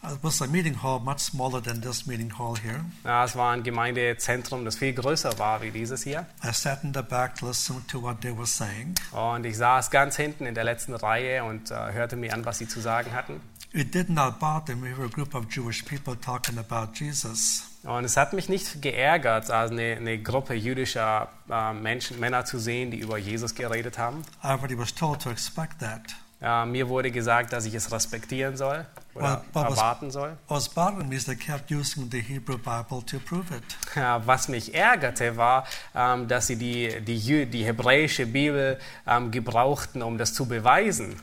It was a meeting hall much smaller than this meeting hall here. Ja, es war ein Gemeindezentrum, das viel größer war wie dieses hier. I sat in the back to listen to what they were saying. Und ich saß ganz hinten in der letzten Reihe und äh, hörte mir an, was sie zu sagen hatten. It did not bother me. We were a group of Jewish people talking about Jesus. Und es hat mich nicht geärgert, also eine, eine Gruppe jüdischer äh, Menschen, Männer zu sehen, die über Jesus geredet haben. I already was told to expect that. Äh, mir wurde gesagt, dass ich es respektieren soll oder Well, was- erwarten soll. Was bothering me is they kept using the Hebrew Bible to prove it. Ja, Was mich ärgerte, war, ähm, dass sie die, die, die hebräische Bibel ähm, gebrauchten, um das zu beweisen.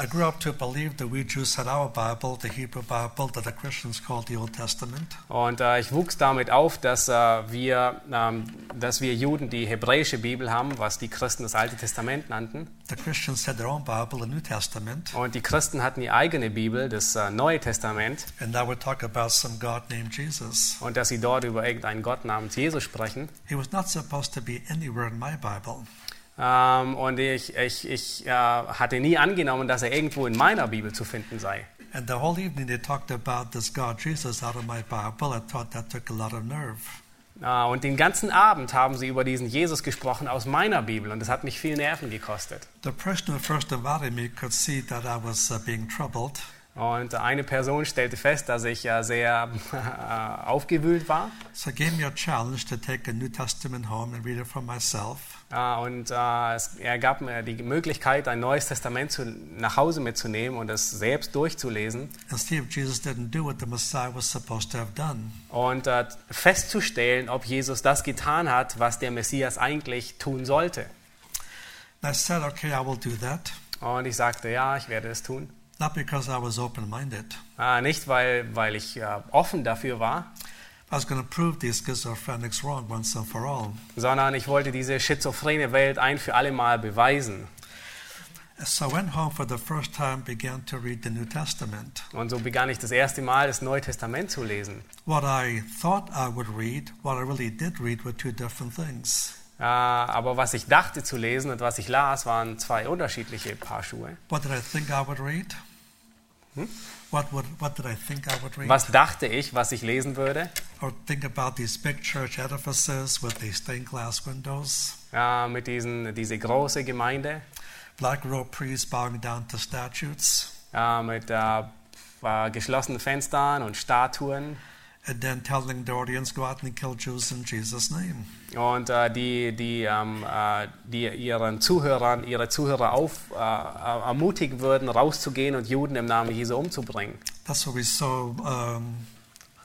I grew up to believe that we Jews had our Bible, the Hebrew Bible, that the Christians called the Old Testament. Und äh, ich wuchs damit auf, dass, äh, wir, ähm, dass wir Juden die hebräische Bibel haben, was die Christen das Alte Testament nannten. The Christians had their own Bible, the New Testament, Und die Christen hatten die eigene Bibel, das äh, Neue Testament. and that would talk about some God named Jesus. Und dass sie dort über irgendeinen Gott namens Jesus sprechen. He was not supposed to be anywhere in my Bible. Ähm, und ich, ich, ich äh, hatte nie angenommen, dass er irgendwo in meiner Bibel zu finden sei. And the whole evening they talked about this God Jesus out of my Bible. I thought that took a lot of nerve. Äh, und den ganzen Abend haben sie über diesen Jesus gesprochen aus meiner Bibel. Und das hat mich viel Nerven gekostet. Uh. Und eine Person stellte fest, dass ich äh, sehr äh, aufgewühlt war. So gave me a challenge to take a New Testament home and read it for myself. Äh, und äh, er gab mir die Möglichkeit, ein neues Testament zu, nach Hause mitzunehmen und es selbst durchzulesen und äh, festzustellen, ob Jesus das getan hat, was der Messias eigentlich tun sollte. I said, okay, I will do that. Und ich sagte, ja, ich werde es tun. Not because I was open minded. Äh, nicht, weil, weil ich äh, offen dafür war, I was going to prove these schizophrenics wrong once and for all. sondern ich wollte diese schizophrene Welt ein für alle Mal beweisen. So I went home for the first time, began to read the New Testament. Und so begann ich das erste Mal das Neue Testament zu lesen. What I thought I would read, what I really did read, were two different things. Aber was ich dachte zu lesen und was ich las, waren zwei unterschiedliche Paar Schuhe. What did I think I would read? What, would, what did I think I would read? Was dachte ich, was ich lesen würde? Would think about these big church edifices with the stained glass windows, Äh, mit diesen, diese große Gemeinde, black robe priests bowing down to statues, äh, mit äh, äh, geschlossenen Fenstern und Statuen. And then telling the audience, go out and kill Jews in Jesus' name. Und äh, die, die, ähm, äh, die ihren Zuhörern, ihre Zuhörer auf, äh, äh, ermutigen würden, rauszugehen und Juden im Namen Jesu umzubringen. That's what we saw um,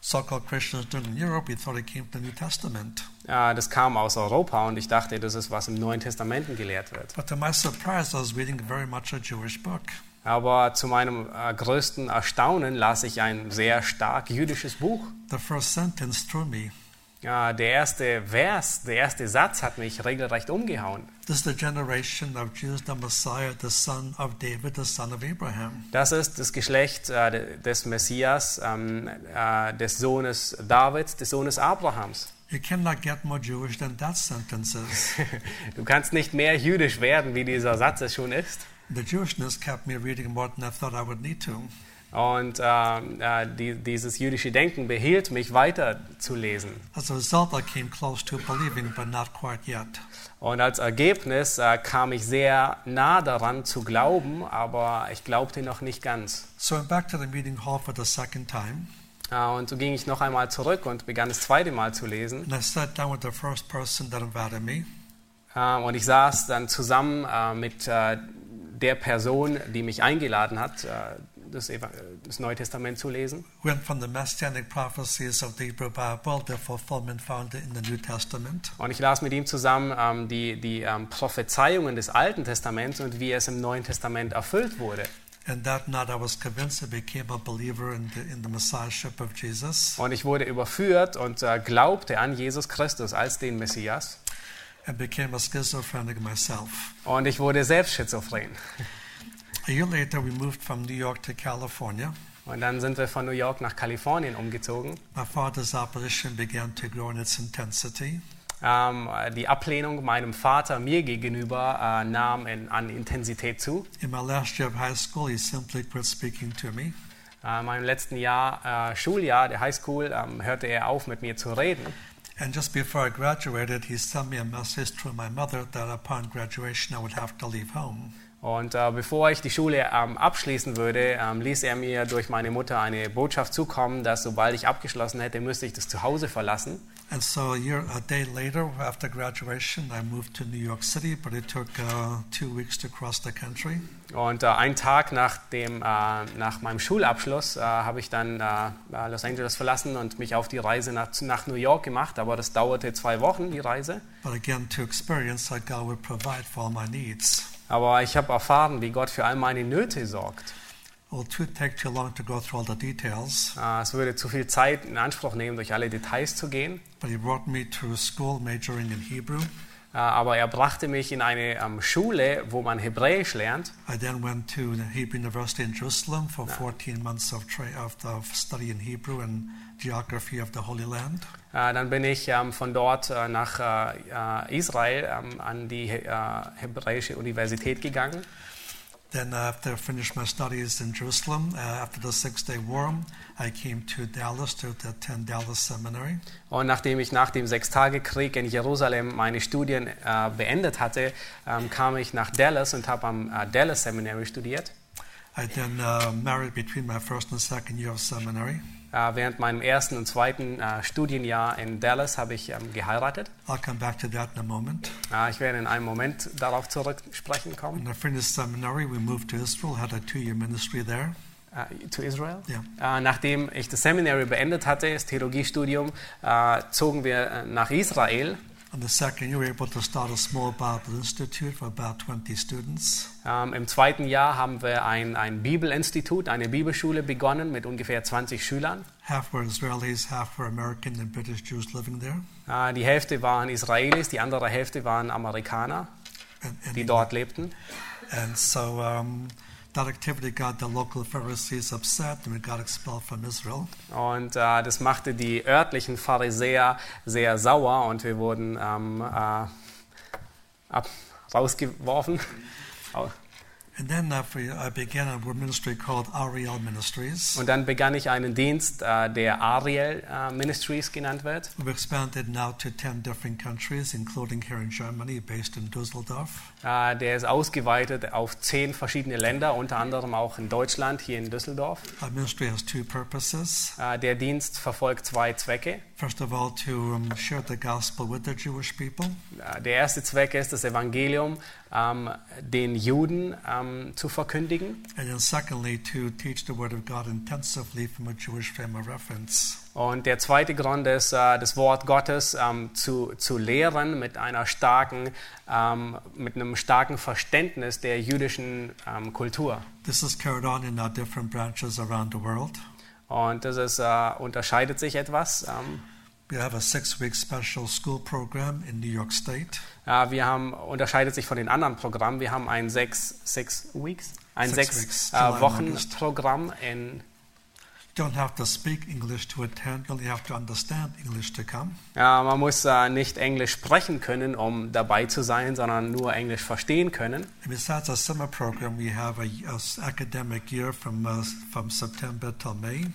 so-called Christians doing in Europe. We thought it came from the New Testament. Äh, das kam aus Europa und ich dachte, das ist, was im Neuen Testament gelehrt wird. But to my surprise, I was reading very much a Jewish book. Aber zu meinem äh, größten Erstaunen las ich ein sehr stark jüdisches Buch. The first sentence threw me. Ja, der erste Vers, der erste Satz hat mich regelrecht umgehauen. This is the generation of Jews, the Messiah, the son of David, the son of Abraham. Das ist das Geschlecht äh, de- des Messias, ähm, äh, des Sohnes Davids, des Sohnes Abrahams. You cannot get more Jewish than that sentence is. Du kannst nicht mehr jüdisch werden, wie dieser Satz es schon ist. The Jewishness kept me reading more than I thought I would need to. Und ähm, äh, die, dieses jüdische Denken behielt mich weiter zu lesen. As a result, I came close to believing, but not quite yet. Und als Ergebnis äh, kam ich sehr nah daran zu glauben, aber ich glaubte noch nicht ganz. So I went back to the meeting hall for the second time, Äh, und so ging ich noch einmal zurück und begann das zweite Mal zu lesen. and I sat down with the first person that invited me. Äh, und ich saß dann zusammen äh, mit der Person, die mich eingeladen hat, äh, das, äh, das Neue Testament zu lesen. Und ich las mit ihm zusammen ähm, die, die ähm, Prophezeiungen des Alten Testaments und wie es im Neuen Testament erfüllt wurde. and that night I was convinced I became a believer in the, in the Messiahship of Jesus, Und ich wurde überführt und äh, glaubte an Jesus Christus als den Messias. And became a schizophrenic myself. Und ich wurde selbst schizophren. A year later, we moved from New York to California. Und dann sind wir von New York nach Kalifornien umgezogen. My father's opposition began to grow in its intensity. Ähm, die Ablehnung meinem Vater mir gegenüber äh, nahm in, an Intensität zu. In my last year of high school, he simply quit speaking to me. In meinem letzten Jahr, äh, Schuljahr der Highschool, ähm, hörte er auf, mit mir zu reden. And just before I graduated, he sent me a message through my mother that upon graduation I would have to leave home. Und äh, bevor ich die Schule ähm, abschließen würde, ähm, ließ er mir durch meine Mutter eine Botschaft zukommen, dass sobald ich abgeschlossen hätte, müsste ich das Zuhause verlassen. And so a year, a day later, after graduation, I moved to New York City, but it took uh, two weeks to cross the country. Und äh, einen Tag nach, dem, äh, nach meinem Schulabschluss äh, habe ich dann äh, äh, Los Angeles verlassen und mich auf die Reise nach, nach New York gemacht. Aber das dauerte zwei Wochen, die Reise. But again, to experience that God would provide for all my needs. Aber ich habe erfahren, wie Gott für all meine Nöte sorgt. Well, Äh, es würde zu viel Zeit in Anspruch nehmen, durch alle Details zu gehen. but He brought me to school majoring in Hebrew. Äh, aber er brachte mich in eine ähm, Schule, wo man Hebräisch lernt. I then went to the Hebrew University in Jerusalem for 14 months of, of, study in Hebrew and geography of the Holy Land. Äh, dann bin ich ähm, von dort äh, nach äh, Israel ähm, an die Hebräische Universität gegangen. Then, uh, after I finished my studies in Jerusalem, uh, after the Six Day War, I came to Dallas to attend Dallas Seminary. Und nachdem ich nach dem Sechstagekrieg in Jerusalem meine Studien äh, beendet hatte, ähm, kam ich nach Dallas und habe am äh, Dallas Seminary studiert. I then uh, married between my first and second year of seminary. Äh, während meinem ersten und zweiten äh, Studienjahr in Dallas habe ich ähm, geheiratet. I'll come back to that in a moment. Äh, ich werde in einem Moment darauf zurück sprechen kommen. When I finished seminary, we moved to Israel, had a two-year ministry there. Äh, to Israel. Ja. Äh, nachdem ich das Seminary beendet hatte, das Theologiestudium, äh, zogen wir äh, nach Israel. And the second year, we were able to start a small Bible institute for about 20 students. Ähm, Im zweiten Jahr haben wir ein, ein Bibelinstitut, eine Bibelschule begonnen mit ungefähr 20 Schülern. Half were Israelis, half were American and British Jews living there. Äh, die Hälfte waren Israelis, die andere Hälfte waren Amerikaner, And, and, die dort lebten. and so um, that activity got the local Pharisees upset and we got expelled from Israel. Und äh, das machte die örtlichen Pharisäer sehr sauer und wir wurden ähm, äh, ab, rausgeworfen. Und dann begann ich einen Dienst, äh, der Ariel äh, Ministries genannt wird. We've expanded now to 10 different countries, including here in Germany, based in Dusseldorf. Äh, der ist ausgeweitet auf zehn verschiedene Länder, unter anderem auch in Deutschland, hier in Düsseldorf. Our ministry has two purposes. Der Dienst verfolgt zwei Zwecke. First of all, to share the gospel with the Jewish people. Der erste Zweck ist, das Evangelium ähm, den Juden ähm, zu verkündigen. Secondly. Und der zweite Grund ist, äh, das Wort Gottes ähm, zu, zu lehren mit einer starken, ähm, mit einem starken Verständnis der jüdischen ähm, Kultur. This is carried on in our different branches around the world. Und das ist, äh, unterscheidet sich etwas. We have a six-week special school program in New York State. äh, wir haben, unterscheidet sich von den anderen Programmen. Wir haben ein sechs, six Weeks, ein Six sechs weeks, äh, Wochen. Programm in You don't have to speak English to attend, you only have to understand English to come. Ja, man muss äh, nicht Englisch sprechen können, um dabei zu sein, sondern nur Englisch verstehen können. And besides our summer program, we have a, a academic year from, uh, from September till May.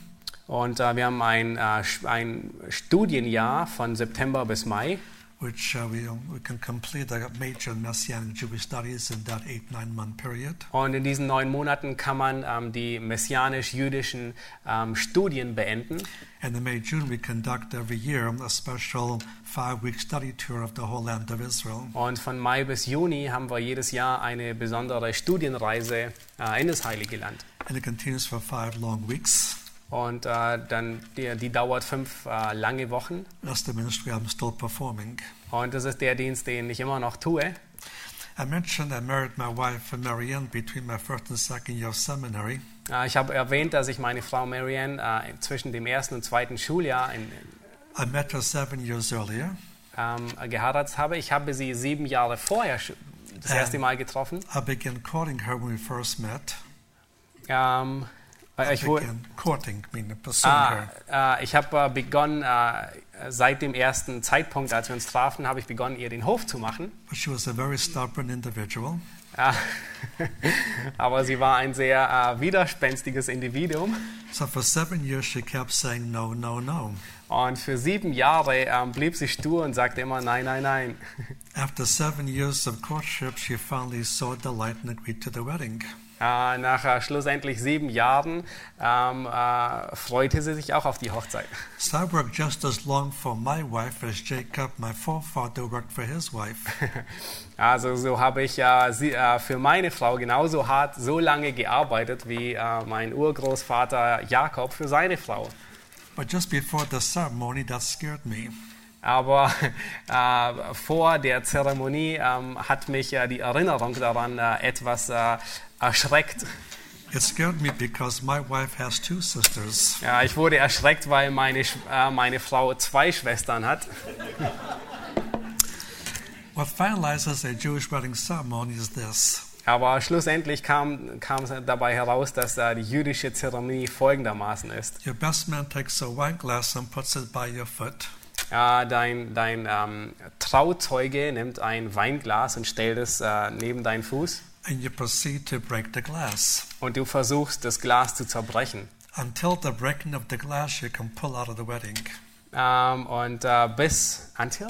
Und äh, wir haben ein, äh, ein Studienjahr von September bis Mai. which uh, we, we can complete a major Messianic Jewish studies in that eight, nine month period. Und in diesen neun Monaten kann man ähm, die messianisch-jüdischen ähm, Studien beenden. And in May, June, we conduct every year a special five week study tour of the whole land of Israel. Und von Mai bis Juni haben wir jedes Jahr eine besondere Studienreise äh, in das Heilige Land. And it continues for five long weeks. Und äh, dann die, die dauert fünf äh, lange Wochen. That's the ministry I'm still performing. Und das ist der Dienst, den ich immer noch tue. I mentioned I married my wife Marianne between my first and second year of seminary. Äh, ich habe erwähnt, dass ich meine Frau Marianne äh, zwischen dem ersten und zweiten Schuljahr in, I met her seven years earlier. ähm, geheiratet habe. Ich habe sie sieben Jahre vorher das Ähm. erste Mal getroffen. I began courting her when we first met. Ähm, Äh, Ich, wurde, ah, äh, ich habe äh, begonnen, äh, seit dem ersten Zeitpunkt, als wir uns trafen, habe ich begonnen, ihr den Hof zu machen. But she was a very stubborn individual. Ja. Aber sie war ein sehr äh, widerspenstiges Individuum. So for seven years, she kept saying no, no, no. Und für sieben Jahre ähm, blieb sie stur und sagte immer Nein, nein, nein. After seven years of courtship, she finally saw the light and agreed to the wedding. Äh, nach äh, schlussendlich sieben Jahren ähm, äh, freute sie sich auch auf die Hochzeit. Worked just as long for my wife as Jacob, my forefather, worked for his wife. Also so habe ich äh, sie, äh, für meine Frau genauso hart, so lange gearbeitet wie äh, mein Urgroßvater Jakob für seine Frau. But just before the ceremony, that scared me. Aber äh, vor der Zeremonie ähm, hat mich äh, die Erinnerung daran äh, etwas erschreckt. It scared me because my wife has two sisters. Ja, ich wurde erschreckt, weil meine, äh, meine Frau zwei Schwestern hat. What finalizes a Jewish wedding ceremony is this Aber schlussendlich kam, kam es dabei heraus, dass äh, die jüdische Zeremonie folgendermaßen ist. Your best man takes a wine glass and puts it by your foot. Äh, dein dein ähm, Trauzeuge nimmt ein Weinglas und stellt es äh, neben deinen Fuß and you proceed to break the glass. und du versuchst, das Glas zu zerbrechen. Until the breaking of the glass, you can pull out of the wedding. Ähm, und äh, bis, until?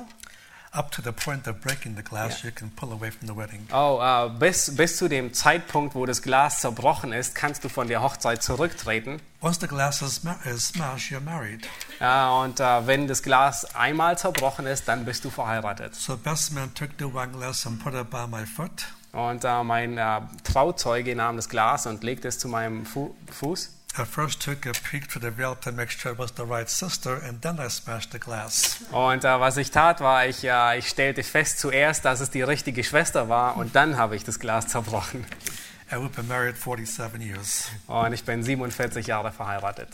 Up to the point of breaking the glass, you can pull away from the wedding. Oh, äh, bis, bis zu dem Zeitpunkt, wo das Glas zerbrochen ist, kannst du von der Hochzeit zurücktreten. Once the glass is, ma- is smashed, you're married. Ja, und äh, wenn das Glas einmal zerbrochen ist, dann bist du verheiratet. So best man took the wine glass and put it by my foot. Und äh, mein äh, Trauzeuge nahm das Glas und legte es zu meinem Fu Fuß. I first took a peek through the veil to make sure it was the right sister, and then I smashed the glass. Und äh, was ich tat, war, ich, äh, ich stellte fest zuerst, dass es die richtige Schwester war und dann habe ich das Glas zerbrochen. And we've been married 47 years. Und ich bin 47 Jahre verheiratet.